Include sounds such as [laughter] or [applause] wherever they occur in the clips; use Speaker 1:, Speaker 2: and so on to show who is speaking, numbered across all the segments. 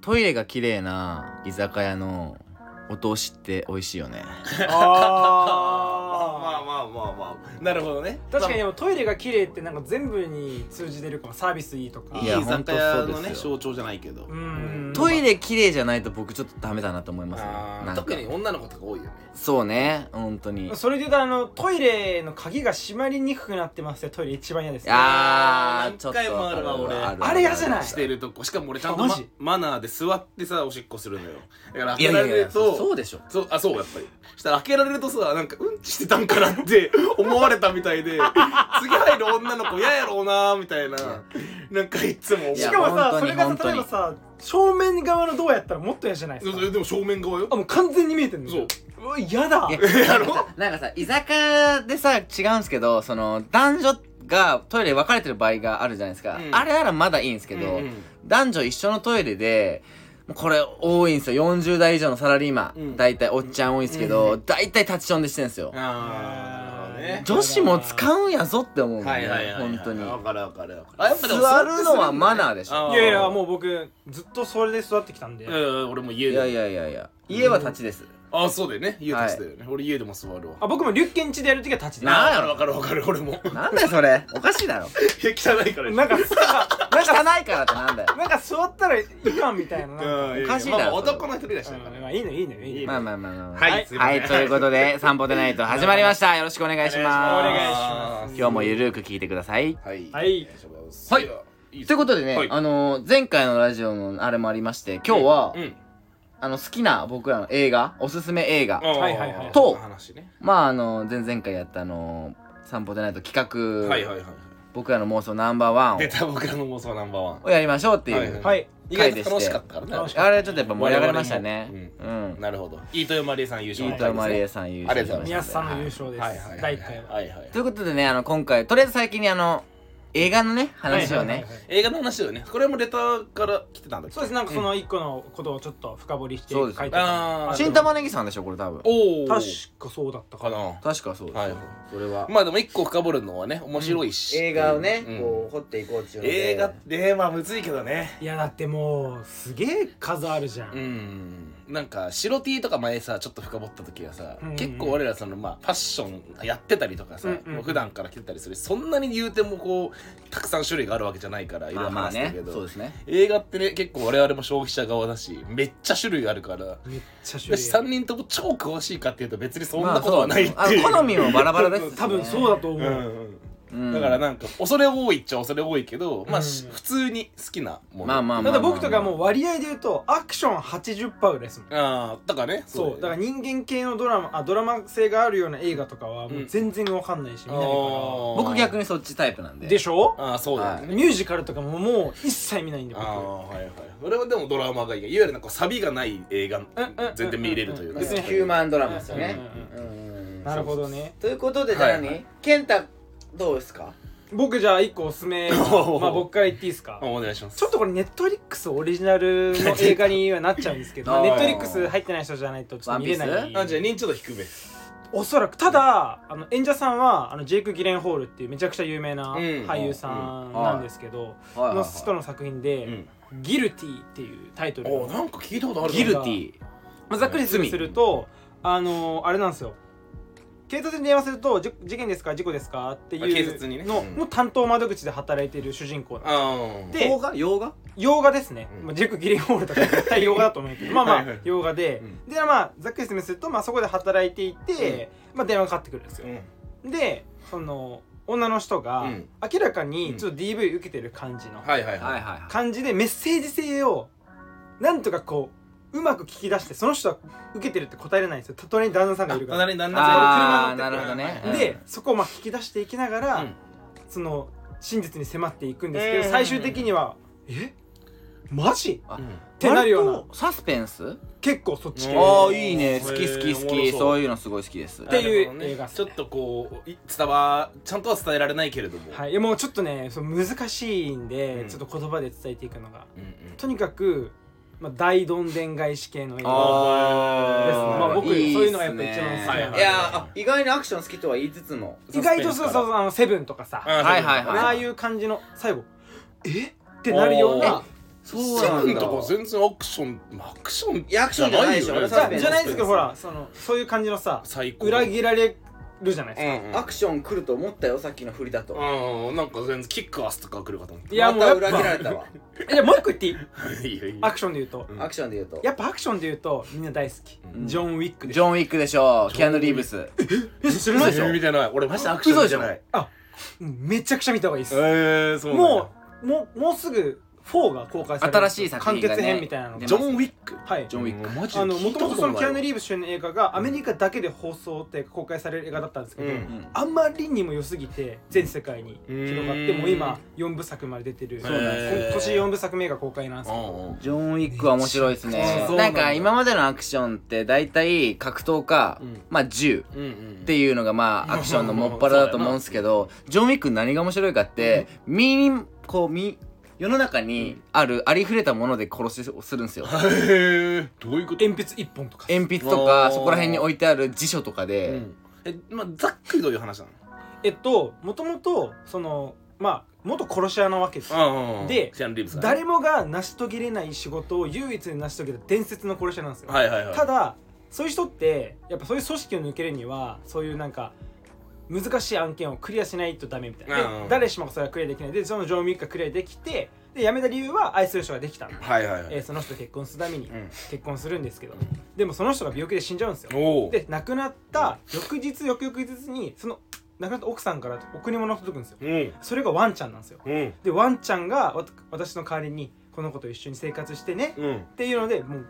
Speaker 1: トイレが綺麗な居酒屋のお通しって美味しいよね。
Speaker 2: あ
Speaker 3: まあまあまあまあなるほどね。
Speaker 2: 確かにでもトイレが綺麗ってなんか全部に通じてるかもサービスいいとか。
Speaker 3: いい居酒屋のね
Speaker 1: ほんとそうですよ
Speaker 3: 象徴じゃないけど。
Speaker 2: うん
Speaker 1: トイレ綺麗じゃないと僕ちょっとダメだなと思いますね。
Speaker 3: あー
Speaker 1: なんか。
Speaker 3: 特に女の子とか多いよね。
Speaker 1: そうね。本当に。
Speaker 2: それで言うとあのトイレの鍵が閉まりにくくなってますってトイレ一番嫌です
Speaker 1: あーちょっと
Speaker 3: 何回もあるわ俺。
Speaker 2: あれ嫌じゃない？
Speaker 3: してるとこ。しかも俺ちゃんとま
Speaker 2: あマジ
Speaker 3: マナーで座ってさおしっこするのよ。だから開けられる
Speaker 1: いやいやそ
Speaker 3: と
Speaker 1: うでしょ。
Speaker 3: そうあそうやっぱり。したら開けられるとさなんかうんちしてたんかなって [laughs] 思われたみたいで次入る女の子嫌やろうなみたいな。なんかいつも思う。
Speaker 1: いや
Speaker 2: しかもさ
Speaker 1: 本当に
Speaker 2: それがさ
Speaker 1: 本当に。
Speaker 2: 例えばさ正面側のドアやったらもっと嫌じゃないですか？
Speaker 3: でも正面側よ。
Speaker 2: あもう完全に見えてんの
Speaker 3: そう。
Speaker 2: うわ嫌だ。
Speaker 1: いやなんかさなんかさ居酒屋でさ違うんですけどその男女がトイレ分かれてる場合があるじゃないですか、
Speaker 3: うん。
Speaker 1: あれならまだいいんですけど、
Speaker 3: うんうん。
Speaker 1: 男女一緒のトイレでもうこれ多いんですよ。40代以上のサラリーマン、
Speaker 3: うん。
Speaker 1: 大体おっちゃん多いんですけど、大体立ちションでしてんすよ、
Speaker 3: あね。
Speaker 1: 女子も使うんやぞって思うもんね、
Speaker 3: はいはいはい
Speaker 1: 本当に。
Speaker 3: わかるわかるわかる。あやっぱでも
Speaker 1: 座るのはマナーでしょ。
Speaker 2: いやいやもう僕ずっとそれで育ってきたんで。
Speaker 3: いやいや俺も家で。
Speaker 1: いやいやいやいや。家は立ちです、
Speaker 3: あそうだよね。家立ちだよね。俺家でも座るわ。
Speaker 2: あ僕もリュッケンチでやるときは立ちで
Speaker 1: な
Speaker 3: あわかるわかるわかる。俺も。
Speaker 1: なんだよそれ。おかしいだろ。
Speaker 3: いや汚いから。
Speaker 2: なんかさ
Speaker 1: 汚いからってなんだよ。
Speaker 2: なんか座ったらいかんみたいな。なんか。
Speaker 3: うん
Speaker 1: おかしいだろそれ。
Speaker 3: 男の人いらっしゃるから。
Speaker 2: うんまあいいのいいのいいの
Speaker 1: まあまあまあまあ、まあ、
Speaker 3: はいすいません。
Speaker 1: はい、ということで、[laughs] 散歩でないと始まりました。よろしくお願いします。
Speaker 2: お願いします。
Speaker 1: 今日もゆるく聞いてください。
Speaker 3: はい。
Speaker 2: はい。
Speaker 1: はい。ということでね、
Speaker 3: はい。
Speaker 1: あのー前回のラジオのあれもありまして、今日は、
Speaker 3: うん
Speaker 1: あの、好きな僕らの映画、おすすめ映画、
Speaker 2: はいはいはい。
Speaker 1: と
Speaker 3: 話ね。
Speaker 1: まあ、あの前々回やったあのー散歩でないと企画、
Speaker 3: はいはいはい
Speaker 1: 僕らの妄想ナンバーワン
Speaker 3: 出た僕らの妄想ナンバーワン。
Speaker 1: をやりましょうっていう、
Speaker 3: はいはい
Speaker 2: はい。
Speaker 3: 意外と楽しかったからね。
Speaker 2: 楽しかっ
Speaker 1: あれちょっとやっぱ盛り上がりましたね。
Speaker 3: 我
Speaker 1: うん。
Speaker 3: なるほど。飯豊まりえさん優勝。
Speaker 1: 飯豊まりえさん優勝しました、
Speaker 2: 宮津さんの優勝です。
Speaker 3: はいはいはい
Speaker 2: 第一回は。
Speaker 3: はいはい。
Speaker 1: ということでね、あの、今回、とりあえず最近にあの、映画のね、話をね、
Speaker 2: はいはいはいはい。
Speaker 3: 映画の話だよねこれもレターから来てたんだっけ？
Speaker 2: そうです。なんかその一個のことをちょっと深掘りして書いてあ
Speaker 3: あー
Speaker 1: 新玉ねぎさんでしょ、これ多分。
Speaker 3: おお
Speaker 2: 確かそうだったかな。
Speaker 1: 確かそう。
Speaker 3: はい
Speaker 1: それは。
Speaker 3: まあでも一個深掘るのはね面白いし。
Speaker 1: 映画をね、
Speaker 3: うん。
Speaker 1: こう、掘っていこうっていうので。
Speaker 3: 映画ってまあむずいけどね。
Speaker 2: いやだってもうすげえ数あるじゃ
Speaker 3: うんんなんか白 T とか前さちょっと深掘った時はさ、
Speaker 2: うん
Speaker 3: 結構俺らそのまあファッションやってたりとかさ、
Speaker 2: うんうん
Speaker 3: 普段から着てたりする。そんなに言うてもこうたくさん種類があるわけじゃないからいろいろ
Speaker 1: まあまあね。
Speaker 3: 話したけど、
Speaker 1: そうですね。
Speaker 3: 映画ってね結構我々も消費者側だしめっちゃ種類あるから。
Speaker 2: めっちゃ種
Speaker 3: 私
Speaker 2: 類ある。
Speaker 3: 3人とも超詳しいかっていうと別にそんなことはないっていう、
Speaker 1: あの好みもバラバラですしね [laughs]
Speaker 2: 多分そうだと思う、
Speaker 3: うんうん
Speaker 1: うん。
Speaker 3: だからなんか恐れ多いっちゃ恐れ多いけど、まあ
Speaker 2: うん
Speaker 3: し普通に好きなもの。
Speaker 1: まあまあ
Speaker 2: ただ僕とかもう割合で言うとアクション80%ぐらいですもん。
Speaker 3: ああだからね。
Speaker 2: そうだから
Speaker 3: ね
Speaker 2: 人間系のドラマあドラマ性があるような映画とかはもう全然わかんないし見ないか
Speaker 1: 僕逆
Speaker 3: に
Speaker 1: にそっちタイプなんで。
Speaker 2: らでしょ？
Speaker 3: ああそうだよね、
Speaker 2: ミュージカルとかももう一切見ないんで僕。
Speaker 3: ああはいはい俺はでもドラマがいい。いわゆるなんかサビがない映画
Speaker 2: うんうん
Speaker 3: 全然見れるというか。
Speaker 2: 別に
Speaker 1: ヒューマンドラマですよね。
Speaker 2: うん
Speaker 1: うん
Speaker 2: なるほどね。
Speaker 1: ということでじゃあ
Speaker 3: はい。は
Speaker 1: 何健太どうですか？
Speaker 2: 僕じゃあ一個おすすめ。[laughs] まあ僕から言っていいですか？
Speaker 3: お願いします。
Speaker 2: ちょっとこれ [laughs] ネットリックス。オリジナルの映画にはなっちゃうんですけどネットリックス入ってない人じゃないとちょっと見れない
Speaker 3: あじゃあ認知度低め
Speaker 2: おそらく。ただあの演者さんはあのジェイク・ギレンホールっていうめちゃくちゃ有名な
Speaker 3: うん。
Speaker 2: 俳優さんなんですけど、
Speaker 1: はいはい
Speaker 2: の人の作品で
Speaker 3: うん「
Speaker 2: ギルティ」っていうタイトル。
Speaker 3: おなんか聞いたことある
Speaker 1: ギルティ。
Speaker 2: まあ、ざっくりするとあのあれなんですよ警察に電話するとじ事件ですか事故ですかって
Speaker 3: あ警察にね。
Speaker 2: いうの
Speaker 3: うん。
Speaker 2: の担当窓口で働いている主人公なんです
Speaker 3: ああ
Speaker 2: で
Speaker 1: 洋画？洋画？
Speaker 2: 洋画ですね、
Speaker 3: うん。
Speaker 2: まあ、ジェイク・ギレンホールとか絶対洋画だと思うけど [laughs] まあまあ
Speaker 3: はいはい
Speaker 2: 洋画で、でまあざっくり説明すると、まあ、そこで働いていて、まあ、電話がかかってくるんですよ、でその女の人が
Speaker 3: うん。
Speaker 2: 明らかにちょっと DV 受けてる感じの
Speaker 3: はいはい。はい
Speaker 1: はいはい。
Speaker 2: 感じでメッセージ性をなんとかこううまく聞き出してその人は受けてるって答えれないんですよ。隣に旦那さんがいるから。
Speaker 3: 隣に旦那
Speaker 1: ああ
Speaker 2: 車乗って
Speaker 1: なるほどね。
Speaker 3: うん。
Speaker 2: でそこをまあ聞き出していきながら、
Speaker 3: うん
Speaker 2: その真実に迫っていくんですけど、
Speaker 3: うん。
Speaker 2: 最終的には「えマジ?」
Speaker 1: あ
Speaker 3: うん
Speaker 2: ってなるような。
Speaker 1: サスペンス？
Speaker 2: 結構そっち系。
Speaker 3: うん
Speaker 1: ああいいね。好き好き好き。
Speaker 3: そう。
Speaker 1: いうのすごい好きです。
Speaker 2: ていう映画ね。
Speaker 3: ちょっとこうい伝わちゃんとは伝えられないけれども。
Speaker 2: はい、いやもうちょっとねそう難しいんで、
Speaker 3: うん。
Speaker 2: ちょっと言葉で伝えていくのが。
Speaker 3: うんうん。
Speaker 2: とにかくまあ、大どんでん返し系の映画。
Speaker 1: あ
Speaker 2: ですね。まあ僕
Speaker 1: いいっすね。
Speaker 2: そういうのがやっぱ一番好きな
Speaker 3: はいはい
Speaker 1: いやあ意外にアクション好きとは言いつつも。
Speaker 2: 意外とそうそうそうあのセブンとかさ。あ
Speaker 3: はい
Speaker 1: はいはい
Speaker 2: あいう感じの最後。え？ってなるような
Speaker 1: そう
Speaker 3: セ
Speaker 1: なんだ
Speaker 3: ブンとか全然アクションまあアクション
Speaker 1: いやアクションじゃないでしょ。
Speaker 2: じゃないですけどほらそのそういう感じのさ
Speaker 3: 最高。
Speaker 2: 裏切られるじゃないですか、
Speaker 3: うんうん。
Speaker 1: アクション来ると思ったよさっきの振りだと。
Speaker 3: うんなんか全然キックアスとか来るかと思っ
Speaker 2: いや
Speaker 1: また裏
Speaker 2: もうやっぱ
Speaker 1: 切られたわ。[laughs]
Speaker 2: えじゃあもう一個言っていい？
Speaker 3: た [laughs] いやいや
Speaker 2: アクションで言うと。
Speaker 3: うん。
Speaker 1: アクションで言うと。
Speaker 2: やっぱアクションで言うとみんな大好き、
Speaker 3: うん。
Speaker 2: ジョン・ウィックで
Speaker 1: ジョン・ウィックでしょキアヌ・リーブス。
Speaker 2: え知らないでしょ？
Speaker 3: 見てない。俺マジでアクションじゃない。
Speaker 2: あめちゃくちゃ見た方がいいです、
Speaker 3: えーそうなんや。
Speaker 2: もうもうもうすぐ4が公開される
Speaker 1: 新しい作品がね
Speaker 2: 完結編みたいなのが。
Speaker 3: ジョン・ウィック
Speaker 2: はい。
Speaker 1: ジョンウィック
Speaker 3: マジで
Speaker 2: あのもともとそのキアヌ・
Speaker 3: リ
Speaker 2: リーブス主演の映画がアメリカだけで放送っていうか公開される映画だったんですけど、
Speaker 3: うん
Speaker 1: うん
Speaker 2: あん。まりにも良すぎて全世界に広がって
Speaker 3: うん
Speaker 2: もう今4部作まで出てる
Speaker 3: そうなんです
Speaker 2: 今年4部作目が公開なんですけど。
Speaker 1: ジョン・ウィックは面白いですね。
Speaker 2: そうなんだ
Speaker 1: なんか今までのアクションって大体格闘か、
Speaker 3: うん。
Speaker 1: まあ銃
Speaker 3: うんうん
Speaker 1: っていうのがまあアクションのもっぱらだと思うんですけどジョン・ウィック何が面白いかってみこうみ世の中にあるありふれたもので殺しをするんですよ。
Speaker 3: へえどういうこと？
Speaker 2: 鉛筆1本とか。
Speaker 1: 鉛筆と
Speaker 3: あー。
Speaker 1: かそこら辺に置いてある辞書とかで、
Speaker 3: うん。えまあざっくりどういう話なの？
Speaker 2: えっともともとそのまあ元殺し屋なわけです。よ
Speaker 3: うん
Speaker 2: で
Speaker 3: キアヌ・リーブスがね。
Speaker 2: 誰もが成し遂げれない仕事を唯一成し遂げた伝説の殺し屋なんですよ、
Speaker 3: はいはいはい。
Speaker 2: ただそういう人ってやっぱそういう組織を抜けるにはそういうなんか難しい案件をクリアしないとダメみたいな、
Speaker 3: うん
Speaker 2: で誰しもがそれはクリアできない。でそのジョン・ウィックリアできてで辞めた理由は愛する人ができたんだ、
Speaker 3: はいはいはい。
Speaker 2: えーその人と結婚するために
Speaker 3: うん。
Speaker 2: 結婚するんですけど、でもその人が病気で死んじゃうんですよ。で亡くなった翌日翌々日にその亡くなった奥さんから贈り物が届くんですよ。
Speaker 3: うん。
Speaker 2: それがワンちゃんなんですよ。
Speaker 3: うん。
Speaker 2: でワンちゃんが私の代わりにこの子と一緒に生活してね
Speaker 3: うん。
Speaker 2: っていうのでもうう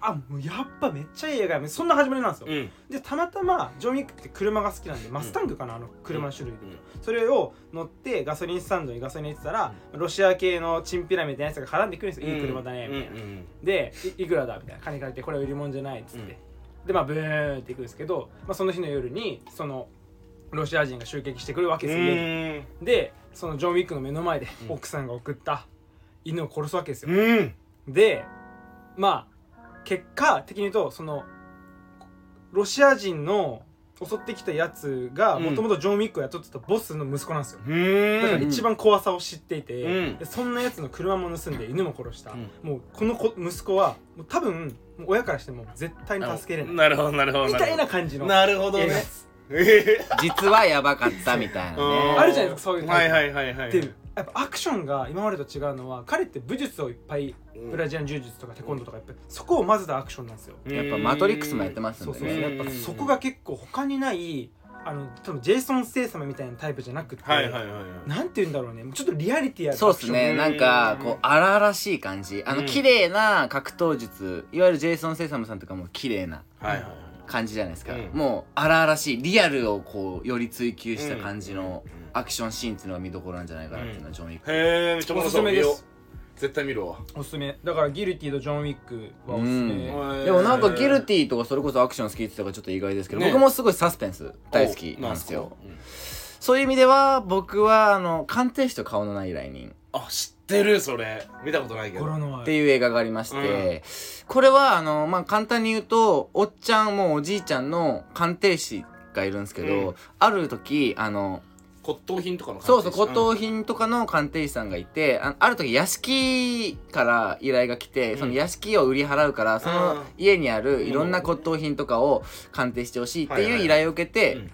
Speaker 2: わもうやっぱめっちゃいい映画やそんな始まりなんですよ、
Speaker 3: うん。
Speaker 2: でたまたまジョン・ウィックって車が好きなんでマスタングかなあの車の種類で、
Speaker 3: うん。
Speaker 2: それを乗ってガソリンスタンドにガソリン入れてたら、ロシア系のチンピラみたいなやつが絡んでくるんですよ、いい車だねみたいな、
Speaker 3: うん
Speaker 2: でいいくらだみたいな。金借りてこれは売り物じゃないっつって、でまあブーンっていくんですけど、まあ、その日の夜にそのロシア人が襲撃してくるわけ
Speaker 3: う
Speaker 2: ですよ、家に。
Speaker 3: ん
Speaker 2: でそのジョン・ウィックの目の前で
Speaker 3: うん。
Speaker 2: 奥さんが送った犬を殺すわけですよ、
Speaker 3: うん。
Speaker 2: でまあ結果的に言うとそのロシア人の襲ってきたやつが
Speaker 3: うん。
Speaker 2: もともとジョン・ウィックを雇ってたボスの息子なんですよ、
Speaker 3: うん。
Speaker 2: だから一番怖さを知っていて、
Speaker 3: うん。
Speaker 2: でそんなやつの車も盗んで犬も殺した、
Speaker 3: うん。
Speaker 2: もうこの子息子はもう多分もう親からしても絶対に助けれない。
Speaker 3: なるほどなるほど
Speaker 2: みたいな感じの
Speaker 3: なるほどね。
Speaker 2: 映画です
Speaker 3: え
Speaker 1: 実はやばかったみたいな
Speaker 3: うん。
Speaker 1: ね
Speaker 2: あるじゃないですかそういうタイプ。
Speaker 3: はいはいはいはい。
Speaker 2: でやっぱアクションが今までと違うのは彼って武術をいっぱい
Speaker 3: うん。
Speaker 2: ブラジル柔術とかテコンドーとかやっぱりそこを混ぜたアクションなんですよ。
Speaker 1: やっぱマトリックスもやってますんで。
Speaker 2: そうそうそう。ね、やっぱそこが結構他にないあの多分ジェイソン・ステイサムみたいなタイプじゃなくて、
Speaker 3: はいはいはいはい。
Speaker 2: なんて言うんだろうね。ちょっとリアリティある
Speaker 1: そうっすね。
Speaker 3: うん。
Speaker 1: なんかこう荒々しい感じ。あ
Speaker 3: うん。
Speaker 1: の綺麗な格闘術いわゆるジェイソン・ステイサムさんとかも綺麗な
Speaker 3: はいはいはい。
Speaker 1: 感じじゃないですか、
Speaker 3: うん。
Speaker 1: もう荒々しいリアルをこうより追求した感じの
Speaker 3: うん
Speaker 1: アクションシーンっていうのが見どころなんじゃないかなっていうのはジョン・ウィック、
Speaker 3: へえめっちゃ面
Speaker 2: おすすめです。
Speaker 3: 絶対見るわ
Speaker 2: おすすめ。だからギルティとジョン・ウィックはおすすめ、
Speaker 1: うん。でもなんかギルティとかそれこそアクション好きって言ってたからちょっと意外ですけど、
Speaker 3: ね。
Speaker 1: 僕もすごいサスペンス大好きなんですよ。そういう意味では僕はあの鑑定士と顔のない依頼人
Speaker 3: あ知ってるそれ。見たことないけど。
Speaker 1: っていう映画がありまして、これはあの、まあ、簡単に言うとおっちゃんもうおじいちゃんの鑑定士がいるんですけど、
Speaker 3: うん。
Speaker 1: ある時あの
Speaker 3: 骨董品とかの
Speaker 1: そうそう骨
Speaker 3: 董
Speaker 1: 董品とかの鑑定士さんがいてあある時屋敷から依頼が来て、
Speaker 3: うん。
Speaker 1: その屋敷を売り払うからその
Speaker 3: うん
Speaker 1: 家にあるいろんな骨董品とかを鑑定してほしいって
Speaker 3: はいはい
Speaker 1: い。う依頼を受けて、
Speaker 3: うん。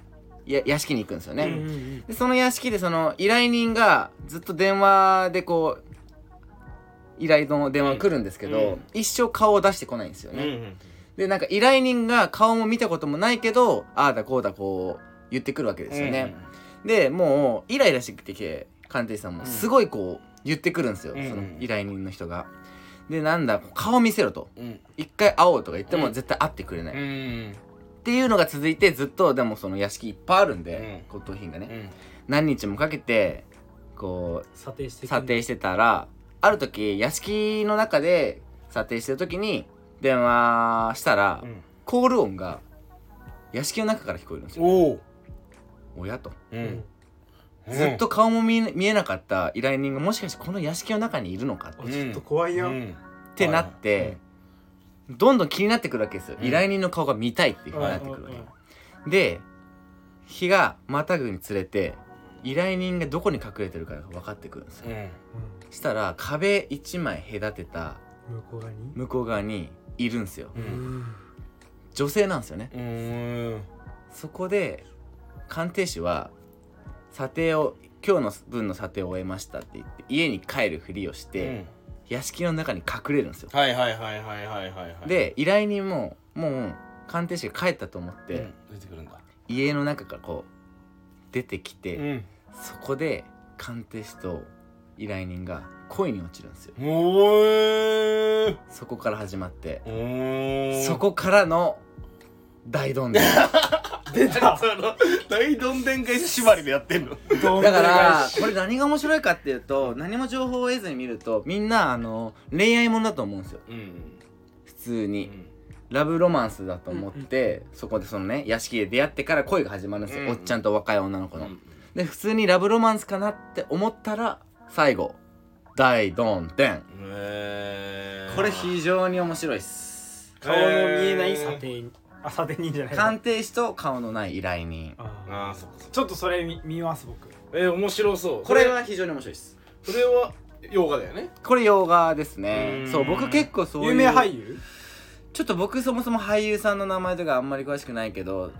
Speaker 1: や屋敷に行くんですよね。
Speaker 2: うんうんうん。
Speaker 1: でその屋敷でその依頼人がずっと電話でこう依頼の電話が来るんですけど、
Speaker 3: うん。
Speaker 1: 一生顔を出してこないんですよね、
Speaker 3: うんうん
Speaker 1: でなんか依頼人が顔も見たこともないけどああだこうだこう言ってくるわけですよね、でもうイライラしてきて鑑定士さんもすごいこう言ってくるんですよ、
Speaker 3: うん
Speaker 1: その依頼人の人が。でなんだ顔見せろと。
Speaker 3: うん。
Speaker 1: 一回会おうとか言っても
Speaker 3: うん。
Speaker 1: 絶対会ってくれない、
Speaker 3: う
Speaker 1: っ
Speaker 3: ん
Speaker 1: ていうのが続いてずっとでもその屋敷いっぱいあるんで、骨董品がね、
Speaker 3: うん。
Speaker 1: 何日もかけてこう
Speaker 2: 査定して
Speaker 1: 査定してたらある時屋敷の中で査定してる時に電話したら、
Speaker 3: うん。
Speaker 1: コール音が屋敷の中から聞こえるんですよ親と、
Speaker 3: うん。
Speaker 1: ずっと顔も見え見えなかった依頼人がもしかしてこの屋敷の中にいるのか。って
Speaker 2: ちょっと怖いよ、
Speaker 3: うん。
Speaker 1: ってなって、どんどん気になってくるわけですよ、
Speaker 3: うん。
Speaker 1: 依頼人の顔が見たいっていうふうになってくるわけ、で日がまたぐにつれて依頼人がどこに隠れてるかが分かってくるんですよ、
Speaker 3: うん。
Speaker 1: したら壁一枚隔てた
Speaker 2: 向こう側に？
Speaker 1: 向こう側にいるんですよ。女性なんですよね。そこで鑑定士は査定を今日の分の査定を終えましたって言って家に帰るふりをして、屋敷の中に隠れるんですよ。
Speaker 3: はいはいはいはいはいはいはい
Speaker 1: で依頼人ももう鑑定士が帰ったと思って、家の中からこう出てきて、
Speaker 3: うん。
Speaker 1: そこで鑑定士と依頼人が恋に落ちるんですよ。そこから始まってそこからの大どんでん [laughs]
Speaker 2: 出た。[laughs]
Speaker 3: その大どんでん返し縛りでやってんの。
Speaker 1: だからこれ何が面白いかっていうと何も情報を得ずに見るとみんなあの恋愛ものだと思うんですよ。
Speaker 3: うん。
Speaker 1: 普通に。ラブロマンスだと思って、そこでそのね屋敷で出会ってから恋が始まるんですよ、
Speaker 3: うん。
Speaker 1: おっちゃんと若い女の子の、
Speaker 3: うん。
Speaker 1: で普通にラブロマンスかなって思ったら最後大どんでん。これ非常に面白いっす。
Speaker 2: 顔の見えない査定人あ査定人じゃない
Speaker 1: 鑑定士と顔のない依頼人。
Speaker 2: あ
Speaker 3: ああそっかそっか。
Speaker 2: ちょっとそれ見見ます僕。
Speaker 3: えー面白そう。
Speaker 1: これは非常に面白いです。
Speaker 3: それは洋画だよね。
Speaker 1: これ洋画ですね。
Speaker 3: うん。
Speaker 1: そう僕結構そういう
Speaker 2: 有名俳優？
Speaker 1: ちょっと僕そもそも俳優さんの名前とかあんまり詳しくないけど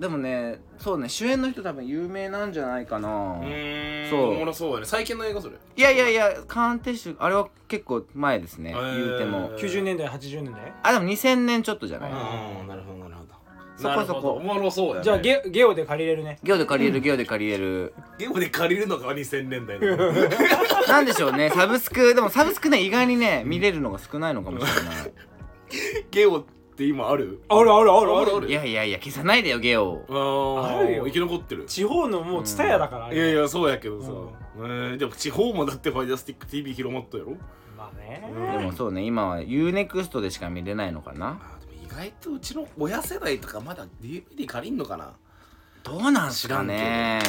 Speaker 1: でもねそうね主演の人多分有名なんじゃないかな。
Speaker 3: ーん
Speaker 1: そう。
Speaker 3: おもろそうやね。最近の映画それ。
Speaker 1: いやいやいや鑑定士あれは結構前ですね
Speaker 3: へー。
Speaker 1: 言うても。
Speaker 2: 90年代80年代？
Speaker 1: あでも2000年ちょっとじゃない？
Speaker 2: うん
Speaker 3: ああなるほどなるほど。
Speaker 1: そこそこ。
Speaker 3: おもろそうやね。
Speaker 2: じゃあゲゲオで借りれるね。
Speaker 1: ゲオで借りれるゲオで借りれる。
Speaker 3: ゲームで借りるのが2000年代の。[laughs]
Speaker 1: なんでしょうねサブスク。でもサブスクね意外にね見れるのが少ないのかもしれない。[laughs]
Speaker 3: ゲオって今ある？
Speaker 2: あるあるあるある。
Speaker 1: いやいやいや消さないでよゲオ。
Speaker 3: あ
Speaker 2: あるよ。
Speaker 3: 生き残ってる。
Speaker 2: 地方のもう蔦屋だから
Speaker 3: いやいやそうやけどさ、えーでも地方もだってファイダースティック TV 広まったやろ
Speaker 2: まあね。
Speaker 1: でもそうね今は UNEXT でしか見れないのかな。
Speaker 3: あでも意外とうちの親世代とかまだ DVD 借りんのかな
Speaker 1: どうなんすかね。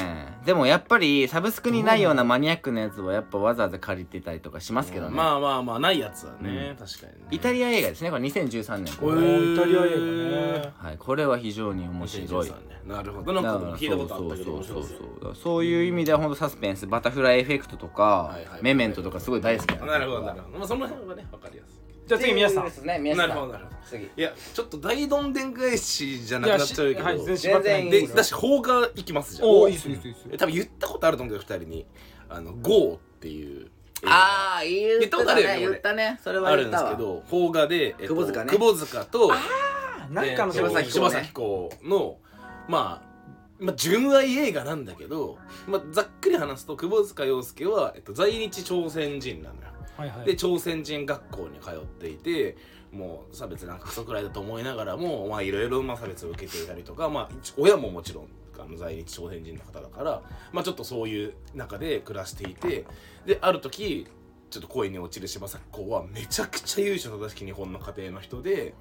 Speaker 1: でもやっぱりサブスクにないようなマニアックなやつはやっぱわざわざ借りてたりとかしますけどね、
Speaker 3: まあまあまあないやつはね、
Speaker 1: うん。
Speaker 3: 確かにね。
Speaker 1: イタリア映画ですね。これ2013年
Speaker 3: お
Speaker 2: おーイタリア映画ね。
Speaker 1: はい。これは非常に面白い。
Speaker 3: 2013ねなるほど。なんか聞いたことあったけど面
Speaker 1: そう
Speaker 3: 白そう
Speaker 1: そうそうそう。いう意味では本当サスペンスバタフライエフェクトとか、
Speaker 3: はいはい。
Speaker 1: メメントとかすごい大好きなんで
Speaker 3: なるほどなるほど。まあその辺はね分かりやす
Speaker 2: じゃあ次宮下さん。
Speaker 1: ですね宮さん。
Speaker 3: なるほどなるほど。
Speaker 1: 次。
Speaker 3: いやちょっと大どんでん返しじゃなくなっちゃうけど、
Speaker 2: はい全然縛ってない
Speaker 1: いい
Speaker 3: でだし邦画いきますじゃん。
Speaker 2: おおいいっすいいっすいいっす。
Speaker 3: え多分言ったことあると思うけど2人に「あの GO」っていう
Speaker 1: ああ言
Speaker 3: 言ったことあるよね
Speaker 1: 言ったね。それは
Speaker 3: あるんで
Speaker 1: 言ったわ
Speaker 3: すけど邦画で、えっと
Speaker 1: 窪塚ね。
Speaker 3: 窪塚と
Speaker 2: あなんかの
Speaker 3: えっと
Speaker 1: 柴咲コウね。
Speaker 3: 柴咲コウのまあまあ、純愛映画なんだけど、まあ、ざっくり話すと窪塚洋介は、えっと、在日朝鮮人なのよ
Speaker 2: はいはい
Speaker 3: で朝鮮人学校に通っていてもう差別なんかクソくらいだと思いながらもまあいろいろまあ差別を受けていたりとか、まあ、一親ももちろんあの在日朝鮮人の方だから、まあ、ちょっとそういう中で暮らしていてである時ちょっと恋に落ちる柴咲コウはめちゃくちゃ由緒正しき日本の家庭の人で。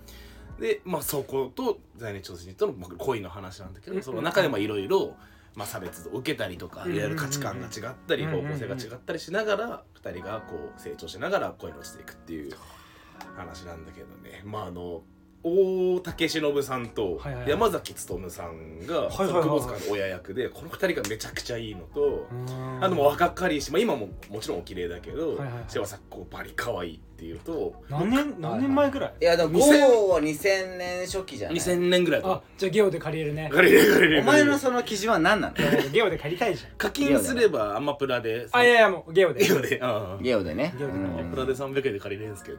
Speaker 3: でまあそこと在日朝鮮人とのまあ恋の話なんだけどその中でもいろいろまあ差別を受けたりとかいろいろ価値観が違ったり方向性が違ったりしながら2人がこう成長しながら恋に落ちていくっていう話なんだけどね。まああの大竹しのぶさんと山崎努さんが
Speaker 2: はいはいはい。
Speaker 3: その窪塚の親役でこの2人がめちゃくちゃいいのとあともう若かりし、まあ、今ももちろんお綺麗だけど
Speaker 2: はいはいはい。
Speaker 3: 柴咲コウバリ可愛い。っていうと
Speaker 2: 何年何年前ぐらい？
Speaker 1: いやでも
Speaker 3: 2000
Speaker 1: GO は2000年初期じゃない。
Speaker 3: 2000年ぐらいだ
Speaker 2: あじゃあゲオで借りれるね。
Speaker 3: 借りれる借りれる。
Speaker 1: お前のその基準は何なの？
Speaker 2: ゲオで借りたいじゃん。
Speaker 3: 課金すればアマプラで
Speaker 2: あいやいやもうゲオで。
Speaker 3: ゲオで。
Speaker 1: ゲオでね。
Speaker 2: ゲオでね。
Speaker 3: アマプラで300円で借りれるんですけど。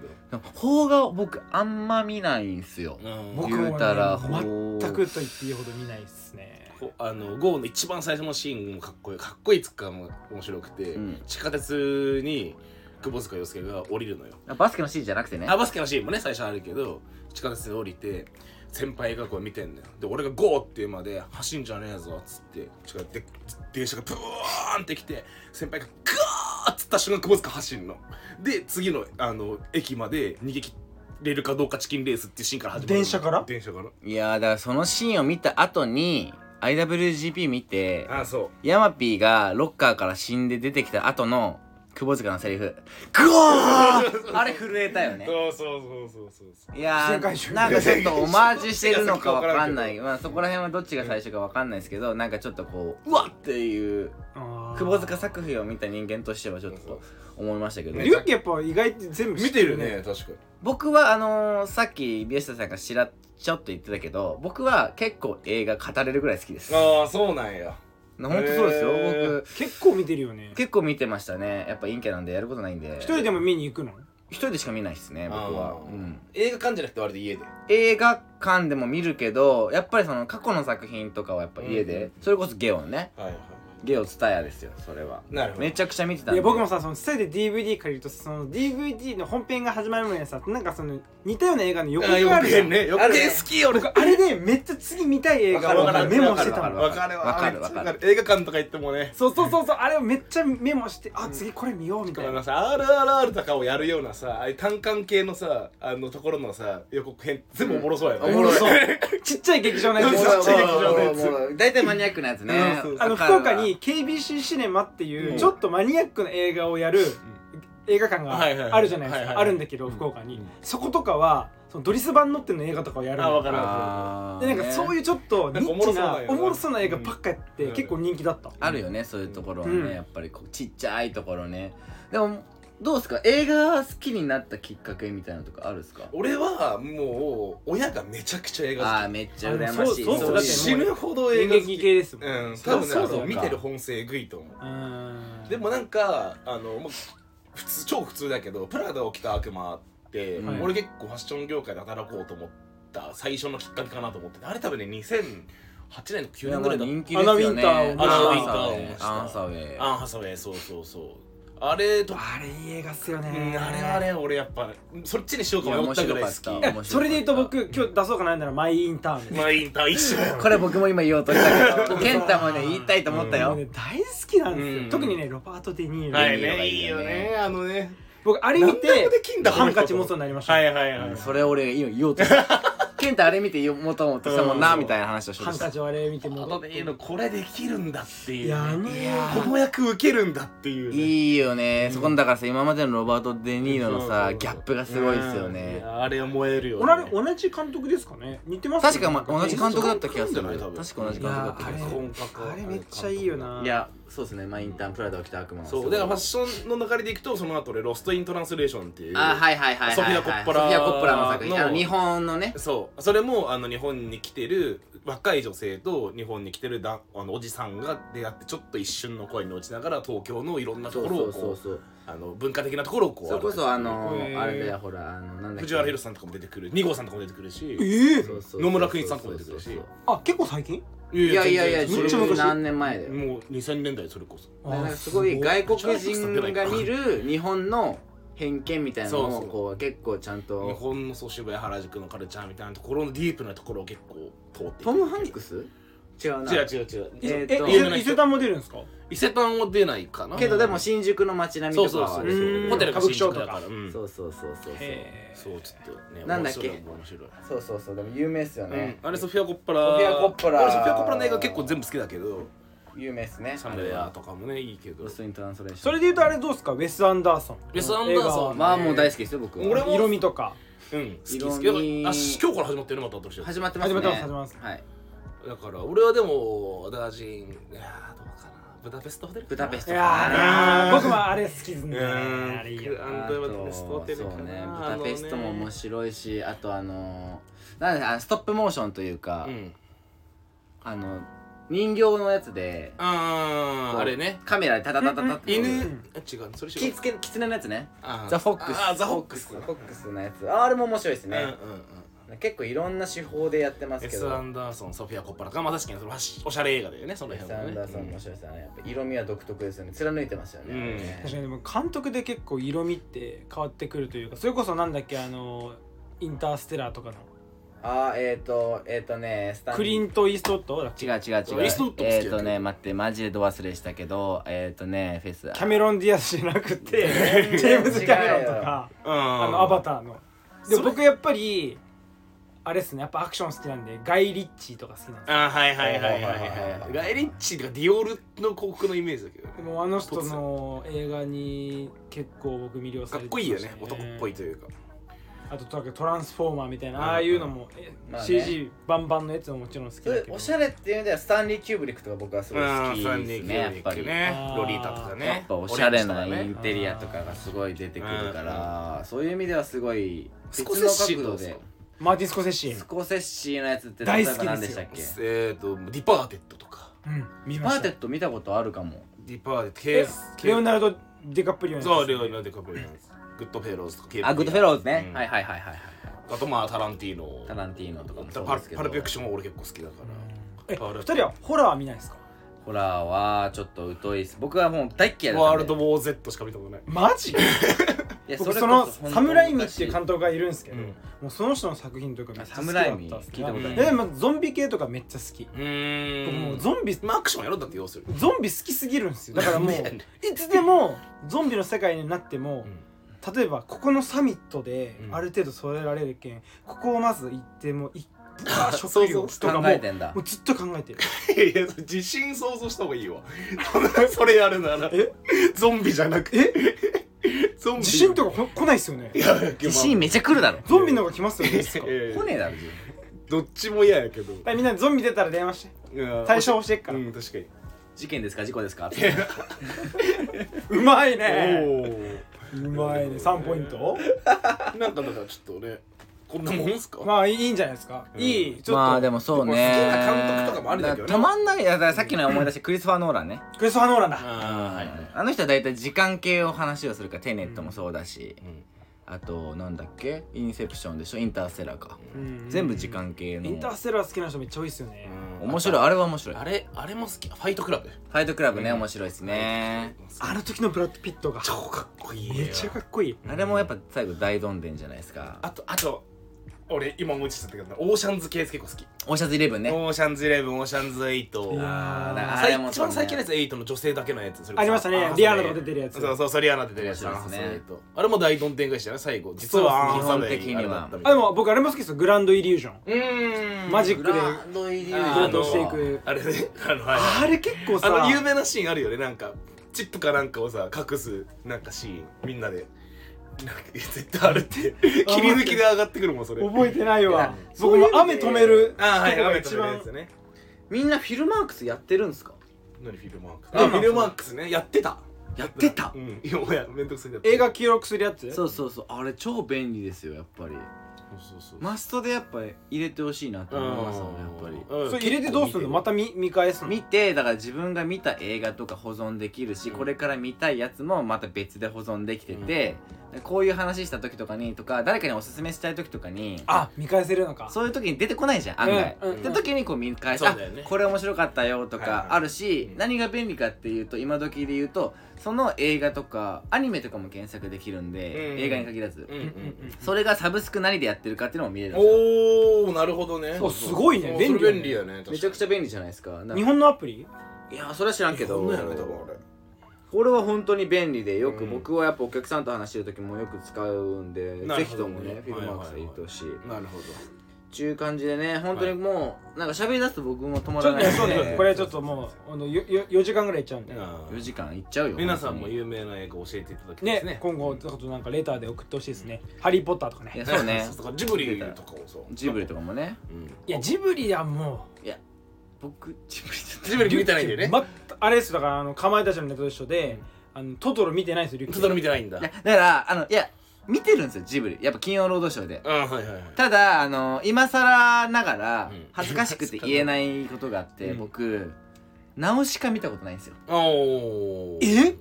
Speaker 1: 邦画僕あんま見ないんすよ。
Speaker 2: 僕
Speaker 1: 言うたら
Speaker 2: 全くと言っていいほど見ないっすね。
Speaker 3: こあの GO の一番最初のシーンもかっこいい。かっこいいっつうかも面白くて、
Speaker 1: うん。
Speaker 3: 地下鉄に窪塚洋介が降りるのよ
Speaker 1: バスケのシーンじゃなくてね。
Speaker 3: あバスケのシーンもね最初あるけど地下鉄で降りて先輩がこう見てんだよで俺が GO っていうまで走んじゃねえぞっつって地下で電車がブワーンってきて先輩がガーッつった瞬間窪塚走んの。で次のあの駅まで逃げ切れるかどうかチキンレースっていうシーンから始まるの。
Speaker 2: 電車から？
Speaker 3: 電車から。
Speaker 1: いやーだからそのシーンを見た後に IWGP 見て
Speaker 3: あそう。
Speaker 1: ヤマピーがロッカーから死んで出てきた後の久保塚のセリフ「グオー!」あれ震えたよね。
Speaker 3: そうそうそうそうそう。そう
Speaker 1: いやーなんかちょっとオマージュしてるのかわかんない。まあそこら辺はどっちが最初かわかんないですけどなんかちょっとこううわっ！っていう
Speaker 2: あー。
Speaker 1: 久保塚作品を見た人間としてはちょっと思いましたけど
Speaker 2: リュウキやっぱ意外と全部知
Speaker 3: 見
Speaker 2: って
Speaker 3: るね。確かに。
Speaker 1: 僕はあのーさっき宮下さんがしらっちょっと言ってたけど僕は結構映画語れるぐらい好きです。
Speaker 3: ああそうなんや
Speaker 1: 本当そうですよ。僕
Speaker 2: 結構見てるよね。
Speaker 1: 結構見てましたね。やっぱ陰キャなんでやることないんで。
Speaker 2: 一人でも見に行くの？
Speaker 1: 一人でしか見ないですね僕は。うん、
Speaker 3: 映画館じゃなくて割と家で。
Speaker 1: 映画館でも見るけどやっぱりその過去の作品とかはやっぱ家で、
Speaker 3: うん
Speaker 1: それこそゲオンね。
Speaker 3: はいはい
Speaker 1: ゲオツタヤですよそれは。
Speaker 3: なるほど。
Speaker 1: めちゃくちゃ見てたんで。
Speaker 2: いや僕もさそのスタイで DVD 借りるとその DVD の本編が始まる前にさなんかその似たような映画の予告
Speaker 3: あ
Speaker 2: るじゃん。
Speaker 3: 編ね予告編好き俺。
Speaker 2: 僕あれでめっちゃ次見たい映画を
Speaker 3: わかる。
Speaker 2: メモしてたの。
Speaker 1: わかる
Speaker 3: わかる。
Speaker 1: わかるわかる。
Speaker 3: 映画館とか行ってもね。
Speaker 2: そうそうそうそうあれをめっちゃメモしてあ次これ見ようみたいな。
Speaker 3: このさ RRR とかをやるようなさああいう単館系のさあのところのさ予告編全部おもろそうやね。
Speaker 1: おもろそう。[laughs]
Speaker 2: ちっちゃい劇場のやつ。
Speaker 3: そうそうちっちゃい劇場のやつ。
Speaker 1: もうもう大体マニアックなやつね。
Speaker 2: あの
Speaker 1: わかるわ。
Speaker 2: 福岡に KBC シネマっていう
Speaker 3: うん。
Speaker 2: ちょっとマニアックな映画をやる映画館があるじゃないですか。あるんだけど福岡に。
Speaker 3: うん。
Speaker 2: そことかはそのドリス版乗っての映画とかをやるの。
Speaker 3: あわかる
Speaker 1: あー。
Speaker 2: でなんかそう
Speaker 1: ね
Speaker 2: いうちょっとニッチな
Speaker 3: おもろそうなんよな
Speaker 2: おもろそうな映画ばっかやって
Speaker 3: うん。
Speaker 2: 結構人気だった。
Speaker 1: あるよねそういうところはね、
Speaker 2: うん。
Speaker 1: やっぱりこうちっちゃいところね。でもどうですか？映画好きになったきっかけみたいなのとかあるんですか？
Speaker 3: 俺はもう親がめちゃくちゃ映画好き。
Speaker 1: ああめっちゃ羨ましい。
Speaker 2: そうそう
Speaker 1: い
Speaker 2: だって
Speaker 3: 死ぬほど映
Speaker 2: 演
Speaker 3: 画好き。
Speaker 2: 劇系ですもん
Speaker 3: うん多分ね
Speaker 2: そうだよ
Speaker 3: 見てる本性えぐいと思う。
Speaker 2: うん。
Speaker 3: でもなんかあのもう普通超普通だけどプラダを着た悪魔って、
Speaker 1: はい。
Speaker 3: 俺結構ファッション業界で働こうと思った最初のきっかけかなと思っててあれ多分ね2008年とか9年ぐらいだ
Speaker 1: 人気ですよね。
Speaker 2: アナウィンターを
Speaker 3: アナウィンタ
Speaker 1: ア
Speaker 3: ーを
Speaker 1: アンサーウェイ。
Speaker 3: アンハサウェイそうそうそうあれと
Speaker 2: あれいい映画っすよ
Speaker 3: うん
Speaker 2: ね
Speaker 3: あれはね俺やっぱそっちにしようか迷ったぐらい好き。
Speaker 2: それで言うと僕今日出そうかなんならマイインターンです。
Speaker 3: まあインター一緒や
Speaker 1: これ僕も今言おうとしたけど健太もね言いたいと思ったよ
Speaker 2: 大好きなんですよ。
Speaker 3: うん。
Speaker 2: 特にねロバート・デ・ニーロ
Speaker 3: はい
Speaker 1: いいよ
Speaker 3: ね。いいよね。あのね。
Speaker 2: 僕あれ見て
Speaker 3: だ
Speaker 2: ハンカチ持つようになりました。
Speaker 3: はいはいはい、
Speaker 1: うんそれ俺今言おうとした健太あれ見て言おうと思ってたもんなみたいな話をしようとし
Speaker 2: ハンカチをあれ見て
Speaker 3: あ
Speaker 2: も
Speaker 3: のこれできるんだっていう、
Speaker 2: いやね
Speaker 3: いやこの役受けるんだっていう、ね、
Speaker 1: いいよね、そこのだからさ今までのロバート・デ・ニーロの
Speaker 3: そうそう
Speaker 1: さギャップがすごいですよ
Speaker 3: い
Speaker 1: ね
Speaker 3: やあれは燃えるよ、ね、
Speaker 2: 同じ監督ですかね似てますね
Speaker 1: 確か、ま、同じ監督だった気がする確か同じ監督だった気がする
Speaker 2: あれめっちゃいいよない
Speaker 1: やそうですね。マインターンプラダを着た悪魔は
Speaker 3: そう。だからファッションの流れでいくとその後俺ロスト・イン・トランスレーションっていう
Speaker 1: あはいはいはい
Speaker 3: ソフィアコッポラ
Speaker 1: ソフィア・コッポラの作品。
Speaker 3: の
Speaker 1: あの日本のね。
Speaker 3: そう。それもあの日本に来てる若い女性と日本に来てるだあのおじさんが出会ってちょっと一瞬の恋に落ちながら東京のいろんなところをこう
Speaker 1: そう
Speaker 3: あの文化的なところをこう
Speaker 1: それこそあのあれだよほらあのなんだ
Speaker 3: 藤原宏さんとかも出てくる二号さんとかも出てくるし
Speaker 2: ええ
Speaker 1: そうそう。
Speaker 3: 野村邦一さんとかも出てくるし。
Speaker 2: あ結構最近？
Speaker 3: い
Speaker 1: いやいやいや
Speaker 3: 全然。
Speaker 2: めっちゃ昔
Speaker 1: 何年前だよ。
Speaker 3: もう2000年代それこそ。
Speaker 1: すごい外国人が見る日本の偏見みたいなのをこう結構ちゃん
Speaker 3: 日
Speaker 1: と
Speaker 3: 本のそう渋谷原宿のカルチャーみたいなところのディープなところを結構通って
Speaker 1: トム・ハンクス？違うな。
Speaker 3: 違う違う違う。
Speaker 1: えーっと。
Speaker 2: え伊勢伊勢丹も出るんですか？
Speaker 3: 伊勢丹は出ないかな。
Speaker 1: けどでも新宿の街並み
Speaker 3: そうそうそう
Speaker 1: とかはある
Speaker 2: うん。
Speaker 3: ホテルが新宿だから。
Speaker 2: 歌舞
Speaker 3: うん。
Speaker 1: そうそうそうそう
Speaker 2: へ
Speaker 3: そうちょっとね
Speaker 1: なんだっけ？
Speaker 3: 面白い面白い。
Speaker 1: そうそうそう。でも有名っすよね。
Speaker 3: うん。あれソフィア・コッポラ。
Speaker 1: ソフィアコッポラ。
Speaker 3: 俺ソフィア・コッポラの映画結構全部好きだけど。
Speaker 1: 有名っすね。
Speaker 3: サンデーアとかもねいいけど。
Speaker 1: ロスト・イン・トランスレーション。
Speaker 2: それで言うとあれどうですか？ウェス・アンダーソン。
Speaker 3: ウェスアンダーソン。
Speaker 2: 映
Speaker 1: まあもう大好きですよ僕は。
Speaker 3: 俺も。
Speaker 2: 色味とか。
Speaker 3: うん。好き
Speaker 1: 色
Speaker 3: 好きだから
Speaker 1: 味
Speaker 3: あし今日から始まってるのまた新しいやつ。
Speaker 1: 始まってますね。
Speaker 2: 始まってます始まってます。
Speaker 1: はい
Speaker 3: だから俺はでもダージンいやーどうかな。ブダペストホテル
Speaker 1: ブダペスト。
Speaker 2: いやー僕もあれ好きですね。
Speaker 3: うん
Speaker 2: あれいいよ
Speaker 3: ブダペストホテルかな。
Speaker 1: そうね。ブダペストも面白いしあとあのなんだあのストップモーションというか
Speaker 3: うん。
Speaker 1: あの人形のやつで
Speaker 3: あーあれね。
Speaker 1: カメラでタタタタタって
Speaker 3: 犬違うそれ違う
Speaker 1: キツケキツネのやつね
Speaker 3: あー
Speaker 1: ザ・フォックス
Speaker 3: あーザ・フォックス
Speaker 1: フォックスのやつああれも面白いですね
Speaker 3: うんうんうん
Speaker 1: 結構いろんな手法でやってますけど。
Speaker 3: アンダーソン、ソフィア・コッポラか、まあ確かにそのおしゃれ映画だよね、その辺はね。
Speaker 1: アンダーソン面白いですよね。やっぱ色味は独特ですよね。貫いてますよね,、
Speaker 3: うん
Speaker 1: ね
Speaker 2: 確かにでも監督で結構色味って変わってくるというかそれこそなんだっけあのインターステラーとかの。
Speaker 1: あーえっ、ー、とえっ、ー、とねスタン
Speaker 2: クリント・イーストウッド
Speaker 1: 違う違う違う。
Speaker 3: イーストウッド
Speaker 1: えっ、ー、とね待ってマジでど忘れしたけどえっ、ー、とねフェス
Speaker 2: キャメロン・ディアスじゃなくてジェームズ・キャメロンとか
Speaker 3: うん。
Speaker 2: あのアバターの。で僕やっぱりあれっすね。やっぱアクション好きなんでガイ・リッチーとか好きなんですよ。
Speaker 3: あはいはいはいはい
Speaker 1: はい
Speaker 3: ガイリッチとかディオールの広告のイメージだけど
Speaker 2: でもあの人の映画に結構僕魅了されて
Speaker 3: かっこいいよね。男っぽいというか。
Speaker 2: あとトランスフォーマーみたいな、
Speaker 3: うん
Speaker 2: ああいうのも、え
Speaker 1: まあね。
Speaker 2: CG バンバンのやつももちろん好き
Speaker 1: そ
Speaker 2: だけど。
Speaker 1: れおしゃれっていう意味ではスタンリー・キューブリックとか僕はすごい好きです
Speaker 3: デーキュービッ
Speaker 1: ね。やっぱり。
Speaker 3: クねロリータとかね。
Speaker 1: やっぱおしゃれなイ
Speaker 3: ン
Speaker 1: テリアとかがすごい出てくるから、そういう意味ではすごい
Speaker 3: スコセッシ
Speaker 1: 別の角度で
Speaker 3: どうですか？
Speaker 2: マーティン・スコセッシ
Speaker 1: スコセッシーのやつって
Speaker 2: 大好きですよ。
Speaker 1: 例えば何でしたっけ？
Speaker 3: えっとディパーテッドとか。
Speaker 2: うん。見
Speaker 1: パ
Speaker 2: ました
Speaker 1: ーテッド見たことあるかも。
Speaker 3: ディパーテッドケ
Speaker 2: え
Speaker 3: ース
Speaker 2: レオナルド・ディカプリオのやつ
Speaker 3: そうレオナルド・ディカプリオのやつグッドフェローズとかケープ
Speaker 1: あグッドフェローズね、
Speaker 3: うん。
Speaker 1: はいはいはいはいはい。
Speaker 3: あとまあタランティーノ
Speaker 1: タランティーノとかもそう
Speaker 3: パル
Speaker 1: ですけど。
Speaker 3: パルプフィクションは俺結構好きだから
Speaker 2: え
Speaker 3: パル
Speaker 2: 二人はホラーは見ないですか？
Speaker 1: ホラーはちょっも疎いです。僕はもう大っ嫌いだったんで。
Speaker 3: ワールド・ウォー Z しか見たことない。
Speaker 2: マジ？僕
Speaker 1: れ
Speaker 2: その
Speaker 1: こ本当に
Speaker 2: サムライミっていう監督がいるんですけど、
Speaker 3: うん。
Speaker 2: もうその人の作品とかめっちゃ好きだった
Speaker 1: サムライミ
Speaker 2: っす
Speaker 1: 聞いたこと
Speaker 3: ない
Speaker 2: えでもゾンビ系とかめっちゃ好き。僕
Speaker 3: ん。
Speaker 2: もうゾンビ
Speaker 3: まあアクションやろうだって要するに。
Speaker 2: ゾンビ好きすぎるんですよ。だからもう [laughs] いつでもゾンビの世界になっても、
Speaker 3: うん。
Speaker 2: 例えばここのサミットで
Speaker 3: うん。
Speaker 2: ある程度添えられるけんここをまず行ってもいあ
Speaker 3: そう
Speaker 2: 食料とかも
Speaker 1: 考えてんだ。
Speaker 2: もうずっと考えてる。[laughs]
Speaker 3: いや自信想像した方がいいわ。[laughs] それやるなら
Speaker 2: え？
Speaker 3: ゾンビじゃなくて。[laughs] ゾンビ
Speaker 2: 地震とかこ来ないっすよね。
Speaker 3: いや
Speaker 1: 地震めちゃ来るだろ。
Speaker 2: ゾンビの方が来ますよね
Speaker 1: 来ねえだろ
Speaker 3: どっちも嫌やけど。
Speaker 2: みんなゾンビ出たら電話して。
Speaker 3: うん
Speaker 2: 対処してっから、
Speaker 3: うん確かに。
Speaker 1: 事件ですか？事故ですか？
Speaker 2: うまい
Speaker 3: お
Speaker 2: ね。
Speaker 3: お
Speaker 2: うまいね。3ポイント？
Speaker 3: なんかだからちょっとねこんなもんすか？
Speaker 2: まあいいんじゃないですか、
Speaker 3: うん。
Speaker 2: いいちょっと、
Speaker 1: まあでもそうね。
Speaker 3: 好きな監督とかもあるんだけどね。
Speaker 1: 止まんないだからさっきの思い出してクリスファー・ノーランね。
Speaker 2: クリストファー・ノーランだ。
Speaker 3: あ
Speaker 1: あの人は大体時間系を話をするからテネットもそうだし、
Speaker 3: うん。
Speaker 1: あとなんだっけ？インセプションでしょ？インターステラーか、
Speaker 2: うん。
Speaker 1: 全部時間系の。
Speaker 2: インターステラー好きな人めっちゃ多いっすよね、
Speaker 1: 面白い。あれは面白い。フ
Speaker 3: あれあれも好き。ファイトクラブ？
Speaker 1: ァイトクラブね、
Speaker 3: うん。
Speaker 1: 面白いですね。
Speaker 2: あの時のブラッド・ピットが。
Speaker 3: 超かっこいい。
Speaker 2: めっちゃかっこいい。
Speaker 1: あれもやっぱ最後大どんでんじゃないですか。
Speaker 3: あとあと俺今思いついちゃったけどオーシャンズ系結構好き。
Speaker 1: オーシャンズイレブンね。
Speaker 3: オーシャンズイレブンオーシャンズエイト。
Speaker 1: ああ
Speaker 3: 一番最近のやつエイトの女性だけのやつ
Speaker 2: ありましたね。リアーナ出てるやつ。
Speaker 3: そうそうそう。リアーナ出てるやつ
Speaker 1: ですね。
Speaker 3: あれも大どんでん返しじゃない最後。実は
Speaker 1: 基本的には。
Speaker 3: あ
Speaker 2: でも僕あれも好きですよ。グランド・イリュージョン。
Speaker 3: うーん。
Speaker 2: マジックで。
Speaker 1: グランドイリュージ
Speaker 3: あ
Speaker 1: ョン。
Speaker 2: 強盗していく
Speaker 3: あれねあのはい。
Speaker 2: あれ結構さ。
Speaker 3: あの有名なシーンあるよね。なんかチップかなんかをさ隠すなんかシーン。みんなでなんか絶対あるって切り抜きで上がってくるもんそれ。
Speaker 2: 覚えてないわ。僕も雨止める
Speaker 3: あはい雨止めるやつね。
Speaker 1: みんなフィルマークスやってるんすか？
Speaker 3: 何フィルマークス？
Speaker 2: あ
Speaker 3: あフィルマークスね。やってた。
Speaker 1: やってた。
Speaker 3: うん。いやもうやめんどくさい。
Speaker 2: 映画記録するやつ？
Speaker 1: そうそうそう。あれ超便利ですよやっぱり
Speaker 3: そうそうそう
Speaker 1: マストでやっぱり入れてほしいなと思いますもんやっぱり。
Speaker 3: うん。
Speaker 2: それ入れてどうするの？また見見返すの？
Speaker 1: 見てだから自分が見た映画とか保存できるし、
Speaker 3: うん。
Speaker 1: これから見たいやつもまた別で保存できてて、こういう話した時とかにとか誰かにおすすめしたい時とかに
Speaker 2: あ見返せるのか。
Speaker 1: そういう時に出てこないじゃん案外、
Speaker 2: うんうん
Speaker 1: って時にこう見返して、
Speaker 3: そうだよね。
Speaker 1: あこれ面白かったよと
Speaker 3: はいはい
Speaker 1: かあるし、
Speaker 3: うん
Speaker 1: 何が便利かっていうと今時で言うとその映画とかアニメとかも検索できるんで、
Speaker 3: うん。
Speaker 1: 映画に限らず、
Speaker 3: うんうんうん
Speaker 1: それがサブスク何でやってるかっていうのも見れるんですよ。
Speaker 3: おおなるほどね。
Speaker 2: そうすごいね。便利
Speaker 3: 便利やね。
Speaker 1: めちゃくちゃ便利じゃないですか。なんか
Speaker 2: 日本のアプリ？
Speaker 1: いやそれは知らんけど。
Speaker 3: やね多分あれ
Speaker 1: これは本当に便利でよく
Speaker 3: うん。
Speaker 1: 僕はやっぱお客さんと話してる時もよく使うんで、ぜひともね
Speaker 3: ね
Speaker 1: フィルマークス入れてほしい。
Speaker 3: なるほど
Speaker 1: ちゅう感じでね本当にもうなんか喋り出すと僕も止ま
Speaker 2: ちょっとね
Speaker 1: らない
Speaker 2: そう。
Speaker 1: で
Speaker 2: これちょっともうあのよよ4時間ぐらいいっちゃうんで。
Speaker 1: 4時間いっちゃうよ
Speaker 3: 皆さんも有名な映画教えていただきたいですね。
Speaker 2: ね今後ちょっとなんかレターで送ってほしいですね「ハリー・ポッター」とかね。
Speaker 1: そうね。[laughs]
Speaker 3: そうかジブリとかもそう。
Speaker 1: ジブリとかもね。
Speaker 3: うん。
Speaker 2: いやジブリはも
Speaker 1: いや僕ジブリちょっ
Speaker 3: ジブリ見てないんだよね
Speaker 2: まあれですだからあのかまいたちのネタと一緒で、あのトトロ見てないんですよリュッキー。
Speaker 3: トトロ見てないんだ。
Speaker 1: といやだからあのいや見てるんですよジブリ。やっぱ金曜ロードショーで。
Speaker 3: うんはいはいはい。
Speaker 1: ただあの今更ながら
Speaker 3: うん。
Speaker 1: 恥ずかしくて言えないことがあって、
Speaker 3: うん。
Speaker 1: 僕ナウシカ見たことないんですよ。
Speaker 3: おー。
Speaker 2: え？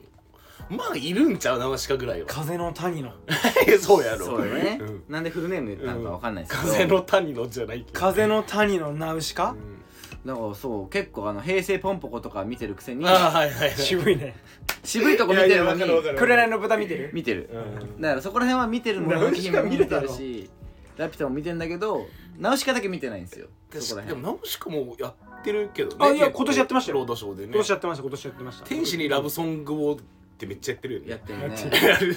Speaker 3: まあいるんちゃうナウシカぐらいは。
Speaker 2: 風の谷の。[laughs]
Speaker 3: そうやろ。
Speaker 1: そうよね、
Speaker 3: うん。
Speaker 1: なんでフルネーム言ったのかわかんないですけど、
Speaker 3: 風の谷のじゃないけど
Speaker 2: 風の谷のナウシカ、
Speaker 3: うん。
Speaker 1: だからそう結構あの平成ポンポコとか見てるくせに
Speaker 3: あーはいはいはい。
Speaker 2: 渋いね
Speaker 1: 渋いとこ見てるのに
Speaker 3: る
Speaker 2: 紅の豚見てる？
Speaker 1: 見てる、
Speaker 3: うん。
Speaker 1: だからそこら辺は見てるものの
Speaker 2: ナウシカ見
Speaker 1: てるしラピュタも見てんだけどナウシカだけ見てないんですよ。そこら
Speaker 3: でも
Speaker 1: 辺
Speaker 3: ナウシカもやってるけどね
Speaker 2: あいや今年やってましたよ。
Speaker 3: ロードショーでね。
Speaker 2: 今年やってました今年やってました。
Speaker 3: 天使にラブソングをってめっちゃやってるよね。
Speaker 1: やってる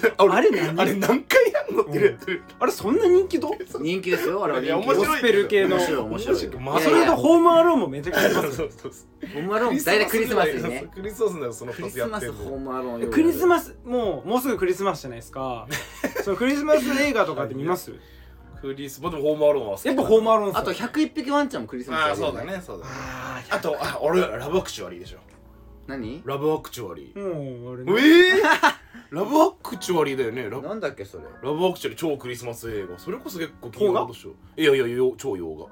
Speaker 1: ね。[laughs]
Speaker 3: あれ
Speaker 2: あれ何？
Speaker 3: あれ何回や乗ってるやってる
Speaker 2: あれそんな人気ど
Speaker 1: 人気ですよあれは。い
Speaker 3: や
Speaker 1: 人気
Speaker 2: ゴスペル系の。
Speaker 1: 面白い面白い。
Speaker 3: まあ
Speaker 2: それとホームアローンもめちゃくちゃあります
Speaker 3: そうそうそう
Speaker 1: ホームアローン大体クリスマスにね
Speaker 3: クリスマスになるとその2つ
Speaker 1: クリスマス
Speaker 3: やってんの。
Speaker 1: ホームアローン
Speaker 2: クリスマ
Speaker 1: ス
Speaker 2: スもうもうすぐクリスマスじゃないですか。[laughs] そのクリスマス映画とかって見ます？
Speaker 3: クリスマスでもホームアローンは好き。
Speaker 2: やっぱホームアローンっす
Speaker 1: あと101匹ワンちゃんもクリスマス
Speaker 3: あそうだねそうだね。
Speaker 2: あ
Speaker 3: あとあ俺ラブアクチュアリーでしょ。
Speaker 1: 何？
Speaker 3: ラブアクチュアリー。
Speaker 2: ーもうあれ
Speaker 3: ー、ラブアクチュアリーだよね。ラブ
Speaker 1: なんだっけそれ。
Speaker 3: ラブアクチュアリー超クリスマス映画。それこそ結構金曜でしょ。いやいやいや超洋画。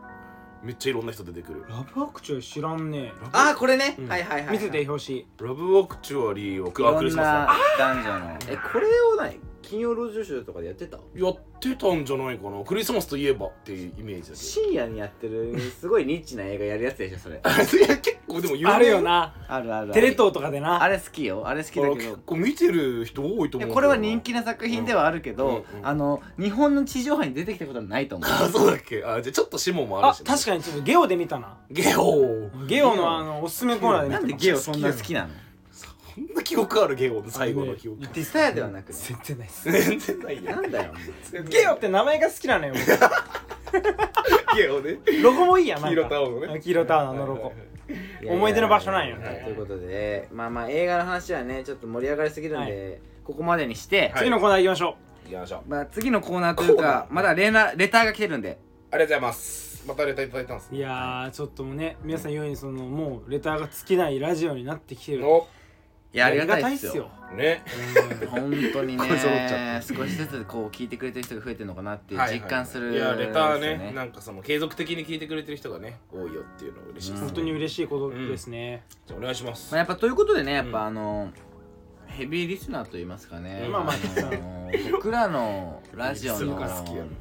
Speaker 3: めっちゃいろんな人出てくる。
Speaker 2: ラブアクチュアリー知らんね。
Speaker 3: ラブ
Speaker 1: ああこれね。
Speaker 3: うん。
Speaker 1: はいはいはい
Speaker 2: 見てて表紙
Speaker 3: ラブアクチュアリーを
Speaker 1: いろん
Speaker 3: あクリスマ
Speaker 1: な男女の。えこれを何？金曜ロードショーとかでやってた？
Speaker 3: スやってたんじゃないかな。クリスマスといえばっていうイメージだ
Speaker 1: 深夜にやってるすごいニッチな映画やるやつでしょそれ。[laughs]
Speaker 3: いや結構でも有名
Speaker 2: あるよな。
Speaker 1: あるある
Speaker 2: テレ東とかでな。
Speaker 1: あれ好きよ。あれ好きだけ
Speaker 3: 結
Speaker 1: ど
Speaker 3: 構見てる人多いと思う
Speaker 1: これは人気な作品ではあるけど、
Speaker 3: うんうん
Speaker 1: あの日本の地上波に出てきたことはないと思う。
Speaker 3: あ [laughs] そうだっけ？あじゃあちょっとシモもあ
Speaker 2: あ
Speaker 3: るし、
Speaker 2: 確かにちょっとゲオで見たな。
Speaker 3: ゲオ。
Speaker 2: ゲオのあのおすすめコーナーで見た
Speaker 1: なんでゲオそんな好きなの？
Speaker 3: そんな記憶あるゲオの最後の記憶。
Speaker 2: 言って
Speaker 1: スタヤではなくね。
Speaker 2: 全然ないっす。
Speaker 3: 全然ないよ。
Speaker 1: なんだよ
Speaker 2: ゲオって名前が好きなのよ [laughs]
Speaker 3: ゲオね。
Speaker 2: 僕ロゴもいいやんな
Speaker 3: 黄色タオね。
Speaker 2: 黄色タオルのロゴ思い出の場所なんよ。
Speaker 1: はいということでまあまあ映画の話はねちょっと盛り上がりすぎるんで、ここまでにして、
Speaker 3: はい。
Speaker 2: 次のコーナー行きましょ
Speaker 3: 行きましょう。
Speaker 1: まあ、次のコーナーというか
Speaker 3: ー
Speaker 1: まだレナレターが来てるんで。
Speaker 3: ありがとうございます。またレターいただいたんです。
Speaker 2: ういやーちょっともうね皆さん言うようにそのもうレターが尽きないラジオになってきてる。
Speaker 3: お
Speaker 1: いやありがたいっすよ。
Speaker 3: ね。
Speaker 1: 本当にね。[laughs] 少しずつこう聞いてくれてる人が増えてるのかなって実感する
Speaker 3: いやレターねなんかその継続的に聞いてくれてる人がね多いよっていうのが嬉しい
Speaker 1: ん
Speaker 2: 本当に嬉しいことですね、
Speaker 3: じゃあお願いします。
Speaker 1: まあ、やっぱということでねやっ
Speaker 3: うん
Speaker 1: ぱあの、ヘビーリスナーと言いますかね、
Speaker 3: まあまあ
Speaker 1: の僕らのラジオの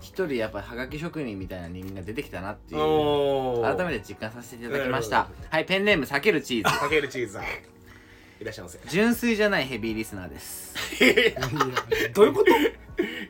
Speaker 1: 一人やっぱはがき職人みたいな人間が出てきたなっていう
Speaker 3: お
Speaker 1: 改めて実感させていただきました。はいペンネーム避けるチーズ。
Speaker 3: かけるチーズ。さんいらっしゃいませ。
Speaker 1: 純粋じゃないヘビーリスナーです。
Speaker 2: どういうこと？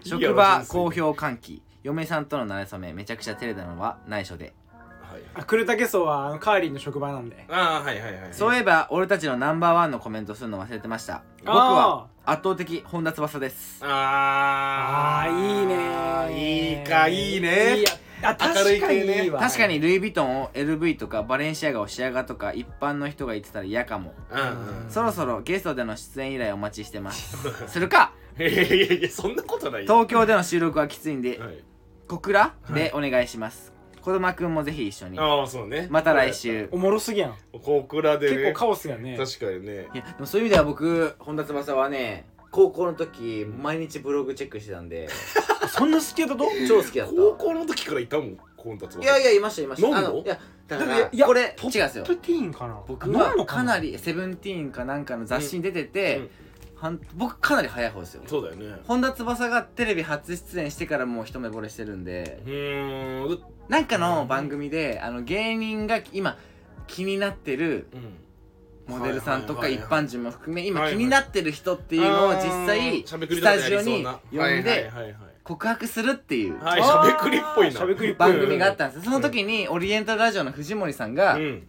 Speaker 2: [laughs]
Speaker 1: 職場好評喚起。嫁さんとの馴れ初めめちゃくちゃ照れたのは内緒で。
Speaker 3: はい
Speaker 2: あクルタケソはあのカーリーの職場なんで。
Speaker 3: ああはいはいはい
Speaker 1: そういえば俺たちのナンバーワンのコメントするの忘れてました。僕は圧倒的本田翼です。
Speaker 3: あ
Speaker 2: あーいいね
Speaker 3: いいかいいね。
Speaker 2: いや
Speaker 3: 明るい
Speaker 2: か
Speaker 3: 系ね。
Speaker 2: にいいわ
Speaker 1: 確かにルイ・ヴィトンを LV とかバレンシアガをシアガとか一般の人が言ってたら嫌かも。
Speaker 3: うんうん。
Speaker 1: そろそろゲストでの出演依頼お待ちしてます。[laughs] するか。
Speaker 3: いやいやいやそんなことないよ。
Speaker 1: 東京での収録はきついんで
Speaker 3: はい。
Speaker 1: 小倉でお願いします。児玉くんもぜひ一緒に。
Speaker 3: ああそうね。
Speaker 1: また来週。
Speaker 2: おもろすぎやん。
Speaker 3: 小倉でね。
Speaker 2: 結構カオスやね。
Speaker 3: 確かにね。
Speaker 1: いやでもそういう意味では僕本田翼はね高校の時毎日ブログチェックしてたんで。[laughs]
Speaker 2: そんな好きだと？
Speaker 1: 超好きだった。
Speaker 3: 高校の時からいたもんコンタツ
Speaker 1: いやいやいましたいました。
Speaker 3: 飲むの？
Speaker 1: あのいやだか
Speaker 2: いやいや
Speaker 1: らこれ違うんですよ。
Speaker 2: トップティーンかな？
Speaker 1: 僕はかなりセブンティーンかなんかの雑誌に出てて、
Speaker 3: うん
Speaker 1: はん僕かなり早い方ですよ。
Speaker 3: そうだよね。
Speaker 1: 本田翼がテレビ初出演してからもう一目惚れしてるんで。
Speaker 3: うーんう
Speaker 1: なんかの番組であの芸人が今気になってる
Speaker 3: うん
Speaker 1: モデルさんとか一般人も含め今気になってる人っていうのを実際
Speaker 3: しゃべくり
Speaker 1: スタジオに
Speaker 3: だ
Speaker 1: 呼んで告白するっていう。
Speaker 3: はいはいしゃべくりっぽいな。
Speaker 2: しゃべくりっぽい。
Speaker 1: 番組があったんですよ。その時にオリエンタルラジオの藤森さんが
Speaker 3: うん。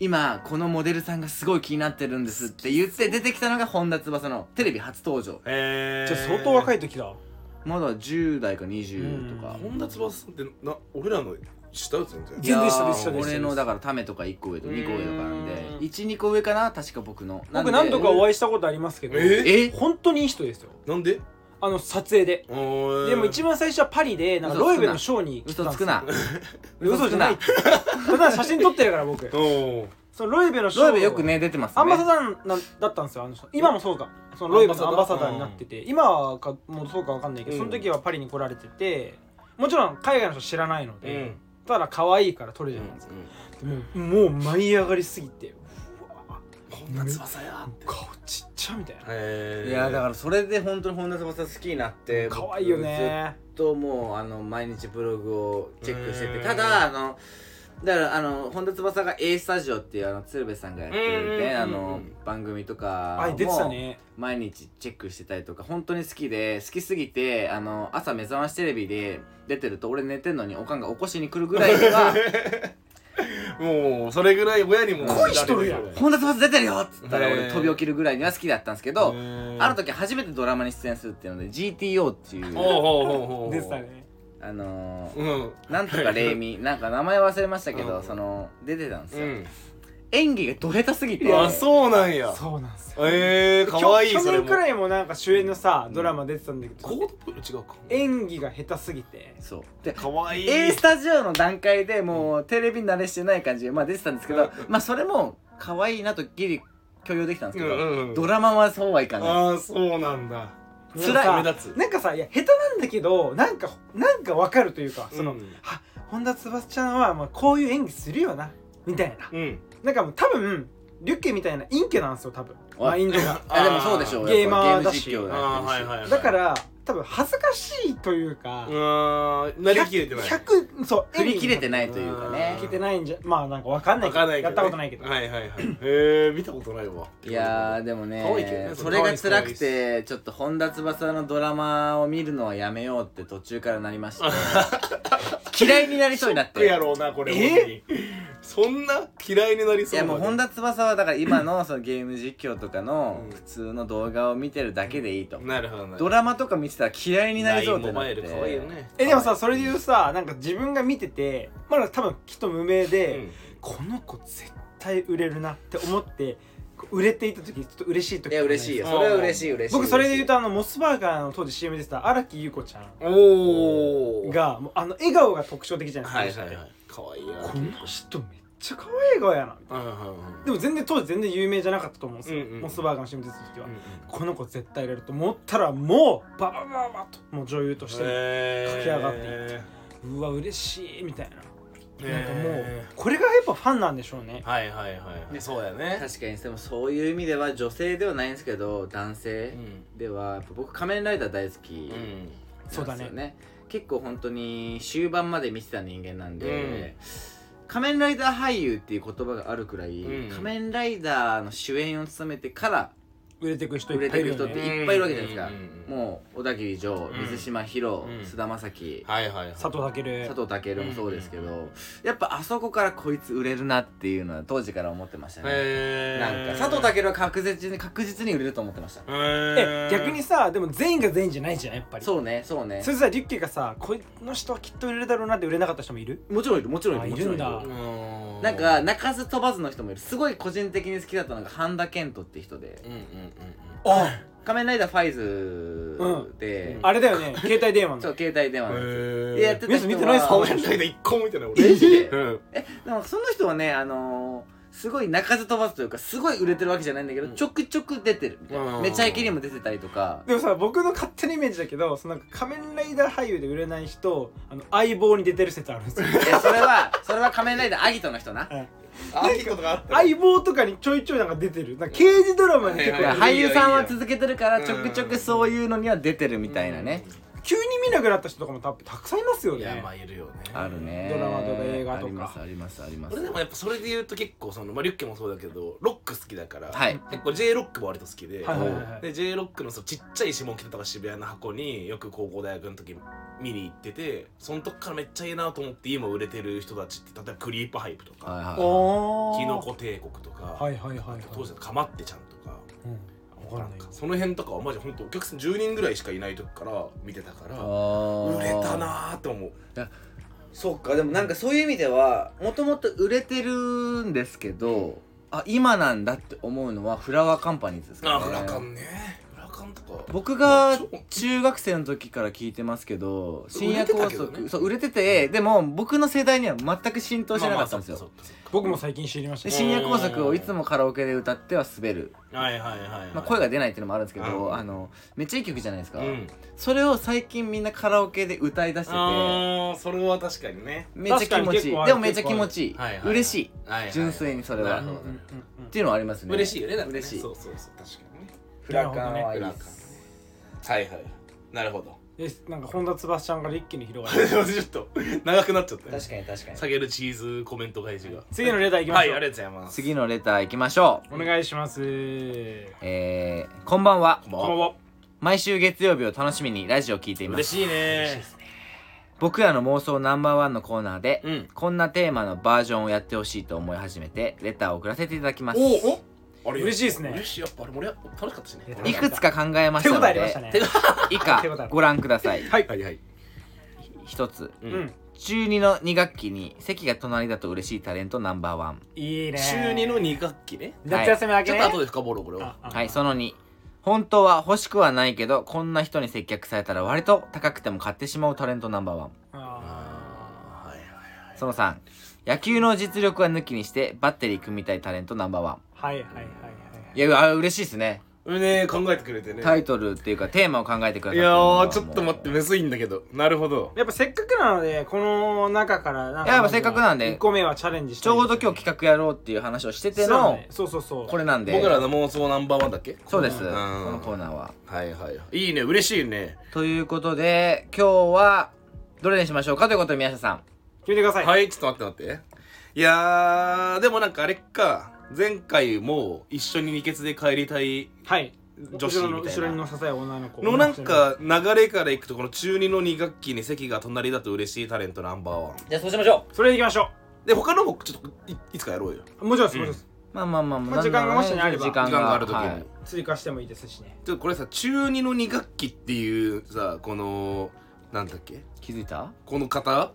Speaker 1: 今このモデルさんがすごい気になってるんですって言って出てきたのが本田翼のテレビ初登場。
Speaker 3: えー。
Speaker 2: じゃあ相当若い時だ。
Speaker 1: まだ10代か20とか。
Speaker 3: 本田翼さんってな俺らの下よ全然。
Speaker 2: 全然下です下です
Speaker 1: 俺のだからためとか1個上と2個上とかなんで
Speaker 3: うん。
Speaker 1: 12個上かな確か僕の。
Speaker 2: 僕何度かお
Speaker 1: 会
Speaker 2: 会いしたことありますけど
Speaker 3: え？
Speaker 1: え
Speaker 2: 本当にいい人ですよ。
Speaker 3: なんで？
Speaker 2: あの撮影で。で
Speaker 3: で
Speaker 2: も一番最初はパリでなんかロイベのショーに来てたんですよ。
Speaker 1: 嘘つくな。[laughs]
Speaker 2: 嘘じゃない。ただ写真撮ってるから僕。
Speaker 3: お
Speaker 2: そのロイベのショー。
Speaker 1: ロイブよくね出てますね。
Speaker 2: アンバサダーなんだったんですよあの人。今もそうか。そのロイベのアンバサダー。になってて。今はかもうそうかわかんないけど、
Speaker 3: うん。
Speaker 2: その時はパリに来られててもちろん海外の人知らないので、
Speaker 3: うん
Speaker 2: ただ可愛いから撮るじゃないですか、もうもう舞い上がりすぎてうわ
Speaker 3: 本田翼や
Speaker 2: 顔ちっちゃみたいな。
Speaker 1: いやだからそれで本当に本田翼好きになって
Speaker 2: 可愛いよね。
Speaker 1: ずっともうあの毎日ブログをチェックして
Speaker 3: うん。
Speaker 1: てただあのだからあの本田翼が A スタジオっていうあの鶴瓶さんがやってるねあの番組とか
Speaker 2: あ出てた
Speaker 1: も
Speaker 2: ね
Speaker 1: 毎日チェックしてたりとか本当に好きで好きすぎてあの朝目覚ましテレビで出てると俺寝てんのにおかんが起こしに来るぐらいには [laughs]
Speaker 3: もうそれぐらい親にも
Speaker 2: 恋しとるやん。
Speaker 1: 本田翼出てるよっつったら俺飛び起きるぐらいには好きだったんですけどある時初めてドラマに出演するっていうので GTO っていう
Speaker 3: ほうほうほうほう
Speaker 2: でしたね
Speaker 1: あのー
Speaker 3: うん。
Speaker 1: なんとかレイミ [laughs] なんか名前忘れましたけど、
Speaker 3: うん。
Speaker 1: その出てたんですよ、
Speaker 3: うん。
Speaker 1: 演技がど下手すぎて。
Speaker 3: あそうなんや。
Speaker 2: そうなんですよ。
Speaker 3: ええかわいい
Speaker 2: 去
Speaker 3: それも。
Speaker 2: 年くらいもなんか主演のさドラマ出てたんだけど、
Speaker 3: コードプール違うか。
Speaker 2: 演技が下手すぎて。
Speaker 1: そう。で
Speaker 3: かわいい。
Speaker 1: A スタジオの段階でもうテレビ慣れしてない感じでまあ出てたんですけど、まあそれも可愛いなとギリ許容できたんですけど、
Speaker 3: うんうんうん。
Speaker 1: ドラマはそうはいかない。
Speaker 3: ああそうなんだ
Speaker 1: 辛い
Speaker 2: なんか
Speaker 3: 目立つ。
Speaker 2: なんかさいや下手なんだけどなんかなんかわかるというかその、
Speaker 3: うん。
Speaker 2: あ本田翼ちゃんはまあこういう演技するよなみたいな。
Speaker 3: うん。
Speaker 2: なんかもう多分リュッケみたいな陰キャなんですよ多分。マインドが。
Speaker 1: あでもそうでしょう。
Speaker 2: ゲーマーだし。
Speaker 1: ゲーム実況
Speaker 3: あ
Speaker 1: やってるし。
Speaker 3: あはいはいはい。
Speaker 2: だから多分恥ずかしいというか、
Speaker 3: うーん。なりきれてない。
Speaker 2: 100そう
Speaker 1: 振り切れてないというかね。
Speaker 2: 切れてないんじゃまあなんかわかんないけど
Speaker 3: わかんないけどね。
Speaker 2: やったことないけど、
Speaker 3: はいはいはい。[clears throat] へえ見たことないわ。
Speaker 1: いやーでも
Speaker 3: 可愛いけど
Speaker 1: ね。
Speaker 3: ね
Speaker 1: それが辛くてちょっと本田翼のドラマを見るのはやめようって途中からなりまして。[laughs] 嫌いになりそうになっ
Speaker 3: ショックや
Speaker 1: て
Speaker 3: ろうなこれ
Speaker 2: え
Speaker 3: 本当にそんな嫌いになり
Speaker 1: い
Speaker 3: そう
Speaker 1: やもう本田翼はだから今のそのゲーム実況とかの
Speaker 3: うん。
Speaker 1: 普通の動画を見てるだけでいいと。
Speaker 3: なるほどな
Speaker 1: ドラマとか見てたら嫌いになりそうって。なって
Speaker 3: いよね。
Speaker 2: えでもさそれで言うさなんか自分が見ててまだ多分きっと無名で、
Speaker 3: うん。
Speaker 2: この子絶対売れるなって思って売れていた時ちょっと嬉しい時
Speaker 1: いや嬉しいよ。
Speaker 3: うん。
Speaker 1: それは嬉しい嬉しい。
Speaker 2: 僕それで言うとあのモスバーガーの当時 CM 出てた荒木優子ちゃん
Speaker 3: おお
Speaker 2: がもうあの笑顔が特徴的じゃなですか、
Speaker 3: はいいはいはい可愛いや
Speaker 2: この人めっちゃ可愛い笑顔やな。みたいなでも全然当時全然有名じゃなかったと思うんですよ、モスバーガーの CM 出てた時は、
Speaker 3: うん
Speaker 2: この子絶対売れると思ったらもうバババババともう女優として駆け上がっていってうわ嬉しいみたいななんかもう
Speaker 3: へ
Speaker 2: これがやっぱファンなんでしょうね
Speaker 3: ーはいはいはいはいそうやね
Speaker 1: 確かにでもそういう意味では女性ではないんですけど男性
Speaker 3: うん
Speaker 1: では僕仮面ライダー大好き
Speaker 3: うん
Speaker 2: そうだね
Speaker 1: 結構本当に終盤まで見てた人間なんで、
Speaker 3: うん。
Speaker 1: 仮面ライダー俳優っていう言葉があるくらい、
Speaker 3: うん。
Speaker 1: 仮面ライダーの主演を務めてから
Speaker 2: 売れてく人
Speaker 1: 売れ
Speaker 2: いっぱいいる
Speaker 1: てく人っていっぱいいるわけじゃないですか、
Speaker 3: うんうんうん
Speaker 1: もう小田切城
Speaker 3: うん。
Speaker 1: 水島ヒロ
Speaker 3: うん
Speaker 1: 菅田将暉。
Speaker 3: はいはいはい。
Speaker 2: 佐藤健。
Speaker 1: 佐藤健もそうですけど、
Speaker 3: うん
Speaker 1: やっぱあそこからこいつ売れるなっていうのは当時から思ってましたね、
Speaker 3: へー。
Speaker 1: なんか。佐藤健は確実に確実に売れると思ってました
Speaker 2: え逆にさでも全員が全員じゃないじゃんやっぱり。
Speaker 1: そうねそうね。
Speaker 2: それさリュッケがさこの人はきっと売れるだろうなって売れなかった人もいる？
Speaker 1: もちろんいるもちろんいる
Speaker 2: あ
Speaker 1: もちろん
Speaker 2: いる。んだ
Speaker 3: うん
Speaker 1: なんか鳴かず飛ばずの人もいる。すごい個人的に好きだったのが半田健人って人で。
Speaker 3: うんうんうん
Speaker 2: あ
Speaker 1: 仮面ライダーファイズで、
Speaker 2: あれだよね。携帯電話の。
Speaker 1: そう携帯電話のやつ。
Speaker 3: へ
Speaker 1: でやってた人
Speaker 2: 皆さん見てないっすか？
Speaker 1: は
Speaker 3: 仮面ライダー一個も見てない俺。
Speaker 1: マジで？
Speaker 3: うん。
Speaker 1: えでもその人はねあのーすごい鳴かず飛ばずというかすごい売れてるわけじゃないんだけど、
Speaker 3: うん。
Speaker 1: ちょくちょく出てるみたいな。
Speaker 3: うん。
Speaker 1: めちゃイケにも出てたりとか。
Speaker 2: でもさ僕の勝手なイメージだけどそのなんか仮面ライダー俳優で売れない人あの相棒に出てる説あるんですよ。
Speaker 1: それはそれは仮面ライダーアギトの人な。
Speaker 3: ああった
Speaker 2: 相棒とかにちょいちょいなんか出てる。なんか刑事ドラマに結構
Speaker 1: いや
Speaker 3: はいはい
Speaker 1: 俳優さんは続けてるからちょくちょくそういうのには出てるみたいなね、
Speaker 2: 急に見なくなった人とかも多分たくさんいますよね。
Speaker 3: いやまあいるよね。
Speaker 1: あるね。
Speaker 2: ドラマとか映画とか。
Speaker 1: ありますありますあります。
Speaker 3: 俺でもやっぱそれで言うと結構その、まあ、リュッケもそうだけどロック好きだから、
Speaker 1: はい。
Speaker 3: 結構 J ロックも割と好きで,、
Speaker 2: はいはいはいはい。
Speaker 3: で J ロックのそのちっちゃい下北とか渋谷の箱によく高校大学の時見に行っててその時からめっちゃいいなと思って今売れてる人たちって例えばクリープハイプとか、
Speaker 1: はいはい。
Speaker 2: おー。
Speaker 3: キノコ帝国とか、
Speaker 2: はいはいはいはい。
Speaker 3: 当時だとかまってちゃんとか。
Speaker 2: うんんないよ。
Speaker 3: その辺とかはマジ本当お客さん10人ぐらいしかいない時から見てたから
Speaker 1: 売
Speaker 3: 売れたなーって思う。
Speaker 1: そうかでもなんかそういう意味ではもともと売れてるんですけどあ今なんだって思うのはフラワーカンパニーズですかね。
Speaker 3: あフラカンねか
Speaker 1: 僕が中学生の時から聞いてますけど深夜拘束、
Speaker 3: 売れ
Speaker 1: そう売れててでも僕の世代には全く浸透してなかったんですよ、
Speaker 2: 僕も最近知りました。
Speaker 1: で深夜拘束をいつもカラオケで歌っては滑る、
Speaker 3: はいはいはいはい、
Speaker 1: まあ、声が出ないっていうのもあるんですけど、
Speaker 3: うん。
Speaker 1: あのめっちゃいい曲じゃないですか、
Speaker 3: うん。
Speaker 1: それを最近みんなカラオケで歌い出してて。
Speaker 3: あーそれは確かにね。
Speaker 1: めっちゃ気持ちいい。でもめっちゃ気持ちいい、
Speaker 3: はいはい
Speaker 1: 嬉しい純粋にそれは。っていうのはありますね。
Speaker 3: 嬉しいよね
Speaker 1: 嬉しい。
Speaker 3: そうそうそう確かに。ね
Speaker 1: フラカンはいいです
Speaker 3: はいはい。なるほど。
Speaker 2: でなんか本田翼ちゃんから一気に広がる。[laughs]
Speaker 3: ちょっと長くなっちゃったね。
Speaker 1: 確かに確かに。
Speaker 3: 下げるチーズコメント返しが。
Speaker 2: 次のレターいきましょう、
Speaker 3: はいありがとうございます。
Speaker 1: 次のレター行きましょう。
Speaker 2: お願いします。
Speaker 1: えー、こんばんは。
Speaker 3: こんばんは。
Speaker 2: こんばんは
Speaker 1: 毎週月曜日を楽しみにラジオを聞いています。
Speaker 3: 嬉しいね。
Speaker 1: 僕らの妄想ナンバーワンのコーナーで、
Speaker 3: うん。
Speaker 1: こんなテーマのバージョンをやってほしいと思い始めてレターを送らせていただきます。
Speaker 3: おお？あれ
Speaker 2: 嬉しいですね。
Speaker 3: 嬉しい。やっぱあれ盛り上が楽しかったしね。
Speaker 2: い
Speaker 1: いくつか考えまし
Speaker 2: 手応
Speaker 1: たので。
Speaker 2: えありましたね。
Speaker 1: 以下
Speaker 2: 手応え。ある
Speaker 1: ご覧ください。
Speaker 2: はい。
Speaker 3: はい。はい
Speaker 1: 一つ。
Speaker 3: う
Speaker 2: うん。
Speaker 1: 中2の2学期に席が隣だと嬉しいタレントナンバーワン。
Speaker 2: いいね。
Speaker 3: 中2の2学期ね。
Speaker 2: 夏休み明け？ね
Speaker 3: ちょっと後で深掘ろうこれは
Speaker 1: はいその2本当は欲しくはないけどこんな人に接客されたら割と高くても買ってしまうタレントナンバーワン。
Speaker 2: あ
Speaker 3: あーはいはい
Speaker 1: その3野球の実力は抜きにしてバッテリー組みたいタレントナンバーワン
Speaker 2: はいはいはいはい
Speaker 1: い。やあ嬉しいですね。
Speaker 3: ね考えてくれてね。
Speaker 1: タイトルっていうかテーマを考えてくださって
Speaker 3: いやーちょっと待ってむずいんだけど。なるほど。
Speaker 2: やっぱせっかくなのでこの中からなん
Speaker 1: いややっぱせっかくなんで
Speaker 2: 1個目はチャレンジして
Speaker 1: ちょうど今日企画やろうっていう話をしてての
Speaker 2: そうそうそう
Speaker 1: これなんで。
Speaker 3: 僕らの妄想ナンバーワンだっけ？
Speaker 1: そうです。こ
Speaker 3: ん。
Speaker 1: のコーナーは。
Speaker 3: はいはいい。いね嬉しいね。
Speaker 1: ということで今日はどれにしましょうか？ということで宮下さん。
Speaker 2: 決めてください。
Speaker 3: はいちょっと待って待って。いやーでもなんかあれか前回も一緒に二血で帰りたい
Speaker 2: はい。
Speaker 3: 女子みたいな。
Speaker 2: 後ろに乗せたい女の子。
Speaker 3: のなんか流れからいくとこの中2の2学期に席が隣だと嬉しいタレントナンバーワン。
Speaker 1: じゃあそうしましょ
Speaker 2: それでいきましょ
Speaker 3: で他のもちょっといいつかやろうよ。
Speaker 2: うもちろんですもちろんです。
Speaker 1: うまあまあまあ
Speaker 2: まあ時間がもしねあれば。
Speaker 1: 時間
Speaker 3: 時間がある時に、
Speaker 1: はい。
Speaker 2: 追加してもいいですしね。
Speaker 3: ちょっとこれさ中2の2学期っていうさこのなんだっけ？
Speaker 1: 気づいた？
Speaker 3: この方？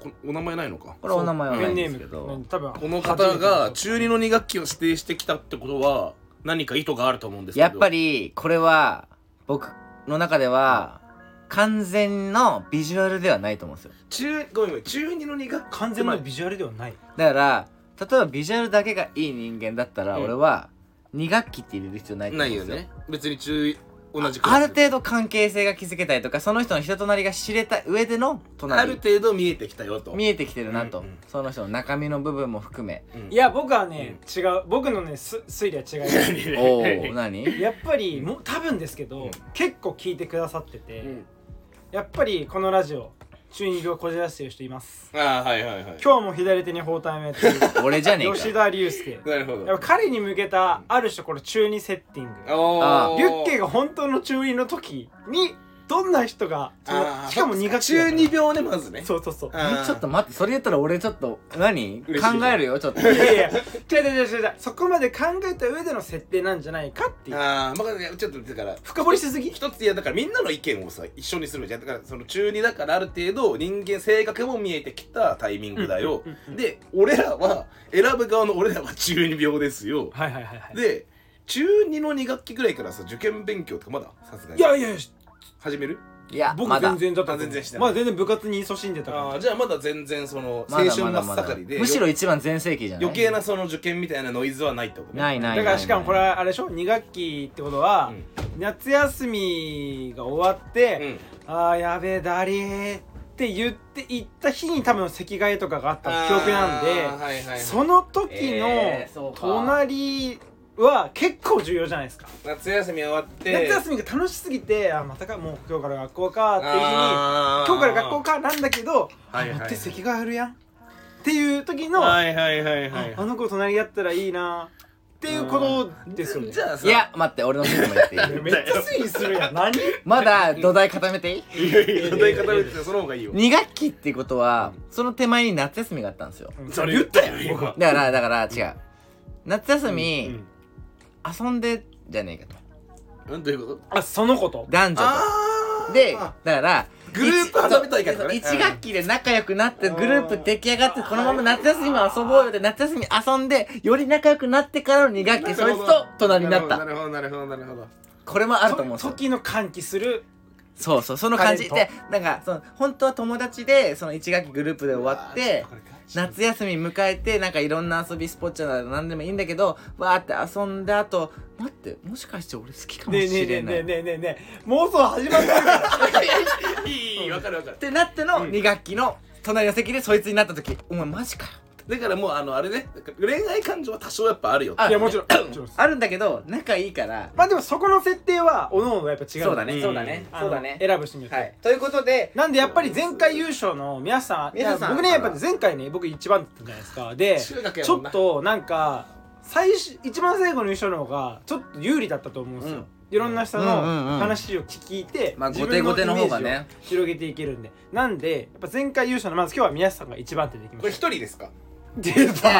Speaker 3: こお名前ないのか。
Speaker 1: これお名前はないんですけど。
Speaker 2: ム。多分
Speaker 3: この方が中2の2学期を指定してきたってことは何か意図があると思うんですけど。
Speaker 1: やっぱりこれは僕の中では完全のビジュアルではないと思うんですよ。
Speaker 3: 中ごめんごめん。中2の2学期
Speaker 2: 完全のビジュアルではない。
Speaker 1: だから例えばビジュアルだけがいい人間だったら
Speaker 3: うん。
Speaker 1: 俺は2学期って入れる必要ないと思うんですよ。
Speaker 3: ないよね。別に中同じクラス。
Speaker 1: ある程度関係性が築けたりとかその人の人となりが知れた上での
Speaker 3: あ
Speaker 1: 隣
Speaker 3: る程度見えてきたよと。
Speaker 1: 見えてきてるなと、
Speaker 3: うんうん。
Speaker 1: その人の中身の部分も含め。
Speaker 3: うん。
Speaker 2: いや僕はね違う。僕のねす推理は違います
Speaker 1: おお何？
Speaker 2: やっぱりもう多分ですけど、
Speaker 3: うん。
Speaker 2: 結構聞いてくださってて、
Speaker 3: うん。
Speaker 2: やっぱりこのラジオ中二病こじらしてる人います。
Speaker 3: ああはいはいはい。
Speaker 2: 今日も左手に包帯をやってる。[laughs]
Speaker 1: 俺じゃねえか。
Speaker 2: 吉田龍介。
Speaker 3: なるほ
Speaker 2: やっぱ彼に向けたある種これ中二セッティング。
Speaker 1: あ
Speaker 2: リュッケが本当の中二の時にどんな人がしかも2学期
Speaker 3: 中二病ねまずね。
Speaker 2: そうそうそう。
Speaker 1: ちょっと待ってそれ言ったら俺ちょっと何？考
Speaker 3: 嬉しい
Speaker 1: えるよちょっと。
Speaker 2: いやいや違う違う違う違う。そこまで考えた上での設定なんじゃないかっていう。
Speaker 3: ああまあちょっとだから
Speaker 2: 深掘りしすぎ？
Speaker 3: 一ついやだからみんなの意見をさ一緒にするじゃん。だからその中二だからある程度人間性格も見えてきたタイミングだよ、
Speaker 2: うんうんうん
Speaker 3: で俺らは選ぶ側の俺らは中二病ですよ。
Speaker 2: はいはいはいはい。
Speaker 3: で中二の2学期ぐらいからさ受験勉強とかまださすがに。
Speaker 2: いやいやいや
Speaker 3: 始める？
Speaker 1: いや
Speaker 2: 僕
Speaker 1: まだ。
Speaker 2: 全然だった
Speaker 3: あ全然してない。
Speaker 2: まあ全然部活に勤しんでたから。
Speaker 3: ああじゃあまだ全然その
Speaker 1: まだ
Speaker 3: 青春真っ盛りで。
Speaker 1: むしろ一番全盛期じゃない？
Speaker 3: 余計なその受験みたいなノイズはないってことね。
Speaker 1: ないない
Speaker 2: だからしかもこれはあれでしょ？2学期ってことは、夏休みが終わって、あーやべえだりーって言って行った日に多分席替えとかがあった記憶なんで、
Speaker 3: はいはいはい、
Speaker 2: その時の
Speaker 1: えーそうか。
Speaker 2: 隣は結構重要じゃないですか、
Speaker 3: 夏休み終わって。
Speaker 2: 夏休みが楽しすぎてあまたかもう今日から学校かっていう日に今日から学校かなんだけど、
Speaker 3: はいはいはい。
Speaker 2: あ待って席替えあるやん。っていう時の、
Speaker 3: はいはいはいはい。
Speaker 2: ああの子隣やったらいいな。っていうことですよね。
Speaker 3: じゃあさ。
Speaker 1: いや待って俺の推理も言っていい。[laughs]
Speaker 2: めっちゃ推理するやん。何？
Speaker 1: まだ土台固めていい？
Speaker 3: いやいや土台固めてその方がいいよ。
Speaker 1: 2学期っていうことはその手前に夏休みがあったんですよ。
Speaker 2: うん。
Speaker 3: それ言ったよ今。
Speaker 1: だからだから違う。夏休
Speaker 3: う
Speaker 1: み
Speaker 3: ん
Speaker 1: 遊んでじゃねえかと。
Speaker 3: うんどういうこと？
Speaker 2: あそのこと？
Speaker 1: 男女と。でだから
Speaker 3: グループ遊びたいからね。
Speaker 1: 1学期で仲良くなってグループ出来上がってこのまま夏休みも遊ぼうよって夏休み遊んでより仲良くなってからの2学期そいつと隣になった。
Speaker 3: なるほどなるほどなるほど
Speaker 1: これもあると思うんですよ。
Speaker 2: 時の歓喜する？
Speaker 1: そうそうその感じ。でなんかその本当は友達でその1学期グループで終わって夏休み迎えてなんかいろんな遊びスポッチャーなら何でもいいんだけどわーって遊んだ後待ってもしかして俺好きかもしれない。
Speaker 2: ねえねえねえねえねえ妄想始まってるから
Speaker 3: いいわかるわかるっ
Speaker 1: てなっての2学期の隣の席でそいつになった時お前マジかよ
Speaker 3: だからもうあのあれね恋愛感情は多少やっぱあるよ
Speaker 1: あ
Speaker 2: いやもちろん
Speaker 1: あるんだけど仲いいから。
Speaker 2: まあでもそこの設定はおのおのやっぱ違う
Speaker 1: そうだね。
Speaker 2: ん
Speaker 1: そうだね。そうだね。
Speaker 2: 選ぶ人によって、
Speaker 1: はい。ということで
Speaker 2: なんでやっぱり前回優勝の皆さん
Speaker 1: 皆さん。
Speaker 2: 僕ねやっぱ前回ね僕一番だったじゃないですか。でちょっとなんか最初一番最後の優勝の方がちょっと有利だったと思うんですよ、いろんな人の話を聞いて、
Speaker 1: 後手後手の方が
Speaker 2: イメー
Speaker 1: ね
Speaker 2: ジを広げていけるんで。なんでやっぱ前回優勝のまず今日は宮下さんが一番手でいきま
Speaker 3: これ
Speaker 2: し
Speaker 3: 一人ですか？
Speaker 2: 出
Speaker 1: いや出た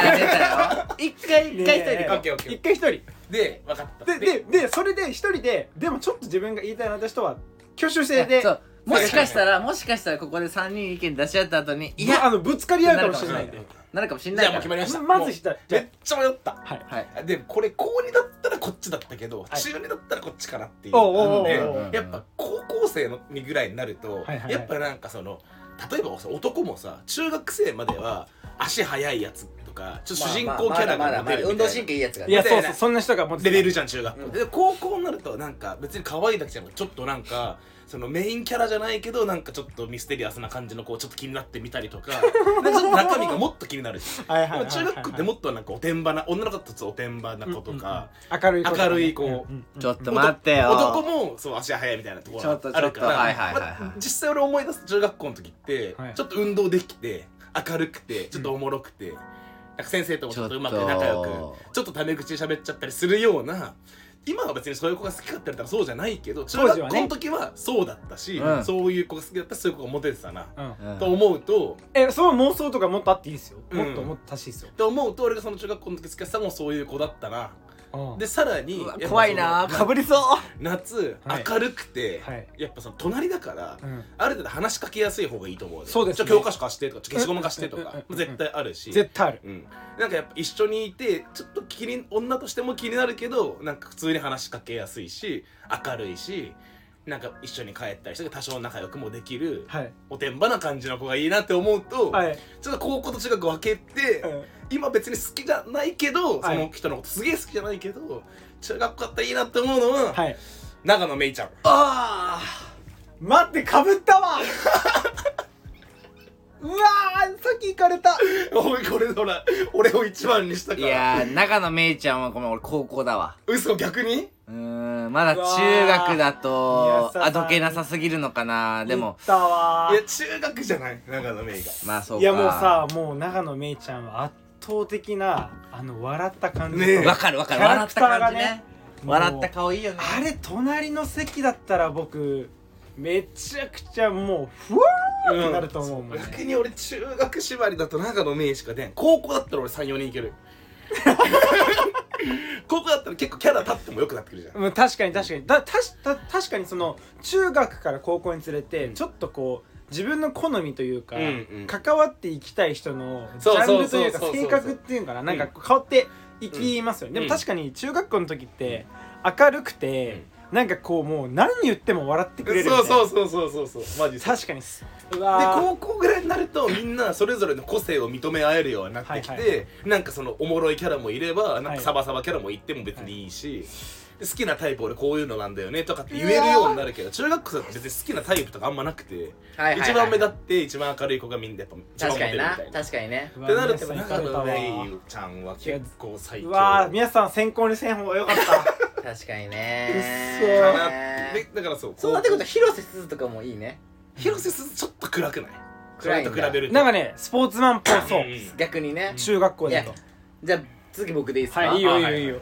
Speaker 1: よ。一回一回一人で
Speaker 2: ねえ
Speaker 1: 行こう。
Speaker 3: オッケーオッケー
Speaker 2: 一回一人。
Speaker 3: で分かった。
Speaker 2: でででそれで一人ででもちょっと自分が言いたいなって人は挙手制で
Speaker 1: そう。もしかしたらもしかしたらここで3人意見出し合った後にいや
Speaker 2: いやあのぶつかり合うかもしれない。んで
Speaker 1: なるかもしん
Speaker 3: じゃあ
Speaker 1: ないから
Speaker 3: もう決まりました。
Speaker 2: まず一人。じゃ
Speaker 3: めっちゃ迷った。
Speaker 2: はい。
Speaker 1: はい。
Speaker 3: でこれ高2だったらこっちだったけど、
Speaker 2: はい。
Speaker 3: 中2だったらこっちかなっていう。
Speaker 2: おうおうおう
Speaker 3: で
Speaker 2: おう。
Speaker 3: やっぱ高校生のにぐらいになると、
Speaker 2: はいはいはい。
Speaker 3: やっぱなんかその例えばさ男もさ中学生までは足速いやつとかちょっと主人公キャラがモテるみたいな。
Speaker 1: いいやつが
Speaker 2: いやそうそうそんな人が持って
Speaker 3: レベルじゃん中学校、
Speaker 1: うん。
Speaker 3: で高校になるとなんか別に可愛いだけじゃなくてちょっとなんかそのメインキャラじゃないけどなんかちょっとミステリアスな感じの子をちょっと気になってみたりとか [laughs] なんかちょっと中身がもっと気になるし。中学校ってもっとなんかおてんばな女の子とおてんばな子とか、
Speaker 2: 明るい子とかね。
Speaker 3: 明るい子。
Speaker 2: うんうんうん。
Speaker 1: ちょっと待ってよ。
Speaker 3: 男もそう足速いみたいなところあるから
Speaker 1: ちょっとはいはいはいはい。
Speaker 3: まあ実際俺思い出す中学校の時って、
Speaker 2: はい。
Speaker 3: ちょっと運動できて明るくてちょっとおもろくて、なんか先生ともちょっとうまく仲良く
Speaker 1: ちょっと。
Speaker 3: ちょっとタメ口で喋っちゃったりするような今は別にそういう子が好きかったらそうじゃないけど中学校の時はそうだったし、
Speaker 1: うん。
Speaker 3: そういう子が好きだったらそういう子がモテてたな、
Speaker 2: うん。
Speaker 1: うん
Speaker 3: と思うと
Speaker 2: えその妄想とかもっとあっていいですよ。
Speaker 3: うん
Speaker 2: もっともっと足しいですよ。
Speaker 3: と思うと俺がその中学校の時好きだったのもそういう子だったな。
Speaker 2: うん
Speaker 3: でさらに
Speaker 1: 怖いなかぶりそう。
Speaker 3: 夏、
Speaker 2: はい。
Speaker 3: 明るくて、
Speaker 2: はい。
Speaker 3: やっぱその隣だから、
Speaker 2: うん。
Speaker 3: ある程度話しかけやすい方がいいと思う
Speaker 2: そうですね。
Speaker 3: ちょ教科書貸してとかちょ消しゴム貸してとか絶対あるし。
Speaker 2: 絶対ある。
Speaker 3: うん、なんかやっぱ一緒にいてちょっと気に女としても気になるけどなんか普通に話しかけやすいし明るいしなんか一緒に帰ったりして多少仲良くもできる、
Speaker 2: はい。
Speaker 3: おてんばな感じの子がいいなって思うと、
Speaker 2: はい。
Speaker 3: ちょっと高校と中学分けて、
Speaker 2: うん。
Speaker 3: 今別に好きじゃないけど、
Speaker 2: はい。
Speaker 3: その人のことすげえ好きじゃないけど中学校だったらいいなって思うのは、
Speaker 2: はい。
Speaker 3: 長野めいちゃん。
Speaker 1: あ
Speaker 2: 待ってかぶったわ。[laughs] うわー先行かれた。
Speaker 3: おいこれほら俺を一番にしたから。
Speaker 1: いやー長野めいちゃんはごめん俺高校だわ。
Speaker 3: 嘘逆に？
Speaker 1: うまだ中学だとあどけなさすぎるのかな。でも
Speaker 2: たわ。
Speaker 3: いや中学じゃない長野めいが
Speaker 1: まあそうか。
Speaker 2: いやもうさもう長野めいちゃんは圧倒的なあの笑った感じ
Speaker 3: ねえ。
Speaker 1: わかるわかる。
Speaker 2: キャラ
Speaker 1: 笑った
Speaker 2: クターが
Speaker 1: 感じね
Speaker 2: ね
Speaker 1: 笑った顔いいよね。
Speaker 2: あれ隣の席だったら僕めちゃくちゃもうふわーってなると思うもんね、
Speaker 3: 逆に俺中学縛りだと長野めいしか出ん。高校だったら俺34人いける [laughs] 高校だったら結構キャラ立ってもよくなってくるじゃん。
Speaker 2: うん確かに確かに。だたした確かにその中学から高校に連れて、
Speaker 3: うん。
Speaker 2: ちょっとこう自分の好みというか、
Speaker 3: うんうん。
Speaker 2: 関わっていきたい人のジ
Speaker 3: そう
Speaker 2: ャンルというか性格っていうのかな。なんか変わっていきますよね、
Speaker 3: うん。
Speaker 2: でも確かに中学校の時って明るくて、なんかこうもう何言っても笑ってくれるみたいな。
Speaker 3: そうそうそうそうそうそう。マジで
Speaker 2: 確かに。すう
Speaker 3: で
Speaker 2: わー。
Speaker 3: 高校ぐらいになるとみんなそれぞれの個性を認め合えるようになってきて、
Speaker 2: はいはい
Speaker 3: なんかそのおもろいキャラもいればなん
Speaker 2: はい。
Speaker 3: かサバサバキャラもいっても別にいいし、で好きなタイプ俺こういうのなんだよねとかって言えるようになるけど中学校だと別に好きなタイプとかあんまなくて、
Speaker 1: はいはいはい
Speaker 3: 一番目立って一番明るい子がみんなやっぱ一番モテ
Speaker 1: 確かにな。
Speaker 3: るみたいな。
Speaker 1: 確かにね
Speaker 2: うわ
Speaker 3: ってなると
Speaker 2: 皆さん
Speaker 3: 長野
Speaker 2: よ
Speaker 3: メイちゃんは結構最強
Speaker 2: うわー皆さん先行にせん方がよかった。[laughs]
Speaker 1: 確かに
Speaker 2: うっ
Speaker 1: ね。
Speaker 2: そ
Speaker 3: かなでだからそう
Speaker 1: そうなってことは広瀬すずとかもいいね。
Speaker 3: 広瀬すずちょっと暗くない？
Speaker 1: 暗いんだ。
Speaker 3: それと比べると。
Speaker 2: なんかねスポーツマンっぽそう。
Speaker 3: うん。
Speaker 1: 逆にね。
Speaker 2: 中学校だと。
Speaker 1: いじゃあ次僕でいいですか？
Speaker 2: はいいいよ
Speaker 3: あ
Speaker 2: いいよ。いいよ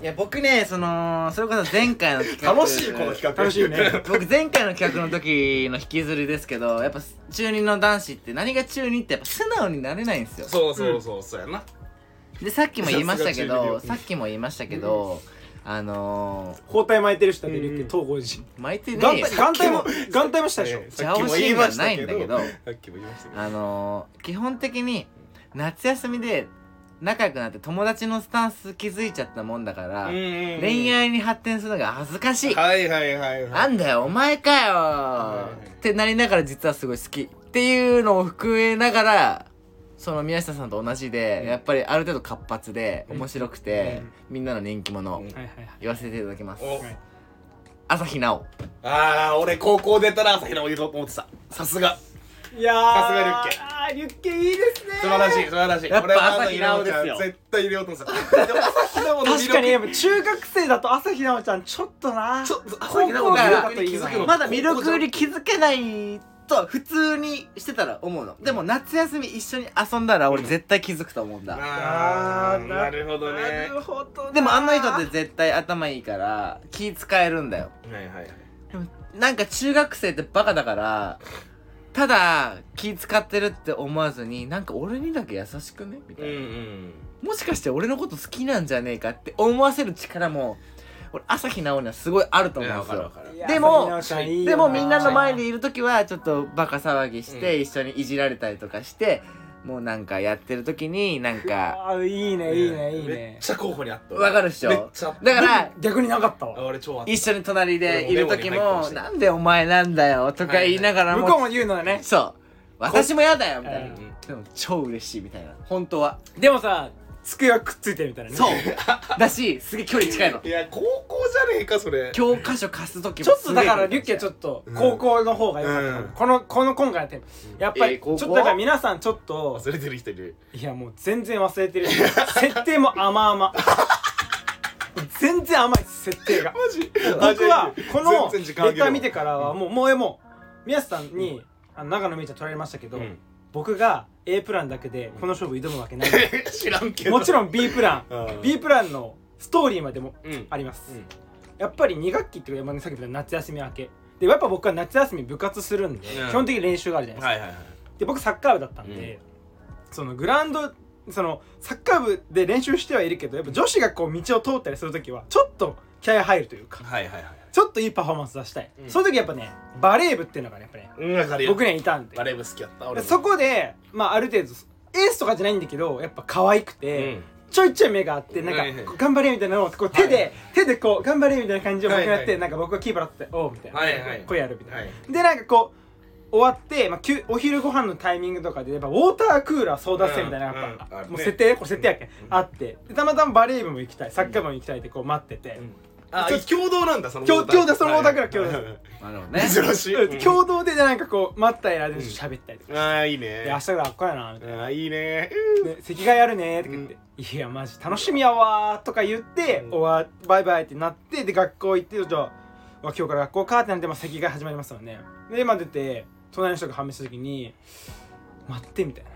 Speaker 1: いや僕ねそのそれこそ前回の企画 [laughs]
Speaker 3: 楽しいこの企画。
Speaker 2: 楽しいね。
Speaker 1: 僕前回の企画の時の引きずりですけどやっぱ中二の男子って何が中二ってやっぱ素直になれないんですよ。
Speaker 3: そうそうそうそうやな。
Speaker 1: でさっきも言いましたけどさっきも言いましたけどあの
Speaker 2: 包帯巻いてる人がいるっけ
Speaker 3: うん。
Speaker 2: 東郷寺
Speaker 1: ー巻いてねえよ。
Speaker 2: 眼帯も眼帯もしたでしょ？
Speaker 3: えーさっきも言いましたけど
Speaker 1: ジャオシーンがないんだ
Speaker 3: さっきも言いました。けど
Speaker 1: あのー基本的に夏休みで仲良くなって友達のスタンス気づいちゃったもんだから恋
Speaker 3: 恋
Speaker 1: 愛に発展するのが恥ずかしい。
Speaker 3: はいはいはいはい。
Speaker 1: なんだよお前かよ。
Speaker 3: はい
Speaker 1: ってなりながら実はすごい好き。っていうのを含めながらその宮下さんと同じで、
Speaker 3: うん。
Speaker 1: やっぱりある程度活発で
Speaker 2: うん。
Speaker 1: 面白くて、みんなの人気者、
Speaker 3: うん。
Speaker 2: はいはいはい
Speaker 1: 言わせていただきます。
Speaker 3: お
Speaker 2: はい
Speaker 1: 朝日奈
Speaker 3: ああ俺高校出たら朝日奈央言おうと思ってた。さすが。
Speaker 2: いやー。
Speaker 3: さすがリュッケ
Speaker 2: リュッケいいですね。
Speaker 3: 素晴らしい素晴らしい。
Speaker 1: やっぱ朝日奈央ですよ。
Speaker 3: 絶対入れようと思ってた。でも朝日奈央の魅力
Speaker 2: 確かにでも中学生だと朝日奈央ちゃんちょっとな [laughs]
Speaker 3: ちょっと朝日奈央の
Speaker 1: 高校がまだ魅力に気づけないと普通にしてたら思うの。でも夏休み一緒に遊んだら俺絶対気づくと思うんだ。
Speaker 2: ー
Speaker 3: あーなるほどね。
Speaker 2: なるほどな
Speaker 1: でもあの人って絶対頭いいから気使えるんだよ。
Speaker 3: はいはいはい。
Speaker 1: でもなんか中学生ってバカだからただ気使ってるって思わずになんか俺にだけ優しくね？みた
Speaker 3: うん
Speaker 1: いな、
Speaker 3: うん
Speaker 1: もしかして俺のこと好きなんじゃねえかって思わせる力も俺朝日奈央にはすごいあると思うんですよ。でもでもみんなの前にいる時はちょっとバカ騒ぎして
Speaker 3: うん。
Speaker 1: 一緒にいじられたりとかしてもうなんかやってる時になんか
Speaker 2: あーいいねいいねいい
Speaker 3: めっ
Speaker 2: ね
Speaker 3: ちゃ候補にあった
Speaker 1: わ。かるっしょ？
Speaker 3: めっちゃあった。
Speaker 1: だから
Speaker 2: 逆になかったわ。
Speaker 3: 俺超あった。
Speaker 1: 一緒に隣でいる時も「
Speaker 3: メモに入ってました
Speaker 1: なんでお前なんだよ」とか言いながらも
Speaker 2: 向こうも言うのはね。
Speaker 1: そう。私も嫌だよみたいな。
Speaker 2: うん。
Speaker 1: でも超嬉しいみたいな。本当は。
Speaker 2: でもさ机はくっついてるみたいなね
Speaker 1: そう。[laughs] だしすげえ距離近いの。
Speaker 3: いや高校じゃねえかそれ。
Speaker 1: 教科書貸す時も
Speaker 2: ちょっとだからリュッケはちょっと
Speaker 3: うん。
Speaker 2: 高校の方が良かった
Speaker 3: うん。
Speaker 2: このこの今回のテーマ。やっぱりちょ
Speaker 1: えー高校？
Speaker 2: っとだから皆さんちょっと
Speaker 3: 忘れてる人いる？
Speaker 2: いやもう全然忘れてる設定も甘々。全然甘いです設定が。[laughs]
Speaker 3: マジ？
Speaker 2: 僕はこの
Speaker 3: 全然時間あげろ
Speaker 2: レター見てからはもうもうえもう宮下さんにあの長野めいちゃん取られましたけど、
Speaker 3: うん。
Speaker 2: 僕が A プランだけでこの勝負挑むわけない。[laughs]
Speaker 3: 知らんけど。
Speaker 2: もちろん B プラン。
Speaker 3: うん。
Speaker 2: B プランのストーリーまでも
Speaker 3: うん。
Speaker 2: あります、
Speaker 3: うん。
Speaker 2: やっぱり2学期っていうかまあさっき言った夏休み明け。でやっぱ僕は夏休み部活するんで、
Speaker 3: うん。
Speaker 2: 基本的に練習があるじゃないですか、
Speaker 3: はいはいはい。
Speaker 2: で僕サッカー部だったんで、そのグラウンドそのサッカー部で練習してはいるけどやっぱ女子がこう道を通ったりする時はちょっと気合入るというか。
Speaker 3: はいはいはい
Speaker 2: ちょっといいパフォーマンス出したい、
Speaker 3: うん。
Speaker 2: そういう時やっぱねバレー部っていうのがねやっぱね
Speaker 3: うんわかるよ。
Speaker 2: 僕にはいたんで。
Speaker 3: バレー部好きやった俺も。
Speaker 2: そこでまあある程度エースとかじゃないんだけどやっぱ可愛く
Speaker 3: う
Speaker 2: て、
Speaker 3: ん。
Speaker 2: ちょいちょい目があってなんか
Speaker 3: はいはい
Speaker 2: こう頑張れみたいなのをこう手で、
Speaker 3: はい。
Speaker 2: 手でこう頑張れみたいな感じを僕がやって、
Speaker 3: はい。はい
Speaker 2: なんか僕がキーパーだっておうみたいな、
Speaker 3: はいはい。
Speaker 2: こうやるみたいな、
Speaker 3: はい。
Speaker 2: でなんかこう終わって、まあ、きゅお昼ご飯のタイミングとかでやっぱウォータークーラー争奪戦みたいなのがやっぱ、
Speaker 3: うんうん。あるね。
Speaker 2: もう設定これ設定やっけ、
Speaker 3: うん。
Speaker 2: あって。でたまたまバレー部も行きたいサッカー部も行きたいってこう待ってて、
Speaker 3: あ共同なんだその
Speaker 2: 共共同そのウォーターク共同。
Speaker 1: なるほどね。[laughs]
Speaker 3: 珍しい。
Speaker 2: うん。共同でなんかこう待った間で喋ったりとか、
Speaker 3: ああいい
Speaker 2: で
Speaker 3: ね。
Speaker 2: 明日から学校やなみたいな。
Speaker 3: ああいいね。
Speaker 2: で席替えあるねとか言って、いやマジ楽しみやわーとか言って、
Speaker 3: うん。
Speaker 2: 終わバイバイってなってで学校行ってじゃあわ今日から学校かってなって、まあ、席替え始まりますよね。で今出て隣の人が判明した時に待ってみたいな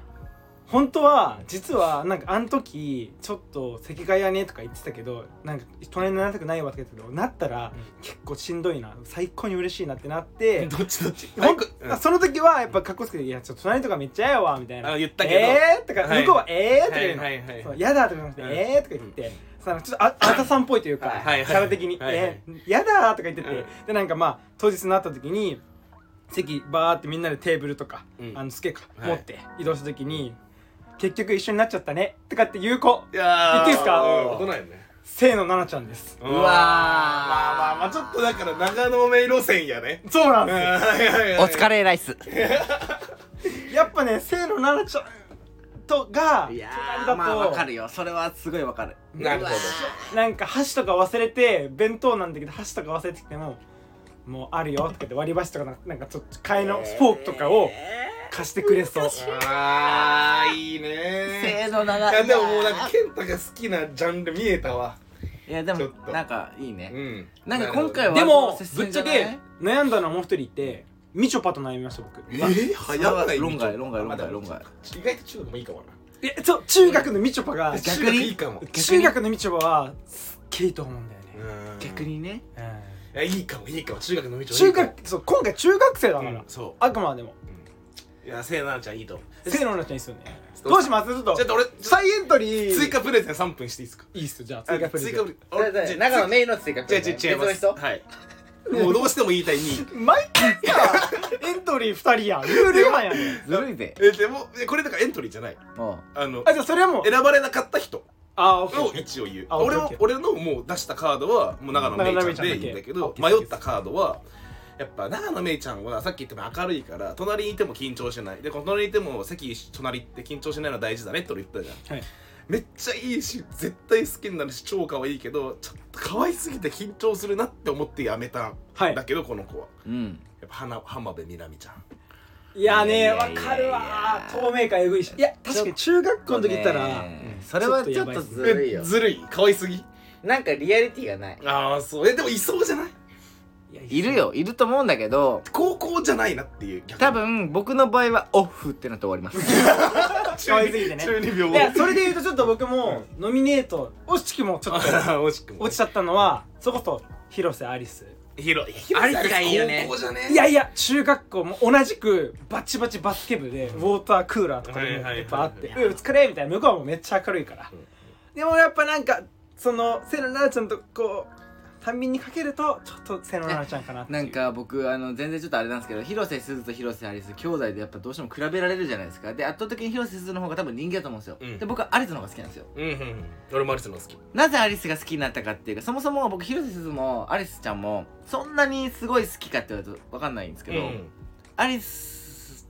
Speaker 2: 本当は実はなんかあの時ちょっと席替えやねとか言ってたけどなんか隣になりたくないわとか言ってたけどなったら結構しんどいな。最高に嬉しいなって。なって
Speaker 3: どっちどっち？
Speaker 2: ほん
Speaker 3: うん。
Speaker 2: その時はやっぱかっこつけて「いやちょっと隣とかめっちゃ嫌やわ」みたいな。
Speaker 3: あ言ったけど。
Speaker 2: えー?」とか
Speaker 3: はい。
Speaker 2: 向こうは「えー?」とか言うの。
Speaker 3: はいはいはい。
Speaker 2: そうやだとかじゃなくて、
Speaker 3: うん。
Speaker 2: えーとか言って、さちょっとあ [coughs] あたさんっぽいというか、キャラ的に、えーやだとか言ってて、
Speaker 3: うん。
Speaker 2: でなんかまあ当日になった時に席バーってみんなでテーブルとか、
Speaker 3: うん。
Speaker 2: あのスケか、
Speaker 3: はい。
Speaker 2: 持って移動した時に結局一緒になっちゃったね。とかって言う子。
Speaker 3: いやー
Speaker 2: 言っていいっすか？
Speaker 3: うん。大人やね。
Speaker 2: 清野奈々ちゃんです。
Speaker 3: う
Speaker 1: わー。
Speaker 3: まあまあまあちょっとだから長野名路線やね。
Speaker 2: そうなん
Speaker 3: うん。
Speaker 2: で
Speaker 3: はいはいはい。
Speaker 1: お疲れライス。
Speaker 2: す [laughs] よやっぱね清野奈々ちゃんとが
Speaker 1: いや
Speaker 2: 隣だと、
Speaker 1: ーまあわかるよ。それはすごいわかる。
Speaker 3: なるほど。
Speaker 2: なんか箸とか忘れて弁当なんだけど箸とか忘れてきてももうあるよとか言って割り箸とかななんかちょっと替えのフォークとかを貸してくれそう。
Speaker 3: あーいいね
Speaker 1: せーの長
Speaker 3: いやでももうなんか健太が好きなジャンル見えたわ。
Speaker 1: いやでも
Speaker 3: ちょっと。
Speaker 1: なんかいいね。
Speaker 3: うん。
Speaker 1: なんか今回は
Speaker 2: でも
Speaker 1: 接
Speaker 2: ぶっちゃ
Speaker 1: 戦じゃない？
Speaker 2: け悩んだのはもう一人いてみちょぱと悩みました僕。
Speaker 3: えー、早ない？
Speaker 1: 論外論外論外論外。
Speaker 3: 意外と中学もいいかもな。
Speaker 2: えそう中学のみちょぱが
Speaker 1: 逆に？
Speaker 3: 中学いいかも。
Speaker 2: 中学のみちょぱはすっげえいいと思うんだよね、
Speaker 3: うん。
Speaker 1: 逆にね。
Speaker 2: うん。
Speaker 3: いやいいかもいいかも。中学の道
Speaker 2: 中学そう今回中学生だから、
Speaker 3: うんそう。
Speaker 2: あくまでも
Speaker 3: いやせいなちゃんいいと思う。
Speaker 2: 清野奈々ちゃんいいっすよね。
Speaker 3: どう
Speaker 2: どうします？ちょっと
Speaker 3: ちょっと俺
Speaker 2: 再エントリー。
Speaker 3: 追加プレゼン3分していいですか？
Speaker 2: いいっすよ。じゃあ追加プレゼン。
Speaker 3: 追加プレゼン。俺
Speaker 1: 長野メインの追加
Speaker 3: 違う違う違い
Speaker 1: 別
Speaker 3: ます。
Speaker 1: の人？
Speaker 3: はい。もうどうしても言いたい2
Speaker 2: 毎回さエントリー2人やん。ルール違反やねん。
Speaker 1: ずるいぜ
Speaker 3: えでもえこれだからエントリーじゃない。
Speaker 1: も
Speaker 3: あ。の
Speaker 2: あじゃあそれはもう。
Speaker 3: 選ばれなかった人。
Speaker 2: あオッケーオ
Speaker 3: を
Speaker 2: ッケー。
Speaker 3: 一応言う。
Speaker 2: あ
Speaker 3: 俺
Speaker 2: OK
Speaker 3: を俺のもう出したカードはもう長野めいちゃんでいいんだけど
Speaker 2: 長野めいちゃんだけ
Speaker 3: 迷ったカードはやっぱ長野めいちゃんはさっき言ったように明るいから隣にいても緊張しない。でこの隣にいても席隣って緊張しないのは大事だねって俺言ったじゃん。
Speaker 2: はい。
Speaker 3: めっちゃいいし絶対好きになるし超可愛いけどちょっと可愛すぎて緊張するなって思ってやめたん
Speaker 2: はい
Speaker 3: だけどこの子は。
Speaker 1: ううん。
Speaker 3: やっぱ花浜辺美波ちゃん。
Speaker 2: いやねわかるわ。透明感えぐいしいや確かに中学校の時言ったら
Speaker 1: ね。それはちょっとずるいよ。
Speaker 3: えずるい。可愛すぎ。
Speaker 1: なんかリアリティがない。
Speaker 3: ああそう。えでもいそうじゃない？
Speaker 2: い
Speaker 1: る。よ。いると思うんだけど
Speaker 3: 高校じゃないなっていう逆に。
Speaker 1: 多分僕の場合はオフってなって終わります。[laughs]
Speaker 2: 可愛すぎてね。
Speaker 3: 中二病。
Speaker 2: いやそれで言うとちょっと僕もノミネート惜しくもちょっと [laughs]
Speaker 3: 惜しくも。
Speaker 2: 落ちちゃったのはそれこそ広瀬アリス。
Speaker 3: 広い。
Speaker 1: あれがいいよね。
Speaker 3: 高校じゃね。
Speaker 2: いやいや中学校も同じくバチバチバスケ部でウォータークーラーとかでっぱあって「う疲れ」みたいな。向こうはもうめっちゃ明るいから。でもやっぱなんかその清野奈々ちゃんとこう短瓶にかけるとちょっと清野奈々ちゃんかなっていう。
Speaker 1: なんか僕あの全然ちょっとあれなんですけど広瀬すずと広瀬アリス兄弟でやっぱどうしても比べられるじゃないですか。で圧倒的に広瀬すずの方が多分人気だと思うんですよ、
Speaker 3: うん。
Speaker 1: で僕はアリスの方が好きなんですよ。
Speaker 3: うんうんうん。俺もアリスの好き。
Speaker 1: なぜアリスが好きになったかっていうかそもそも僕広瀬すずもアリスちゃんもそんなにすごい好きかって言われると分かんないんですけど、
Speaker 3: うん。
Speaker 1: アリス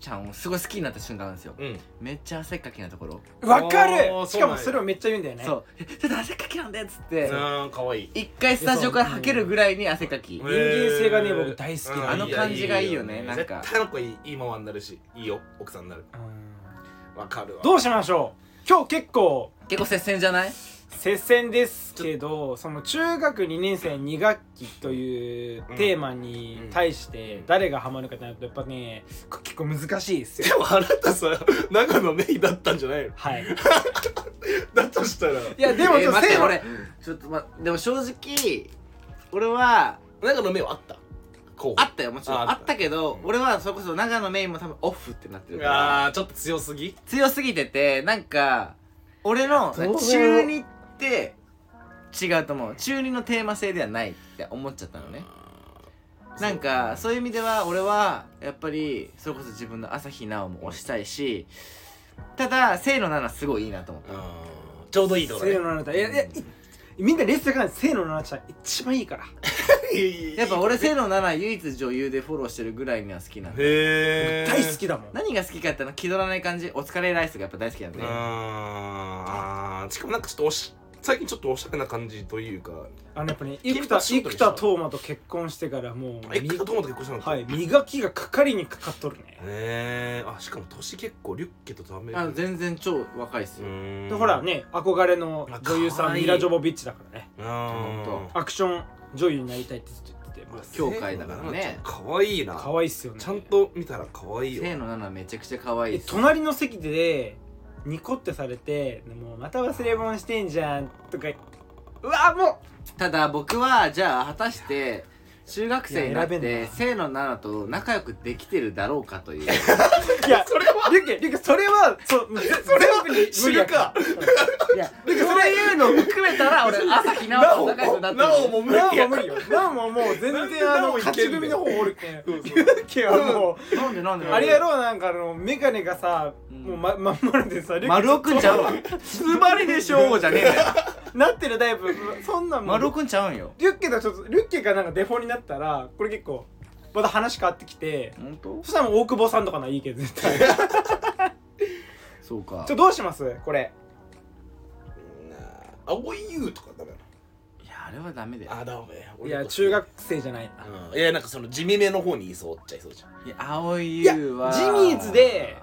Speaker 1: ちゃんをすごい好きになった瞬間なんですよ。
Speaker 3: うん。
Speaker 1: めっちゃ汗っかきなところ。
Speaker 2: わかる。しかもそれをめっちゃ言うんだよね。
Speaker 1: そう。えちょっと汗っかきなんだよっつって。
Speaker 3: うんかわいい。
Speaker 1: 一回スタジオから吐けるぐらいに汗っかき。
Speaker 2: 人間性がね僕大好き。
Speaker 3: うん。
Speaker 1: あの感じがいいよねなんか。
Speaker 3: 絶対あの子いいいいママになるしいいよ奥さんになる。
Speaker 2: うん。
Speaker 3: わかるわ
Speaker 2: どうしましょう？今日結構。
Speaker 1: 結構接戦じゃない？
Speaker 2: 接戦ですけどその中学2年生2学期というテーマに対して誰がハマるかってなるとやっぱね結構難しいですよ。
Speaker 3: でもあなたさ長野メイだったんじゃないの？
Speaker 2: はい。[laughs]
Speaker 3: だとしたら。
Speaker 2: いやでも
Speaker 1: えー
Speaker 2: ちょっとせー
Speaker 1: 待って俺ちょっとまでも正直俺は
Speaker 3: 長野メイはあった？
Speaker 1: あったよもちろん。
Speaker 3: ああった。
Speaker 1: あったけど俺はそれこそ長野メインも多分オフってなってるから。
Speaker 3: あーちょっと強すぎ？
Speaker 1: 強すぎててなんか俺の中2って違うと思う。中2のテーマ性ではないって思っちゃったのね。なんかそういう意味では俺はやっぱりそれこそ自分の朝日奈央も推したいしただ清野奈々すごいいいなと思った。
Speaker 3: うん。ちょうどいいところ
Speaker 2: 清野奈々ちゃんいやいやいみんなレッスンから清野奈々ちゃん一番いいから。[laughs]
Speaker 1: やっぱ俺清野奈々唯一女優でフォローしてるぐらいには好きなんで。
Speaker 3: へえ
Speaker 2: 大好きだもん。
Speaker 1: 何が好きかっての気取らない感じ。お疲れライスがやっぱ大好きなんで。
Speaker 3: あー。しかもなんかちょっとおし最近ちょっとおしゃれな感じというか
Speaker 2: あのやっぱね
Speaker 3: 金
Speaker 2: 生田生田斗真と結婚してからもう
Speaker 3: え生田斗真と結婚したの
Speaker 2: はい磨きがかかりにかかっとるね。
Speaker 3: へえあしかも年結構リュッケとダメ
Speaker 1: あの全然超若いっすよ。
Speaker 2: でほらね憧れの女優さんミラ・ジョボビッチだからね。
Speaker 3: あ
Speaker 1: ほ
Speaker 2: アクション女優になりたいってずっと言っててもう
Speaker 1: 協会だからね。
Speaker 3: かわいいな。
Speaker 2: 可愛いっすよね。
Speaker 3: ちゃんと見たらかわいいよ
Speaker 1: 清野奈々めちゃくちゃ可愛い
Speaker 2: え
Speaker 1: っす。
Speaker 2: 隣の席でニコってされて「もうまた忘れ物してんじゃん」とか。うわもう！
Speaker 1: ただ僕はじゃあ果たして中学生になっ
Speaker 2: いや選べん
Speaker 1: て
Speaker 2: な
Speaker 1: 清野奈々と仲良くできてるだろうかという。
Speaker 2: う [laughs] いやそれはリュッケリュッケそれはそうそれは無理やから。
Speaker 1: いやそういうのを含めたら俺朝日奈央と仲良くなってる。
Speaker 3: なおも無理
Speaker 2: なお
Speaker 3: や。
Speaker 2: も無理よなおももう全然あの
Speaker 3: なおいけんねん
Speaker 2: 勝ち組の方おるけん。
Speaker 3: そうそう
Speaker 2: リュッケはもう
Speaker 1: なんでなんで
Speaker 2: あれやろうなんかあのメガネがさ
Speaker 1: うん
Speaker 2: もうままん丸でさリュッケ
Speaker 1: 丸尾くんちゃうわ。つまりでしょうじゃねえんだよ
Speaker 2: なってるタイプ。そんなんもう。
Speaker 1: 丸尾くんちゃうんよ。
Speaker 2: リュッケとちょっとリュッケがなんかデフォになったらこれ結構また話変わってきて
Speaker 1: 本当？
Speaker 2: そしたらもう大久保さんとかのはいいけど絶対。[laughs]
Speaker 1: そうか。
Speaker 2: ちょどうします？これ。
Speaker 3: 青い優とかダメ
Speaker 1: いやあれはダメだよ。
Speaker 3: あダメ。
Speaker 2: いや中学生じゃないな。
Speaker 3: うん。いやなんかその地味めの方にいそうっちゃいそうじゃん。
Speaker 1: いや青い
Speaker 2: いや
Speaker 1: 優は。
Speaker 2: ジミーズで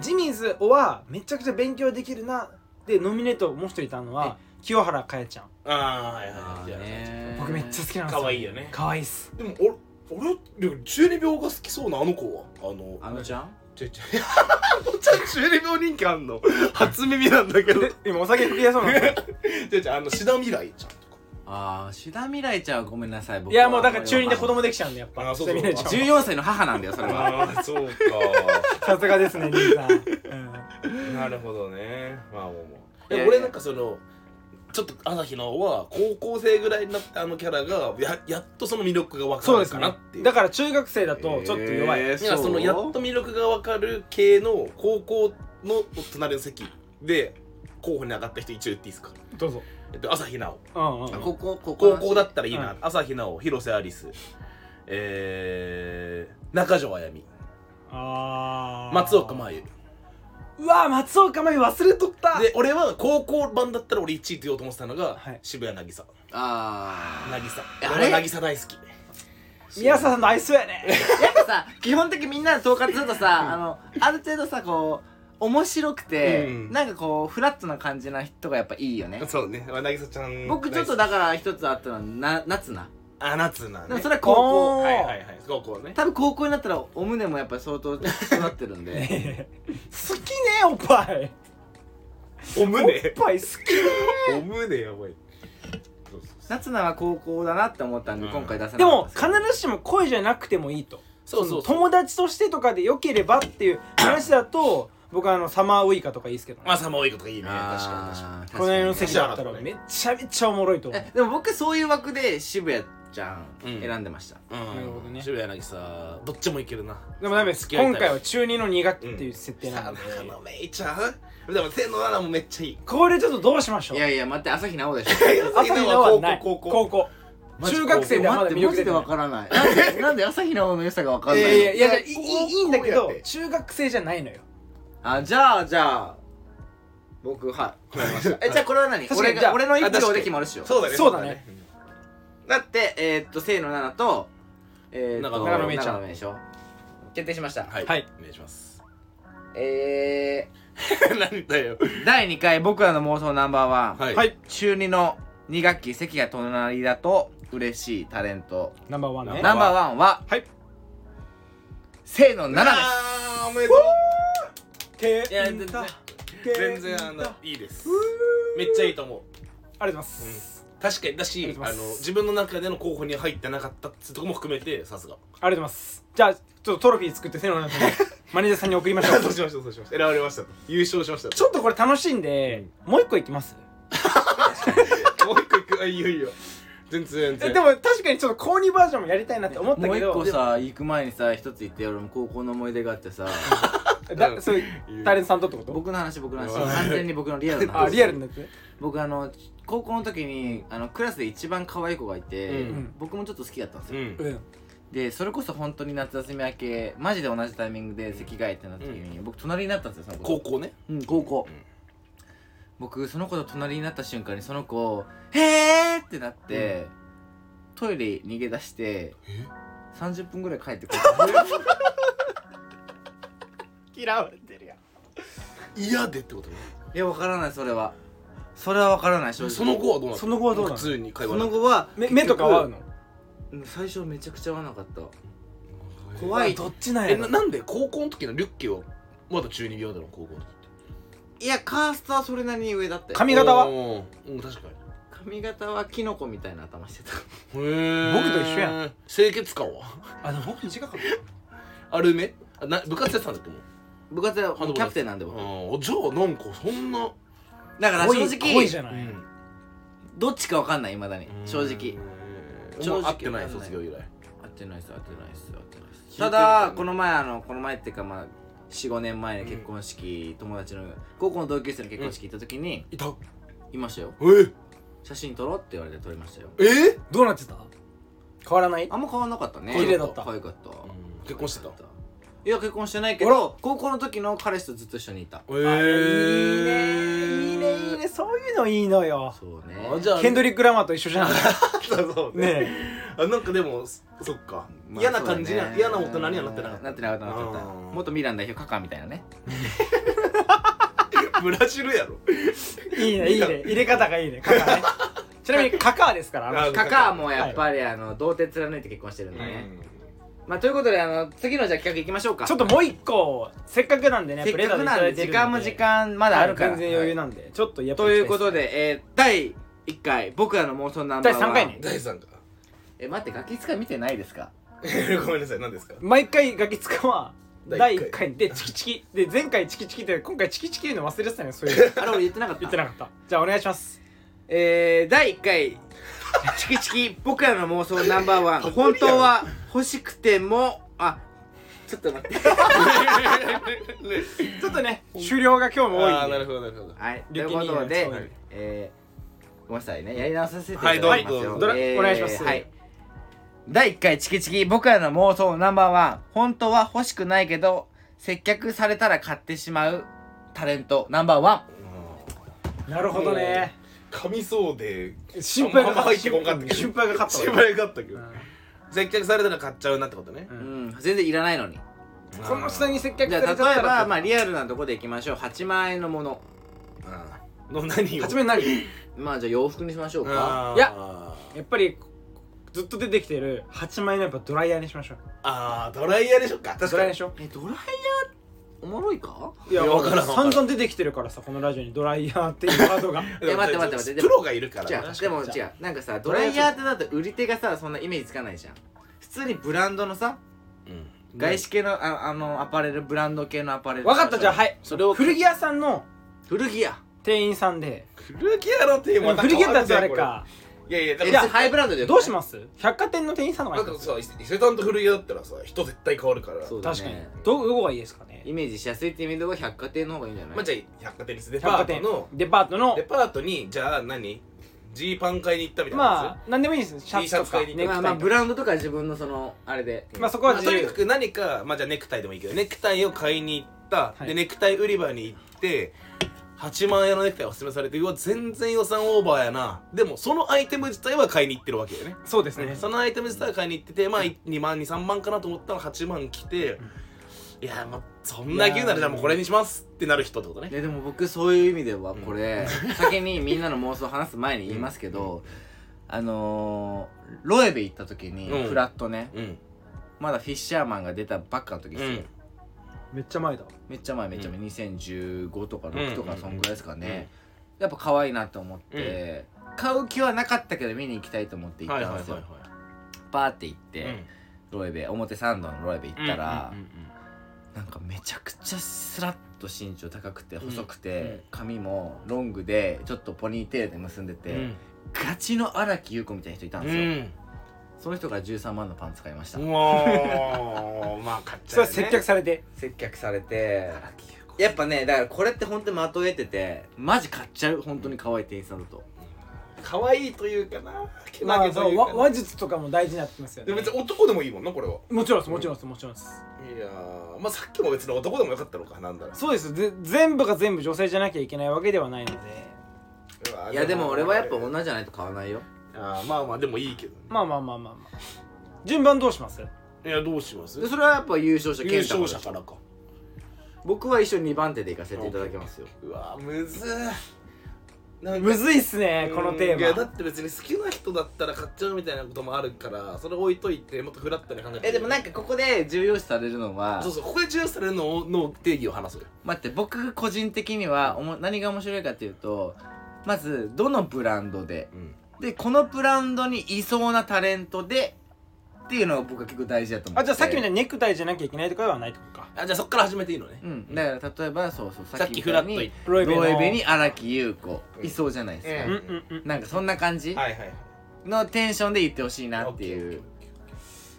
Speaker 2: ジミーズはめちゃくちゃ勉強できるなでノミネートもう一人いたのは清原果耶ちゃん。
Speaker 3: ああはいはいはい
Speaker 1: ね
Speaker 2: 僕めっちゃ好きなんですよ。
Speaker 3: 可愛いよね。
Speaker 2: 可愛いっす。
Speaker 3: でも俺俺でも中二病が好きそうなあの子は。あの
Speaker 1: あのちゃん？
Speaker 3: ちょいちょい [laughs] あのちゃん中二病人気あんの。[laughs] 初耳なんだけど。
Speaker 2: で今お酒吹き出そうなん [laughs]
Speaker 3: ちょいちょいあの志田未来ちゃんとか。
Speaker 1: ああ志田未来ちゃんはごめんなさい僕
Speaker 2: いやもうだから中二で子供できちゃうんでやっぱ。
Speaker 3: あそうそう。
Speaker 2: みなちゃんは。
Speaker 1: 14歳の母なんだよそれは。
Speaker 3: ああそう
Speaker 2: さすがですね兄さん、うん。
Speaker 3: かなるほどね。まあもうもう。俺なんかそのちょっと朝日奈央は高校生ぐらいになってあのキャラがややっとその魅力が分かるか
Speaker 2: そうですね。
Speaker 3: なっていう
Speaker 2: だから中学生だとちょっと弱い、
Speaker 1: えー
Speaker 3: いやそのやっと魅力が分かる系の高校の隣の席で候補に上がった人一応言っていいですか？
Speaker 2: どうぞ。
Speaker 3: えっと朝日奈央。
Speaker 2: うんうん
Speaker 1: 高校高
Speaker 3: 高校だったらいいな、
Speaker 2: うん
Speaker 3: 朝日奈央広瀬アリス。えー、中条あやみ。
Speaker 2: あー。
Speaker 3: 松岡真優
Speaker 2: うわ松岡真優忘れとった。
Speaker 3: で俺は高校版だったら俺1位って言おうと思ってたのが、
Speaker 2: はい。
Speaker 3: 渋谷渚
Speaker 1: ああ
Speaker 3: 渚
Speaker 1: あれ？
Speaker 3: 俺は渚大好き。
Speaker 2: 宮下さんの愛想やね。[laughs]
Speaker 1: やっぱさ基本的にみんなで統括するとさ、あのある程度さこう面白くて、
Speaker 3: うん。
Speaker 1: なんかこうフラットな感じな人がやっぱいいよね。
Speaker 3: そうね。渚ちゃん
Speaker 1: 僕ちょっとだから一つあったのはな夏菜
Speaker 3: あ夏なね。
Speaker 1: でもそれは高校。
Speaker 3: はいはいはい。高校ね。
Speaker 1: 多分高校になったらお胸もやっぱり相当育ってるんで。[laughs]
Speaker 2: 好きねおっぱい。おっ
Speaker 3: お胸
Speaker 2: ぱい好き
Speaker 3: お胸やばい。そうそうそう。
Speaker 1: 夏菜は高校だなって思ったんで
Speaker 3: うん。
Speaker 1: 今回出さな
Speaker 2: でも
Speaker 1: かった。ですけど
Speaker 2: 必ずしも恋じゃなくてもいいと。
Speaker 3: そうそうそう。
Speaker 2: 友達としてとかでよければっていう [coughs] 話だと僕はあのサマーウイカとかいいですけどね。
Speaker 3: まあサマーウイカとかいいね。確かに確か
Speaker 1: あー
Speaker 2: この辺の席だったらめちゃめちゃおもろいと思う。
Speaker 1: えでも僕そういう枠で渋谷ちゃん
Speaker 3: うん
Speaker 1: 選んでました、
Speaker 3: にうん。
Speaker 2: なるほどね。
Speaker 3: 渋谷渚どっちもいけるな。
Speaker 2: でもダメです
Speaker 3: 付き合いたい
Speaker 2: 今回は中2の2学期っていう設定なので、
Speaker 3: さあのめいちゃん。でも天の七もめっちゃいい。
Speaker 2: これちょっとどうしましょう？
Speaker 1: いやいや待って朝日奈央でしょ。
Speaker 2: 朝日奈央はない。
Speaker 3: 高校
Speaker 2: 高校。
Speaker 3: マジ
Speaker 2: 中学生ではまだ魅
Speaker 1: 待ってマジで
Speaker 2: 力出てない。
Speaker 1: わからない。なんでなんで朝日奈央の良さがわかんないの？
Speaker 2: いやいやいやいやいい
Speaker 3: 高校
Speaker 2: いいいんだけど
Speaker 3: やって。
Speaker 2: 中学生じゃないのよ。
Speaker 1: あじゃあじゃあ僕はい決まりました。[laughs] えじゃあこれは何？
Speaker 2: 確かにじゃあ
Speaker 1: 俺が俺の一票で決まるっしょ。
Speaker 3: そうだね。
Speaker 2: そうだね
Speaker 1: だってえー、っと清野奈々とえー、っと
Speaker 3: 長
Speaker 2: 野めいちゃん。
Speaker 1: 決定しました。
Speaker 3: はい、
Speaker 2: はい。
Speaker 3: お願いします。
Speaker 1: え [laughs]
Speaker 3: なんだよ。
Speaker 1: ー、第2回僕らの妄想ナンバーワン、
Speaker 3: はい。
Speaker 2: はい。
Speaker 1: 中2の2学期席が隣だと嬉しいタレント。
Speaker 2: ナンバーワンね。
Speaker 1: ナンバーワン。は
Speaker 2: はい。
Speaker 1: 清野奈々です。
Speaker 3: おめでとう。
Speaker 2: て
Speaker 1: いや全然
Speaker 3: 全然あのいいです。めっちゃいいと思う。
Speaker 2: ありがとうございます、
Speaker 3: 確かにだしあの自分の中での候補に入ってなかったってとこも含めてさすが。
Speaker 2: ありがとうございます。じゃあちょっとトロフィー作ってせのなさんに [laughs] マネージャーさんに送りましょう。
Speaker 3: そうしましたそうしました。選ばれました優勝しました
Speaker 2: ちょっとこれ楽しいんで、もう一個いきます？
Speaker 3: もう一個いく。あいいよいいよ。全然全然。
Speaker 2: えでも確かにちょっと高2バージョンもやりたいなって思った
Speaker 1: もう一
Speaker 2: けど
Speaker 1: 個さ行く前にさ一つ言って俺も高校の思い出があってさ。[laughs]
Speaker 2: だそういうタレントさんとってこと？
Speaker 1: 僕の話僕の話。
Speaker 3: うん。
Speaker 1: 完全に僕のリアルな
Speaker 2: あ
Speaker 1: 話
Speaker 2: リアルになって？
Speaker 1: 僕あの高校の時にあのクラスで一番可愛い子がいて、
Speaker 3: うん。
Speaker 1: 僕もちょっと好きだったんですよ、
Speaker 3: うん。
Speaker 2: うん。
Speaker 1: でそれこそ本当に夏休み明けマジで同じタイミングで席替えってなった時に、僕隣になったんですよその子。
Speaker 3: 高校ね。
Speaker 1: うん高校、
Speaker 3: うん。
Speaker 1: 僕その子と隣になった瞬間にその子「へーってなって、トイレ逃げ出して30分ぐらい帰ってくる [laughs]
Speaker 2: 嫌われてるやん。
Speaker 3: 嫌でってこと？ね
Speaker 1: いやわからないそれはそれはわからない正直。
Speaker 3: その後はどうなの？
Speaker 2: その後はどうなの？
Speaker 3: 普通に会
Speaker 1: そ
Speaker 3: 話
Speaker 1: の？後は
Speaker 2: 目目とかは合うの？
Speaker 1: うん最初めちゃくちゃ合わなかった。
Speaker 3: 怖
Speaker 1: 怖い。
Speaker 2: どっちなん
Speaker 3: え
Speaker 2: やろ？
Speaker 3: ななんで？高校の時のリュッケはまだ中二病だろ？高校の時って。
Speaker 1: いやカーストはそれなりに上だったよ。
Speaker 2: 髪型は？
Speaker 3: おーうん確か
Speaker 1: 髪型はキノコみたいな頭してた。
Speaker 3: にへえ
Speaker 2: 僕と一緒やん。
Speaker 3: 清潔感は？
Speaker 2: あでも僕短かっ
Speaker 3: あるねあな部活やってたんだってもう。
Speaker 1: 部活はキャプテンなんで僕。
Speaker 3: あじゃあなんかそんな
Speaker 1: だから正直
Speaker 2: 濃いじゃない、
Speaker 1: どっちかわかんないいまだに。正直。
Speaker 3: 正
Speaker 1: 正直
Speaker 3: 直会ってない。卒業以来
Speaker 1: 合ってないです合ってないです合ってないです。ただこの前あのこの前っていうかまあ45年前に結婚式、友達の高校の同級生の結婚式行った時に、
Speaker 3: いた。
Speaker 1: いましたよ。
Speaker 3: え？
Speaker 1: 写真撮ろうって言われて撮りましたよ。
Speaker 3: え？
Speaker 2: どうなってた？変わらない？
Speaker 1: あんま変わんなかったね。
Speaker 2: 綺麗だった。
Speaker 1: 可愛かった、
Speaker 3: 結婚してた
Speaker 1: いや結婚してないけど高校の時の彼氏とずっと一緒にいた。
Speaker 3: え
Speaker 2: いいねいいね。いいね。そういうのいいのよ。
Speaker 1: そうね。
Speaker 3: あじゃあ
Speaker 2: ケンドリック・ラマーと一緒じゃん [laughs]
Speaker 3: そうそう。ね
Speaker 2: ね
Speaker 3: あなんかでもそそっか。
Speaker 1: まあ
Speaker 3: 嫌な感じ
Speaker 1: ね。
Speaker 3: 嫌な大人にはなってなかった。
Speaker 1: なってなかったなってなかっ
Speaker 3: あ
Speaker 1: た
Speaker 3: ー。
Speaker 1: 元ミラン代表カカみたいなね。[laughs]
Speaker 3: ブラジルやろ。
Speaker 2: いいねいいね。入れ方がいいねカカね。[laughs] ちなみにカカーですから
Speaker 1: カカもやっぱりあの童貞貫いて結婚してるんだね、まあということであの次のじゃあ企画いきましょうか。
Speaker 2: ちょっともう一個せっかくなんでね
Speaker 1: せっかくなんで時
Speaker 2: プレゼントいただいてる
Speaker 1: 間も時間まだあるから、
Speaker 2: はい全然余裕なんで。ちょっとやっぱ
Speaker 1: ということで、えー、第1回僕らの妄想ナンバーワン。
Speaker 2: 第三回ね。
Speaker 3: 第3か
Speaker 1: え待ってガキ使い見てないですか？[laughs]
Speaker 3: ごめんなさい何ですか？
Speaker 2: 毎回ガキつかは
Speaker 3: 第
Speaker 2: 第
Speaker 3: 一回。
Speaker 2: 1回でチキチキ。で前回チキチキって今回チキチキ言うの忘れてたねそういう。[laughs]
Speaker 1: あれ俺言ってなかった。
Speaker 2: 言ってなかった。じゃあお願いします。
Speaker 1: えー、第1回チキチキ僕らの妄想ナンバーワン。本当は欲しくてもあちょっと待って。[laughs]
Speaker 2: ちょっとね終了が今日も多いんで。
Speaker 3: ああなるほどなるほど。
Speaker 1: はいということでえー、ごめんなさいね。やり直させていただきますよ、
Speaker 3: はいどうぞ。どうぞ。
Speaker 2: お願いします。
Speaker 1: はい。第1回チキチキ僕らの妄想ナンバーワン。本当は欲しくないけど接客されたら買ってしまうタレントナンバーワ
Speaker 2: なるほどね
Speaker 3: 噛みそうで
Speaker 2: 心配が
Speaker 3: あんま入ってこんかったけど。
Speaker 2: 心配が勝った
Speaker 3: 心配があったけ。ど接客されたら買っちゃうなってことね。
Speaker 2: う
Speaker 1: ん。全然いらないのに。
Speaker 2: この下に接客
Speaker 1: じゃあ
Speaker 2: されちゃったら
Speaker 1: 例えばまあリアルなとこでいきましょう。8万円のもの。
Speaker 3: の何を？
Speaker 2: 初めに何？
Speaker 1: まあじゃあ洋服にしましょうか。
Speaker 2: いややっぱりずっと出てきてる8万円のやっぱドライヤーにしましょう。
Speaker 3: ああドライヤーでしょ？うか確かに。
Speaker 2: ドライヤーでしょ？
Speaker 1: えドライヤーおもろいか？
Speaker 2: いや
Speaker 3: いやわからんわからん。
Speaker 2: 散々出てきてるからさこのラジオにドライヤーっていうワードが。[laughs]
Speaker 1: え待って待って待って。
Speaker 3: プロがいるから
Speaker 1: じゃあでも違うなんかさドライヤーってだと売り手がさそんなイメージつかないじゃん。普通にブランドのさ
Speaker 3: うん。
Speaker 1: 外資系のああのアパレルブランド系のアパレル
Speaker 2: 分かったじゃあはい。
Speaker 3: それを。
Speaker 2: 古着屋さんの
Speaker 1: 古着屋。
Speaker 2: 店員さんで。
Speaker 3: 古着屋のテーマ
Speaker 2: 古着屋だってあれか。
Speaker 3: いやいやだ
Speaker 1: え
Speaker 3: から
Speaker 1: じゃあハイブランドで
Speaker 2: どうします？百貨店の店員さんの方がいいか
Speaker 3: なんかさ伊勢丹と古着屋だったらさ人絶対変わるから。
Speaker 1: そうだね。
Speaker 2: 確かに。どどこがいいですか？ね
Speaker 1: イメージしやすいって意味では百貨店の方がいいんじゃない？
Speaker 3: まあじゃあ百貨店です。デパートの
Speaker 2: デパートの？
Speaker 3: デパートにじゃあ何？ジーパン買いに行ったみたいな
Speaker 2: まあ何でもいいですシャツと
Speaker 3: T シャツ
Speaker 2: か
Speaker 3: 買いに行
Speaker 1: まあまあブランドとか自分のそのあれで。
Speaker 2: まあそこは
Speaker 3: まあ
Speaker 2: 自由。
Speaker 3: とにかく何かまあじゃあネクタイでもいいけどネクタイを買いに行った、
Speaker 2: はい。
Speaker 3: でネクタイ売り場に行って8万円のネクタイをおすすめされてうわ全然予算オーバーやな。でもそのアイテム自体は買いに行ってるわけよね。
Speaker 2: そうですね。
Speaker 3: そのアイテム自体は買いに行っててまあ2万23万かなと思ったら8万来て、いやまあそんな言うならじゃあもうこれにしますってなる人ってことね。
Speaker 1: ででも僕そういう意味ではこれ、先にみんなの妄想を話す前に言いますけど、あのー、ロエベ行った時に、
Speaker 3: うん。
Speaker 1: フラットね。
Speaker 3: うん。
Speaker 1: まだフィッシャーマンが出たばっかの時ですよ、
Speaker 3: うん。
Speaker 2: めっちゃ前だ。
Speaker 1: めっちゃ前めっちゃ前、2015とか6とか
Speaker 3: うん。
Speaker 1: そんぐらいですかね、やっぱ可愛いなと思って、買う気はなかったけど見に行きたいと思って行
Speaker 3: は
Speaker 1: ったんですよ、
Speaker 3: いはいはいは
Speaker 1: パーって行って、
Speaker 3: いうん。
Speaker 1: ロエベ表参道のロエベ行ったら、
Speaker 3: うんうん
Speaker 1: なんかめちゃくちゃスラッと身長高くて細くて、
Speaker 3: うん。
Speaker 1: 髪もロングでちょっとポニーテールで結んでて、
Speaker 3: うん。
Speaker 1: ガチの荒木優子みたいな人いたんですよ、
Speaker 3: うん。
Speaker 1: その人が13万のパンツ買いました、
Speaker 3: うわー。[laughs] まあ買っちゃうよね。
Speaker 2: それ接客されて？
Speaker 1: 接客されて。やっぱねだからこれって本当にまとえててマジ買っちゃう本当に可愛い店員さんだと
Speaker 3: 可愛いというかな。け
Speaker 2: まあそわ話術とかも大事になってきますよね。
Speaker 3: でも別に男でもいいもんなこれは。
Speaker 2: もちろんですもちろんですもちろんです。
Speaker 3: いやーまあさっきも別に男でもよかったのかなんだろう。
Speaker 2: そうです。ぜ全部が全部女性じゃなきゃいけないわけではないので。
Speaker 1: いやでも俺はやっぱ女じゃないと買わないよ。
Speaker 3: あーまあまあでもいいけどね。
Speaker 2: まあまあまあまあまあ順番どうします？
Speaker 3: いやどうします？
Speaker 1: でそれはやっぱ優勝者
Speaker 3: 優勝者からか。
Speaker 1: 僕は一緒に2番手で行かせていただきますよ。
Speaker 3: うわむずー
Speaker 2: むずいっすねこのテ
Speaker 3: うんいやだ
Speaker 2: ーマ
Speaker 3: って別に好きな人だったら買っちゃうみたいなこともあるからそれ置いといてもっとフラットに考えて。
Speaker 1: えでもなんかここで重要視されるのは
Speaker 3: そうそうここで重要視されるのの定義を話そうよ。
Speaker 1: 待って僕個人的にはおも何が面白いかっていうとまずどのブランドで
Speaker 3: うん。
Speaker 1: でこのブランドにいそうなタレントでっていうのが僕は結構大事だと思って。
Speaker 2: あじゃあさっきみたいにネクタイじゃなきゃいけないとかではないってことか。
Speaker 3: あじゃあそっから始めていいのね。
Speaker 1: うん。だから例えばそうそう
Speaker 3: さっきフラット言っ
Speaker 2: ロイベ
Speaker 1: に荒木優子
Speaker 3: うん。
Speaker 1: いそうじゃないですか、
Speaker 2: うんうんうん。
Speaker 1: なんかそんな感じ
Speaker 3: はいはい
Speaker 1: のテンションで言ってほしいなっていう。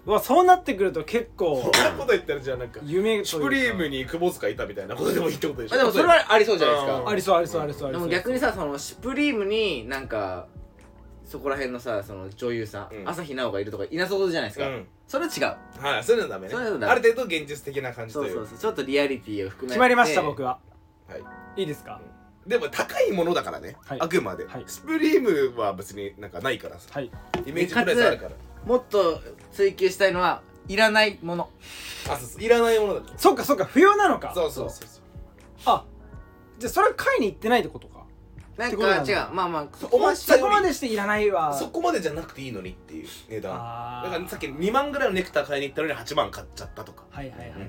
Speaker 2: うわそうなってくると結構
Speaker 3: そんなこと言ったらじゃあなんか。
Speaker 2: 夢
Speaker 3: シュプリームに窪塚いたみたいなことでもいいってことでしょ。
Speaker 1: あでもそれはありそうじゃないです
Speaker 3: うん
Speaker 1: か。
Speaker 2: ありそうありそうありそうありそう。
Speaker 1: でも逆にさそのシュプリームになんかそこら辺のさその女優さん、
Speaker 3: うん。
Speaker 1: 朝日奈央がいるとかいなそうじゃないですか、
Speaker 3: うん。
Speaker 1: それは違う。
Speaker 3: はいそういうのはダメね。
Speaker 1: そういうのダメ。
Speaker 3: ある程度現実的な感じと
Speaker 1: そう。
Speaker 3: いう
Speaker 1: そうそう。ちょっとリアリティを含めて。
Speaker 2: 決まりました僕は。
Speaker 3: はい。
Speaker 2: いいですか？
Speaker 3: でも高いものだからね、
Speaker 2: はい。
Speaker 3: あくまで、
Speaker 2: はい。
Speaker 3: スプリームは別になんかないからさ。
Speaker 2: はい。
Speaker 3: イメージプライスあるから。
Speaker 1: もっと追求したいのはいらないもの。
Speaker 3: あそうそう。いらないものだ
Speaker 2: そっかそっか。不要なのか。
Speaker 3: そうそうそうそう。
Speaker 2: あじゃあそれは買いに行ってないってことか
Speaker 1: なんか違う。まあまあそ
Speaker 2: こまでしていらないわ。
Speaker 3: そこまでじゃなくていいのにっていう。値段だからさっき2万ぐらいのネクタイ買いに行ったのに8万買っちゃったとか。
Speaker 2: はいはいはいはい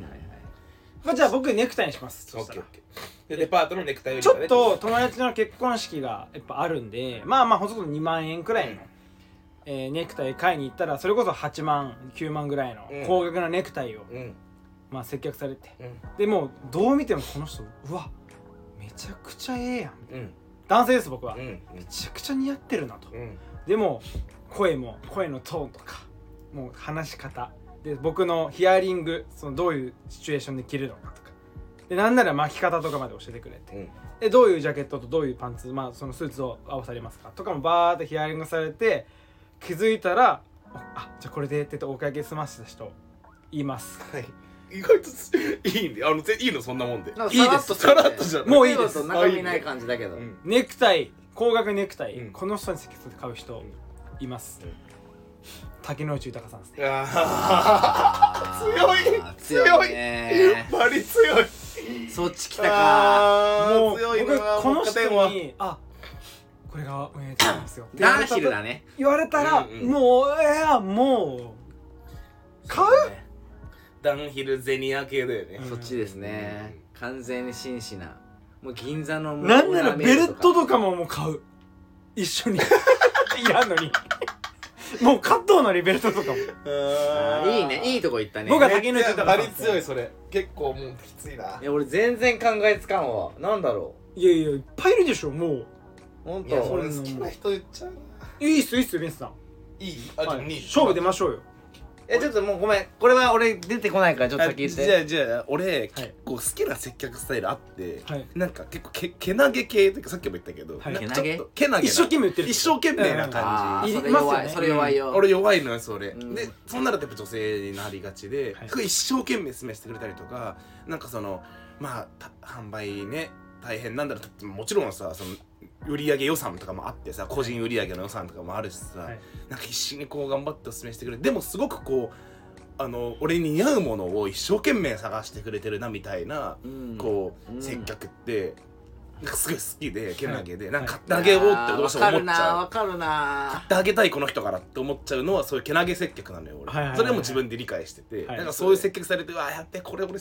Speaker 2: まあじゃあ僕ネクタイにします。そ
Speaker 3: オッケー
Speaker 2: したら
Speaker 3: オッケー。でデパートのネクタイ売り
Speaker 2: ちょっと友達の結婚式がやっぱあるんでまあまあほとんど2万円くらいの、えーネクタイ買いに行ったらそれこそ8万9万ぐらいの
Speaker 3: うん。
Speaker 2: 高額なネクタイを、
Speaker 3: うん。
Speaker 2: まあ接客されて。
Speaker 3: うん。
Speaker 2: でもうどう見てもこの人うわめちゃくちゃええやん。
Speaker 3: うん
Speaker 2: 男性です僕は、
Speaker 3: うん
Speaker 2: めちゃくちゃ似合ってるなと、
Speaker 3: うん。
Speaker 2: でも声も声のトーンとかもう話し方。で僕のヒアリングそのどういうシチュエーションで着るのかとか。でなんなら巻き方とかまで教えてくれて、
Speaker 3: うん。
Speaker 2: でどういうジャケットとどういうパンツ、まあ、そのスーツを合わされますかとかもバーってヒアリングされて気づいたら「あじゃあこれで」って言ってお会計済ませた人います。
Speaker 3: はい意外とついいんであのぜいいのそんなもんで。
Speaker 1: なんか
Speaker 2: いいです。
Speaker 1: さらっと
Speaker 3: じゃん
Speaker 2: もういいです。
Speaker 1: と中身ない感じだけど、
Speaker 3: うん。
Speaker 2: ネクタイ。高額ネクタイ、
Speaker 3: うん。
Speaker 2: この人に積極的に買う人います、
Speaker 3: うん。
Speaker 2: 竹野内豊さんですね。
Speaker 3: あー。[laughs] 強い。
Speaker 1: 強いね。
Speaker 3: バリ強い。
Speaker 1: そっち来たか。
Speaker 2: もう
Speaker 3: 強い
Speaker 2: 僕
Speaker 3: な
Speaker 2: この人にあここれが運営チなんですよ。
Speaker 1: ダンヒルだね。
Speaker 2: 言われたら、
Speaker 3: うんうん。
Speaker 2: もういやもう。買う？
Speaker 3: ダンヒルゼニア系だよね。
Speaker 2: うん。
Speaker 1: そっちですね。完全に真摯な。もう銀座のもう
Speaker 2: なんならベルト
Speaker 1: と
Speaker 2: とかももう買う。一緒に。[laughs] いらんのに。もうカットのにベルトとかも。
Speaker 1: あーいいね。いいとこ行ったね。
Speaker 2: 僕は先に言ってた
Speaker 3: バリ強いそれ。結構もうきついな。い
Speaker 1: や俺全然考えつかんわ。なんだろ
Speaker 2: いやいやいっぱいいるでしょもう。
Speaker 1: う本
Speaker 3: いや
Speaker 1: 当。
Speaker 3: 俺好きな人言っちゃうな。い
Speaker 2: いっすいいっすベンスさん、
Speaker 3: いい？あじゃあ
Speaker 2: はい。勝負出ましょうよ
Speaker 1: えちょっともうごめん。これは俺出てこないからちょっと先言っ
Speaker 3: じ
Speaker 1: て
Speaker 3: ゃあじゃあ俺結構好きな接客スタイルあって、
Speaker 2: はい。
Speaker 3: なんか結構けけなげ系っていうかさっきも言ったけど、
Speaker 2: はい。
Speaker 3: な
Speaker 1: けなげ？
Speaker 3: ちょっとけなげな。
Speaker 2: 一生懸命言ってる
Speaker 3: 一生懸命な
Speaker 1: あ
Speaker 3: 感じ、
Speaker 1: ーそれ
Speaker 2: います
Speaker 1: 弱い。それ弱いよ。
Speaker 3: 俺弱いのよそれ、
Speaker 1: うん。
Speaker 3: でそうなるとやっぱ女性になりがちで、
Speaker 2: はい。
Speaker 3: すごい一生懸命勧めしてくれたりとかなんかそのまあた販売ね大変なんだろう。もちろんさその売上予算とかもあってさ個人売上の予算とかもあるしさ、
Speaker 2: はい。
Speaker 3: なんか必死にこう頑張っておすすめしてくれるでもすごくこうあの俺に似合うものを一生懸命探してくれてるなみたいな、
Speaker 1: うん。
Speaker 3: こう、
Speaker 1: うん。
Speaker 3: 接客ってすごい好きでけなげで、なんか
Speaker 2: はい
Speaker 3: 買ってあげようってどうしても思っちゃう。
Speaker 1: わかるな
Speaker 3: 買ってあげたいこの人からって思っちゃうのはそういうけなげ接客なのよ俺、
Speaker 2: はいはいはいはい。
Speaker 3: それも自分で理解してて、
Speaker 2: はい。
Speaker 3: なんかそういう接客されてうわやってこれ俺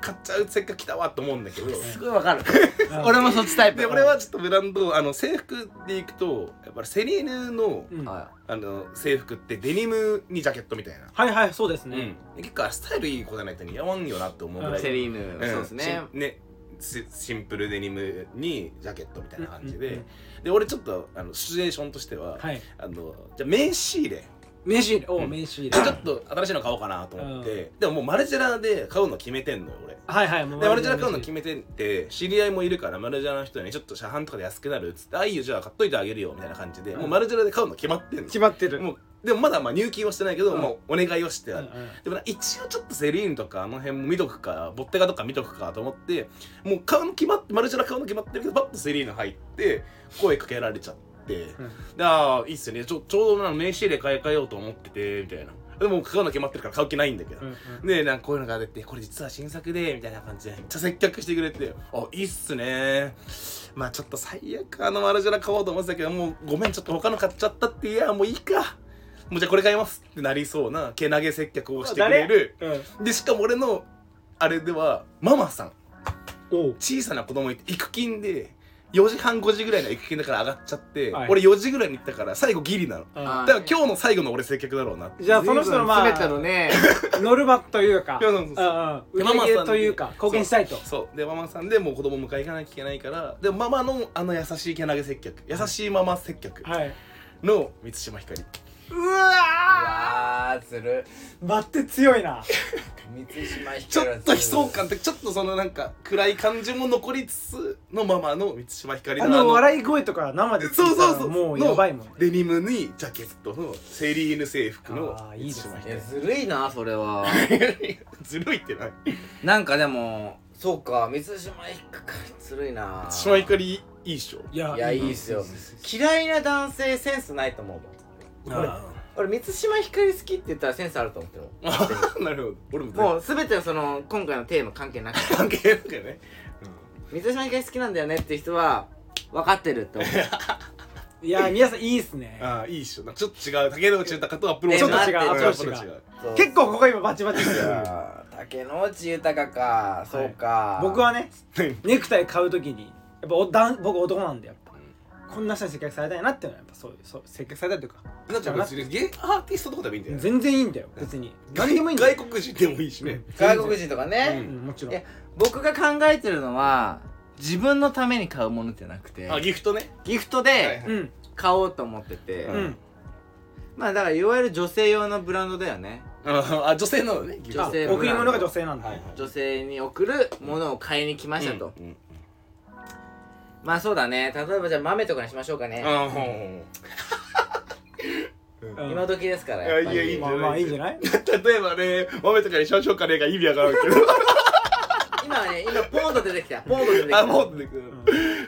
Speaker 3: 買っちゃう接客来たわと思うんだけど、
Speaker 1: るすごいわかる。
Speaker 2: うん。
Speaker 1: 俺もそっちタイプ。
Speaker 3: で俺はちょっとブランドあの制服でいくとやっぱりセリーヌの,、
Speaker 2: うん。
Speaker 1: は
Speaker 3: あの制服ってデニムにジャケットみたいな、
Speaker 2: はいはいそうですね、
Speaker 3: うん、結構スタイルいい子じゃないと似合わんよなって思うぐらい。
Speaker 1: いセリーヌ
Speaker 3: うん。
Speaker 1: そうですね。
Speaker 3: しねシシンプルデニムにジャケットみたいな感じで、で俺ちょっとあのシチュエーションとしては、
Speaker 2: はい。
Speaker 3: あのじゃあ名刺入れ
Speaker 2: 名刺入れお名刺入れ。
Speaker 3: ちょっと新しいの買おうかなと思って、でももうマルジェラで買うの決めてんのよ俺。
Speaker 2: はいはいもう
Speaker 3: でマルジェラ買うの決めてて知り合いもいるからマルジェラの人にちょっと車販とかで安くなるっつって「あいいよじゃあ買っといてあげるよ」みたいな感じで、
Speaker 2: うん。
Speaker 3: もうマルジェラで買うの決まってんの。
Speaker 2: 決まってる。
Speaker 3: もうでもまだまあ入金はしてないけど、
Speaker 2: うん。
Speaker 3: もうお願いをしてある、
Speaker 2: うんうん。
Speaker 3: でもな一応ちょっとセリーヌとかあの辺も見とくかボッテガとか見とくかと思ってもう買うの決まってマルジェラ買うの決まってるけどパッとセリーヌ入って声かけられちゃって、でああいいっすよね。ちょちょうどな名刺入れ買い替えようと思っててみたいな。でも買うの決まってるから買う気ないんだけど、
Speaker 2: うんうん。
Speaker 3: でなんかこういうのが出てこれ実は新作でみたいな感じでめっちゃ接客してくれて「あいいっすね。まあちょっと最悪あのマルジェラ買おうと思ってたけどもうごめんちょっと他の買っちゃったっていやもういいか。もうじゃあこれ買いますってなりそうなけなげ接客をしてくれる。
Speaker 2: うん。
Speaker 3: でしかも俺のあれではママさん。小さな子供いて育勤で4時半5時ぐらいの育勤だから上がっちゃって、
Speaker 2: はい。
Speaker 3: 俺4時ぐらいに行ったから最後ギリなの。だから今日の最後の俺接客だろうなって。
Speaker 2: じゃあその人のまあ
Speaker 1: 全てのね
Speaker 2: ノルマというか。
Speaker 3: いやそうそうそう
Speaker 2: うんうん。売り
Speaker 3: ママ
Speaker 2: というか貢献したいと。
Speaker 3: そう。でママさんでもう子供迎え行かなきゃいけないから。でママのあの優しいけなげ接客。優しいママ接客
Speaker 2: はい。
Speaker 3: の満島ひかり
Speaker 2: う
Speaker 1: う
Speaker 2: わ
Speaker 1: わー。ずる
Speaker 2: ー待って強いな。
Speaker 1: 満島ひ
Speaker 3: ちょっと悲壮感ってちょっとそのなんか暗い感じも残りつつのママの満島ひかりの
Speaker 2: あの笑い声とか生で聞いたら
Speaker 3: そうそうそう。
Speaker 2: もうやばいもん
Speaker 3: デニムにジャケットのセリーヌ制服の
Speaker 2: あーいいですね。
Speaker 1: いや
Speaker 3: 満島ひか
Speaker 1: ずるいなそれは。
Speaker 3: り [laughs] ずるいってない
Speaker 1: なんかでもそうか満島ひかりずるいな。
Speaker 3: 満島ひかりいいっしょ。
Speaker 2: いや
Speaker 1: いやいいっすよ。嫌いな男性センスないと思うもん
Speaker 2: 俺
Speaker 1: 俺満島ひかり好きって言ったらセンスあると思ってる [laughs]
Speaker 3: なるほど。俺も
Speaker 1: もう全てのその今回のテーマ関係なく。て [laughs]
Speaker 3: 関係なくね。
Speaker 1: 満島ひかり好きなんだよねって人は分かってるって思う。[laughs]
Speaker 2: いや皆さんいいっすね。
Speaker 3: ああいいっしょ。なんかちょっと違う竹野内豊とアップロー
Speaker 2: ちょっと違う。
Speaker 1: え待って
Speaker 2: アプローチが
Speaker 3: ちょっと違う。
Speaker 1: そう
Speaker 2: 結構ここ今バチバチですよ。
Speaker 1: 竹野内豊かそうか。
Speaker 2: 僕はねネクタイ買うときにやっぱおだん僕男なんでやっぱこんな人に接客されたいなっていうのはやっぱそういうそう接客されたいというか。
Speaker 3: なんか別にゲイアーティストとかでもいいんだよ
Speaker 2: 全然いいんだよ別に。何でもいいんだよ。
Speaker 3: 外国人でもいいしね。
Speaker 1: 外国人とか
Speaker 2: う
Speaker 1: ね、
Speaker 2: んもちろん。
Speaker 1: いや僕が考えてるのは自分のために買うものじゃなくて
Speaker 3: あギフトね。
Speaker 1: ギフト
Speaker 3: はい
Speaker 1: で
Speaker 2: うん
Speaker 1: 買おうと思ってて、
Speaker 2: うん。
Speaker 1: まあだからいわゆる女性用のブランドだよね。
Speaker 3: ああ女性なのね
Speaker 1: 女性
Speaker 2: 贈り物が女性なんだ。
Speaker 3: はいはい。
Speaker 1: 女性に送るものを買いに来ましたと、
Speaker 3: うんうん
Speaker 1: まあそうだね。例えばじゃあ豆とかにしましょうかね、
Speaker 3: ああほうほ [laughs]
Speaker 2: うん。
Speaker 1: 今時ですからやっぱり。
Speaker 3: いやいやいい？
Speaker 2: まあまあいいんじゃない？う
Speaker 3: 例えばね豆とかにしましょうかねが意味わからんけど。[laughs]
Speaker 1: 今はね今ポンと出てきた。ポンと出てきた。
Speaker 3: あもう出てくる。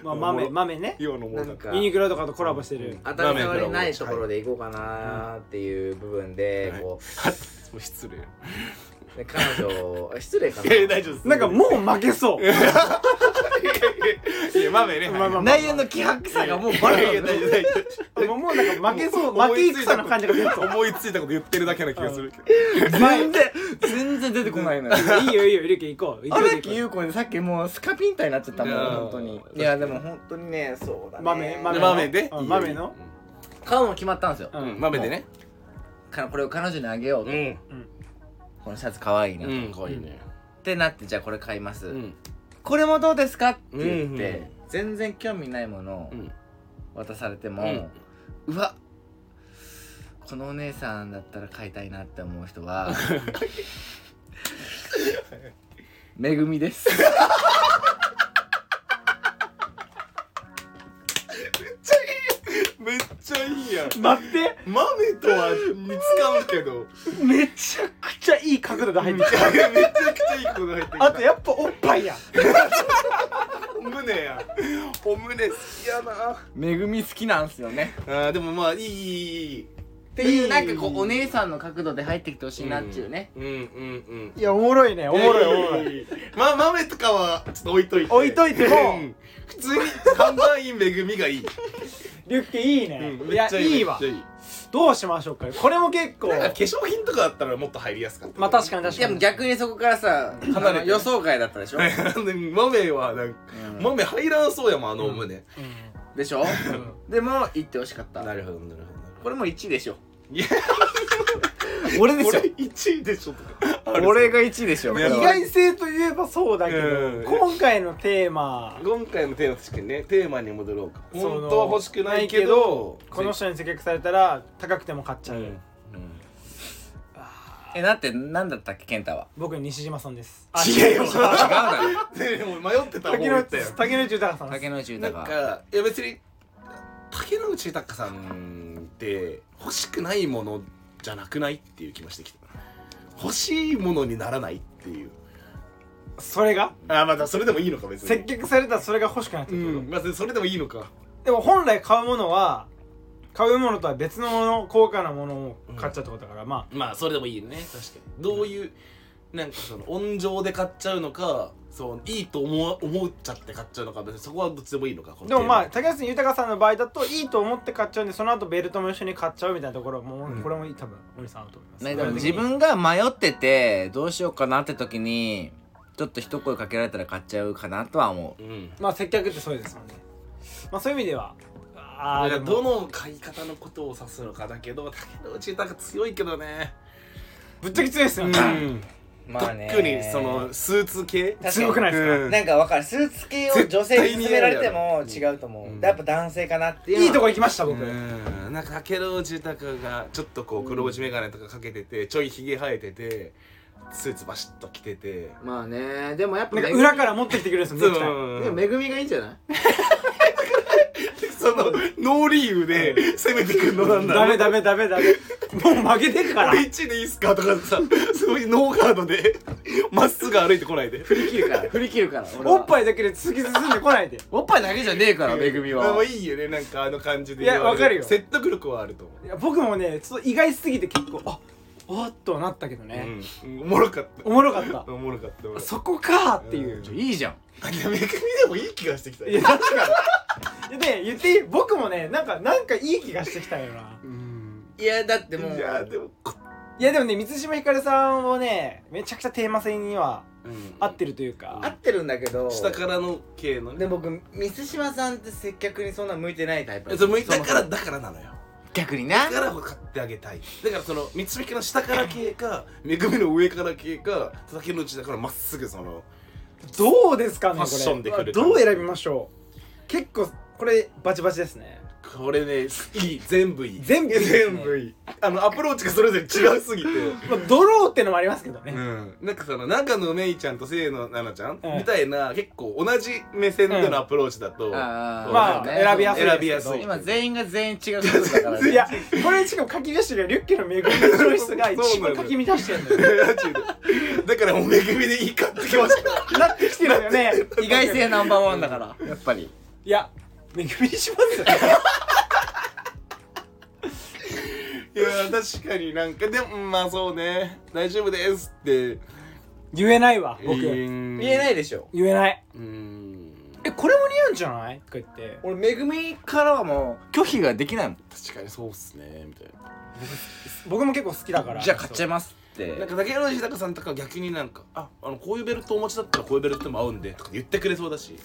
Speaker 2: まあ豆豆ね。
Speaker 3: 今のも
Speaker 1: なんか
Speaker 2: ユニクロとかとコラボしてる。
Speaker 1: 当たり障りないところで行こうかなっていう部分で
Speaker 3: はい。
Speaker 1: こ
Speaker 3: もう失礼。
Speaker 1: うで彼女あ失礼か
Speaker 3: いやいや
Speaker 1: な
Speaker 3: 大丈夫です。
Speaker 2: なんかもう負けそう [laughs]
Speaker 3: いや
Speaker 2: まあまあまあ
Speaker 1: 内容の希薄さがもうバレる
Speaker 3: いや大丈夫大丈夫
Speaker 2: もうもうなんか負けそう負け戦の感じが出てそう
Speaker 3: 思いついたこと言ってるだけな気がする。けど
Speaker 1: 全然全然出てこないのよ。
Speaker 2: いいよいいよリュウケ行こう。
Speaker 1: 荒
Speaker 2: 行こう
Speaker 1: 木優子にさっきもうスカピンタになっちゃったもん本当に。いやでも本当にねそうだね。
Speaker 2: 豆豆
Speaker 3: 豆で
Speaker 2: うん豆の？
Speaker 1: 買うの決まったんですよ。
Speaker 3: 豆でね。
Speaker 1: かこれを彼女にあげようと。
Speaker 3: うん。
Speaker 1: このシャツ可愛いなと。
Speaker 3: うんかわいいね
Speaker 1: ってなってじゃあこれ買います。
Speaker 3: うん
Speaker 1: これもどうですか？って言っ
Speaker 3: うんうん。
Speaker 1: て全然興味ないものを
Speaker 3: うん。
Speaker 1: 渡されてもうわこのお姉さんだったら買いたいなって思う人は [laughs] めぐみです
Speaker 3: めっちゃいいやん。
Speaker 2: 待って。
Speaker 3: 豆とは使うけど。
Speaker 2: めちゃくちゃいい角度で入ってきた。
Speaker 3: めちゃくちゃいいこと入ってきた。
Speaker 2: あとやっぱおっぱいや
Speaker 3: お胸や。お胸好きやな。
Speaker 1: めぐみ好きなんすよね。
Speaker 3: あーでもまあいいいいいい
Speaker 1: っていうなんかこうお姉さんの角度で入ってきてほしいなっていうね、
Speaker 3: うんうんうん。
Speaker 2: いやおもろいね。おもろいおもろい。
Speaker 3: いまあ豆とかはちょっと置いといて。
Speaker 2: 置いといても。
Speaker 3: うん普通に看板員めぐみがいい。
Speaker 2: リュッケいいね。
Speaker 3: うん
Speaker 2: いやいいわ
Speaker 3: めっちゃいい。
Speaker 2: どうしましょうか。これも結構。
Speaker 3: なんか化粧品とかだったらもっと入りやすかった。
Speaker 2: まあ確かに確かに。
Speaker 1: 逆にそこからさ予想外だったでしょ、
Speaker 3: 豆はなんか
Speaker 1: うん。
Speaker 3: 豆入らんそうやもんあのお胸
Speaker 1: でしょ？でも言ってほしかった。
Speaker 3: なるほどなる
Speaker 1: これも1位でしょ
Speaker 3: い [laughs] や
Speaker 1: 俺でしょ
Speaker 3: ほどこれ1位でしょとか。
Speaker 1: 俺が1位でしょ。
Speaker 2: 意外性といえばそうだけ
Speaker 3: うん。
Speaker 2: ど今回のテーマ。
Speaker 3: 今回のテーマ確かにねテーマに戻ろうか。本当は欲しくないけど
Speaker 2: この人に接客されたら高くても買っちゃう、
Speaker 3: うん。
Speaker 1: えだって何だったっけ健太は？
Speaker 2: 僕西島さんです。
Speaker 3: 違うよ。
Speaker 1: 違うだろ。
Speaker 3: でも迷ってた方
Speaker 2: 竹野内豊さん
Speaker 1: 竹野内
Speaker 3: なん
Speaker 1: 豊
Speaker 3: かいや別に竹野内豊さんって欲しくないものじゃなくないっていう気もしてきた。欲しいものにならないっていう。
Speaker 2: それが？
Speaker 3: あまだそれでもいいのか別に。
Speaker 2: 接客されたらそれが欲しくなって
Speaker 3: う。
Speaker 2: くる、
Speaker 3: んまあそれでもいいのか。
Speaker 2: でも本来買うものは買うものとは別のもの高価なものを買っちゃうってことだから、ま
Speaker 3: まあそれでもいいね。確かに。どういうなんかその温情で買っちゃうのかそういいと思う思っちゃって買っちゃうのか別にそこはどっちでもいいのか
Speaker 2: でもまあ竹内豊さんの場合だといいと思って買っちゃうんでその後ベルトも一緒に買っちゃうみたいなところはもう、
Speaker 3: うん。
Speaker 2: これも多分おじさんあると思います、
Speaker 1: ね、自分が迷っててどうしようかなって時にちょっと一声かけられたら買っちゃうかなとは思う。
Speaker 3: マうん。
Speaker 2: まあ接客ってそうですもんね。まあそういう意味ではああ
Speaker 3: どの買い方のことを指すのかだけど竹野内豊強いけどね。
Speaker 2: ぶっちゃけ強いですよ、
Speaker 3: うん
Speaker 1: まあね
Speaker 3: 特にそのスーツ系？
Speaker 1: 確かに。
Speaker 2: 強くないですか、
Speaker 3: うん。
Speaker 1: なんかわかる。スーツ系を女性に勧められても違うと思う、
Speaker 3: うん
Speaker 1: やっぱ男性かなっていうい
Speaker 2: いとこ行きました僕、
Speaker 3: うん。なんか竹野内豊がちょっとこう黒縁眼鏡とかかけててちょいひげ生えててスーツバシッと着てて。
Speaker 1: まあねでもやっぱ
Speaker 2: なんか裏から持ってきてくれるんですよ
Speaker 1: でもめぐみがいいんじゃない？[laughs] [laughs]
Speaker 3: そのノーリーブで攻めてくんのなんだ
Speaker 2: ダメダメダメダメ。もう負けてるから。
Speaker 3: 俺1でいいっすかとかさ [laughs] すごいノーガードでまっすぐ歩いてこないで。
Speaker 1: 振り切るから振り切るから俺は。
Speaker 2: おっぱいだけで突き進んでこないで。
Speaker 1: おっぱいだけじゃねえからめぐみは。
Speaker 3: まあいいよねなんかあの感じで
Speaker 2: いやわかるよ。
Speaker 3: 説得力はあると思う。
Speaker 2: いや僕もねちょっと意外すぎて結構あおっとなったけどね、
Speaker 3: うん、おもろかった。
Speaker 2: おもろかった。
Speaker 3: おもろかった俺。
Speaker 2: そこかーっていう、
Speaker 1: ちょいいじゃん。
Speaker 3: あいやめぐみでもいい気がしてきた
Speaker 2: いや確かに。でね言っていい？僕もねなんかなんかいい気がしてきたよな。
Speaker 3: うん。
Speaker 1: いやだってもう。
Speaker 3: いやでも
Speaker 2: いやでもね満島ひかるさんをねめちゃくちゃテーマ性には
Speaker 3: うん。
Speaker 2: 合ってるというか、
Speaker 1: 合ってるんだけど
Speaker 3: 下からの系のね。
Speaker 1: で僕満島さんって接客にそんな向いてないタイプ
Speaker 3: えそう向いだ
Speaker 1: そもそも
Speaker 3: からだからなのよ
Speaker 1: 逆にな。
Speaker 3: だから買ってあげたい。だからその三つ引きの下から系かめぐみの上から系か竹の内だからまっすぐその
Speaker 2: どうですかねこれ。
Speaker 3: ファッションで来る
Speaker 2: どう選びましょう。結構これバチバチですね
Speaker 3: これねいい全部いい。
Speaker 2: 全部いい。ですね
Speaker 3: 全部いい。あのアプローチがそれぞれ違うすぎて。[laughs]
Speaker 2: まあドローってのもありますけどね、
Speaker 3: うん、なんかその中野めいちゃんと清野奈々ちゃん、
Speaker 2: うん。
Speaker 3: みたいな結構同じ目線でのアプローチだと、
Speaker 2: まあ選びやすい
Speaker 3: 選びやすい。
Speaker 1: 今全員が全員違うことだからね。
Speaker 2: いやこれしかも書き出してるリュッケのめぐみのチョイスが一番書き乱してるんだよ。[laughs]
Speaker 3: だからもうめぐみでいいかってきました
Speaker 2: なってきてるよね。[laughs]
Speaker 1: 意外性ナンバーワンだからやっぱり。
Speaker 2: いやめぐみにしますよ
Speaker 3: いや確かになんかでもまあそうね。大丈夫ですって。
Speaker 2: 言えないわ僕。
Speaker 3: 言
Speaker 1: 言えないいでしょ。
Speaker 2: 言えない。
Speaker 3: うん。
Speaker 2: えこれも似合うんじゃない?」とか言って。
Speaker 1: 俺めぐみからはもう拒否ができないもん。
Speaker 3: 確かにそうっすねみたいな。
Speaker 2: 僕も結構好きだから。
Speaker 1: じゃあ買っちゃいますって。
Speaker 3: なんか竹野内豊さんとか逆になんか「ああのこういうベルトお持ちだったらこういうベルトでも合うんで」とか言ってくれそうだし。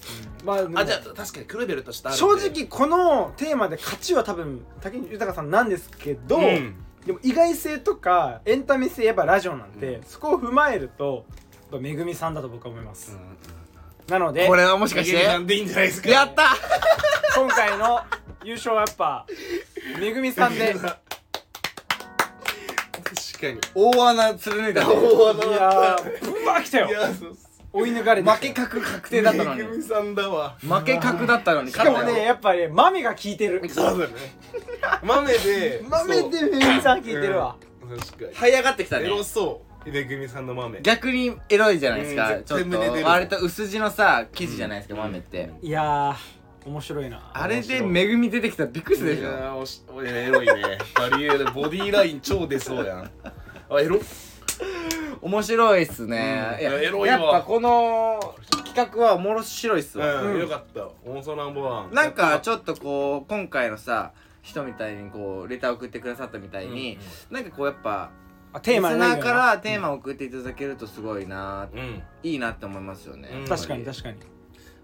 Speaker 2: まあでも
Speaker 3: あじゃあ確かに黒いベルトした
Speaker 2: 正直このテーマで勝ちは多分竹内豊さんなんですけど、
Speaker 3: うん。
Speaker 2: でも意外性とかエンタメ性やっぱラジオなんで、
Speaker 3: うん。
Speaker 2: そこを踏まえるとやっぱめぐみさんだと僕は思います、なので
Speaker 1: これはもしかして？
Speaker 3: でいいんじゃないですか？
Speaker 1: やった！
Speaker 2: 今回の優勝はやっぱめぐみさんで
Speaker 3: かに。
Speaker 1: 大穴貫いたね。
Speaker 2: やーぶわー来たよ。
Speaker 3: いやそうっす。
Speaker 2: 追い抜かれて
Speaker 1: 負け確確定だったのに。
Speaker 3: めぐみさんだわ
Speaker 1: 負け確だったのに。
Speaker 2: しかもね
Speaker 1: 勝ったよ。
Speaker 2: やっぱね豆が効いてる。
Speaker 3: そうだね。豆で [laughs]
Speaker 2: 豆でめぐみさん効いてるわ、
Speaker 3: そう。確かに。
Speaker 1: 這い上がってきたね。
Speaker 3: エロそう。めぐみさんの豆。
Speaker 1: 逆にエロいじゃないですか、
Speaker 3: うん
Speaker 1: ちょっ
Speaker 3: 全部出
Speaker 1: と割と薄地のさ生地じゃないですか、豆って、
Speaker 3: うん
Speaker 2: いやー面白いな。
Speaker 1: あれでめぐみ出てきたらびっくりするでしょ。
Speaker 3: いやーおしおいエロいね。バリエールボディーライン超出そうやん。あエロ
Speaker 1: 面白いっすね、
Speaker 3: うん。
Speaker 1: いや
Speaker 3: エロいわ。
Speaker 1: やっぱこの企画は面白いっすわ、
Speaker 3: うんよかった。オンソナンバーワン。
Speaker 1: なんかちょっとこう今回のさ人みたいにこうレター送ってくださったみたいに、なんかこうやっぱ
Speaker 2: あテーマ
Speaker 1: リス
Speaker 2: ね
Speaker 1: ナーからテーマを送っていただけるとすごいな、
Speaker 3: うん。
Speaker 1: いいなって思いますよね、
Speaker 3: うん。
Speaker 2: 確かに確かに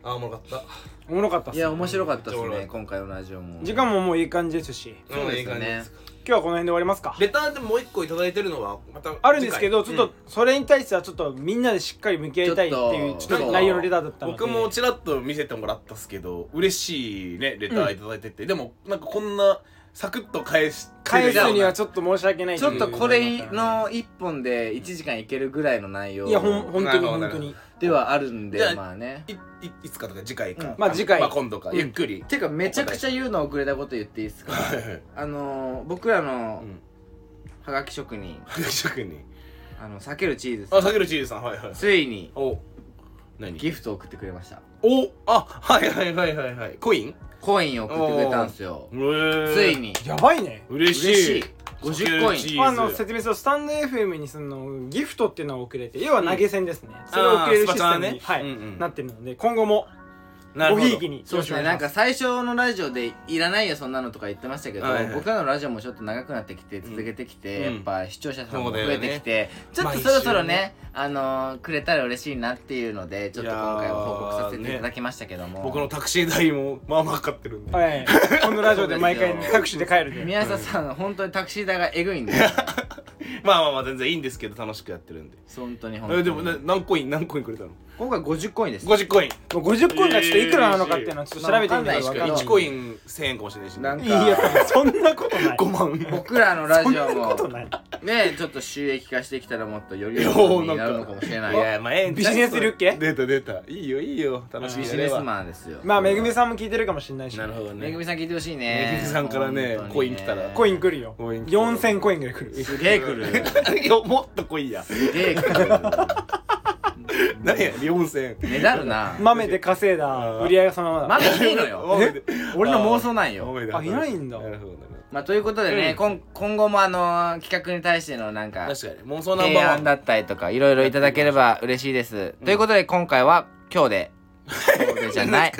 Speaker 3: あおもろかった。
Speaker 2: おもろかったっす
Speaker 1: いや面白かったですね今回のラジオも。
Speaker 2: 時間ももういい感じですし。
Speaker 1: そうですよね。
Speaker 3: んいい感じです
Speaker 2: 今日はこの辺で終わりますか？
Speaker 3: レターでもう一個いただいてるのはまた
Speaker 2: あるんですけどちょっとそれに対してはちょっとみんなでしっかり向き合いたいっていう
Speaker 1: ちょっと。
Speaker 2: ちょっと内容のレターだったので。
Speaker 3: 僕もちらっと見せてもらったっすけど嬉しいねレターいただいてて、でもなんかこんなサクッと返して
Speaker 2: 返すにはち
Speaker 3: ょっ
Speaker 2: と申し訳ない
Speaker 1: ちょっとこれ
Speaker 2: の
Speaker 1: の1本で1時間いけるぐらいの内容
Speaker 2: いやほん本当に本当に。
Speaker 1: ではあるんでまあね。
Speaker 3: いいいつかとか次回か、
Speaker 1: うん。
Speaker 2: まあ次回。
Speaker 3: まあ今度か、ゆっくり。
Speaker 1: てかめちゃくちゃ言うの遅れたこと言っていいですか？あのー、僕らの
Speaker 3: うん。
Speaker 1: はがき職人。
Speaker 3: 職人。
Speaker 1: あの避けるチーズ
Speaker 3: あ
Speaker 1: さん。
Speaker 3: さけるチーズさん。はいはい。
Speaker 1: ついに
Speaker 3: お何？
Speaker 1: ギフトを送ってくれました。
Speaker 3: おあはいはいはいはいはい。コイン？
Speaker 1: コインを送ってくれたんですよ。
Speaker 3: つ
Speaker 1: ついに。
Speaker 2: やばいね。
Speaker 3: 嬉しい。
Speaker 1: 嬉しい。50コイン
Speaker 2: あの説明するとスタンド FM にそのギフトっていうのを送れて要は投げ銭ですね、それを送れるシステムに、
Speaker 3: ね。
Speaker 2: はい。
Speaker 3: うんうん。
Speaker 2: なってるので今後もごひいきに。
Speaker 1: そうですね。なんか最初のラジオでいらないよそんなのとか言ってましたけど、
Speaker 3: はいはい。
Speaker 1: 僕らのラジオもちょっと長くなってきて続けてきて、
Speaker 3: うん。
Speaker 1: やっぱ視聴者さんも増えてきて、ちょっとそろそろね
Speaker 3: ね。
Speaker 1: あのーくれたら嬉しいなっていうのでちょっと今回は報告させていただ
Speaker 3: ね
Speaker 1: きましたけども、
Speaker 3: 僕のタクシー代もまあまあかかってるんで。
Speaker 2: はい。このラジオで毎回タクシーで帰るで。
Speaker 1: 宮下さん本当にタクシー代がえぐいんで。[laughs]
Speaker 3: まあまあまあ全然いいんですけど楽しくやってるんで。
Speaker 1: 本当に本当に。
Speaker 3: えでもね何コイン何コインくれたの？
Speaker 1: 今回50コインです。
Speaker 3: 50コイン。
Speaker 2: もう50コインがちょっといくらなのかっていうのはちょっと調べてみないと
Speaker 1: まあわかんないですけど
Speaker 3: 1コイン1000円かもしれないしね。
Speaker 1: なんか
Speaker 2: いやそんなことない。
Speaker 3: 5万。
Speaker 1: 僕らのラジオ
Speaker 2: そんな
Speaker 1: も
Speaker 2: ことない。
Speaker 1: ねちょっと収益化してきたらもっとより
Speaker 3: いや
Speaker 1: 良いになるのかもしれない。
Speaker 3: いやまあえ
Speaker 2: ビジネスリュッケ？
Speaker 3: 出た出た。いいよいいよ。楽しい
Speaker 1: ビジネスマンですよ。
Speaker 2: まあめぐみさんも聞いてるかもしれないし。
Speaker 3: なるほどね。
Speaker 1: めぐみさん聞いてほしい
Speaker 3: め
Speaker 1: ね
Speaker 3: ぐみさんからねコイン来たら。
Speaker 2: コイン来るよ。
Speaker 3: コイン来る
Speaker 2: 4000コインぐらい来る。
Speaker 1: すげえ来る。[laughs]
Speaker 3: いやもっと来いや。
Speaker 1: すげえ来る [laughs]
Speaker 3: 何や4000
Speaker 1: ねだるな。
Speaker 2: 豆で稼いだ売り上げがそのままだ
Speaker 1: まだいいのよ。[laughs] 俺の妄想なんよ。
Speaker 2: あいないんだ。
Speaker 3: なるほど
Speaker 1: まあということでね、
Speaker 3: うん。
Speaker 1: こん今後もあのー企画に対してのなんか
Speaker 3: 確かに。妄想ナンバー
Speaker 1: 提案だったりとかいろいろいただければ嬉しいです、ということで今回は今日で。今日で。じゃない。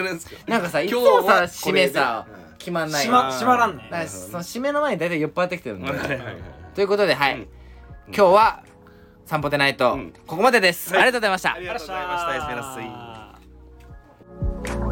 Speaker 1: なんかさいつ
Speaker 3: 今
Speaker 1: もさ締めさ決まんない
Speaker 2: し
Speaker 1: よ
Speaker 2: まらんね。
Speaker 1: その締めの前に大体酔っ払ってきてるんで。
Speaker 3: はいはいはい。
Speaker 1: ということではい、
Speaker 3: うん。
Speaker 1: 今日は散歩でないと、ここまでです、ありがとうございました。
Speaker 3: ありがとうございました。エスペラスイ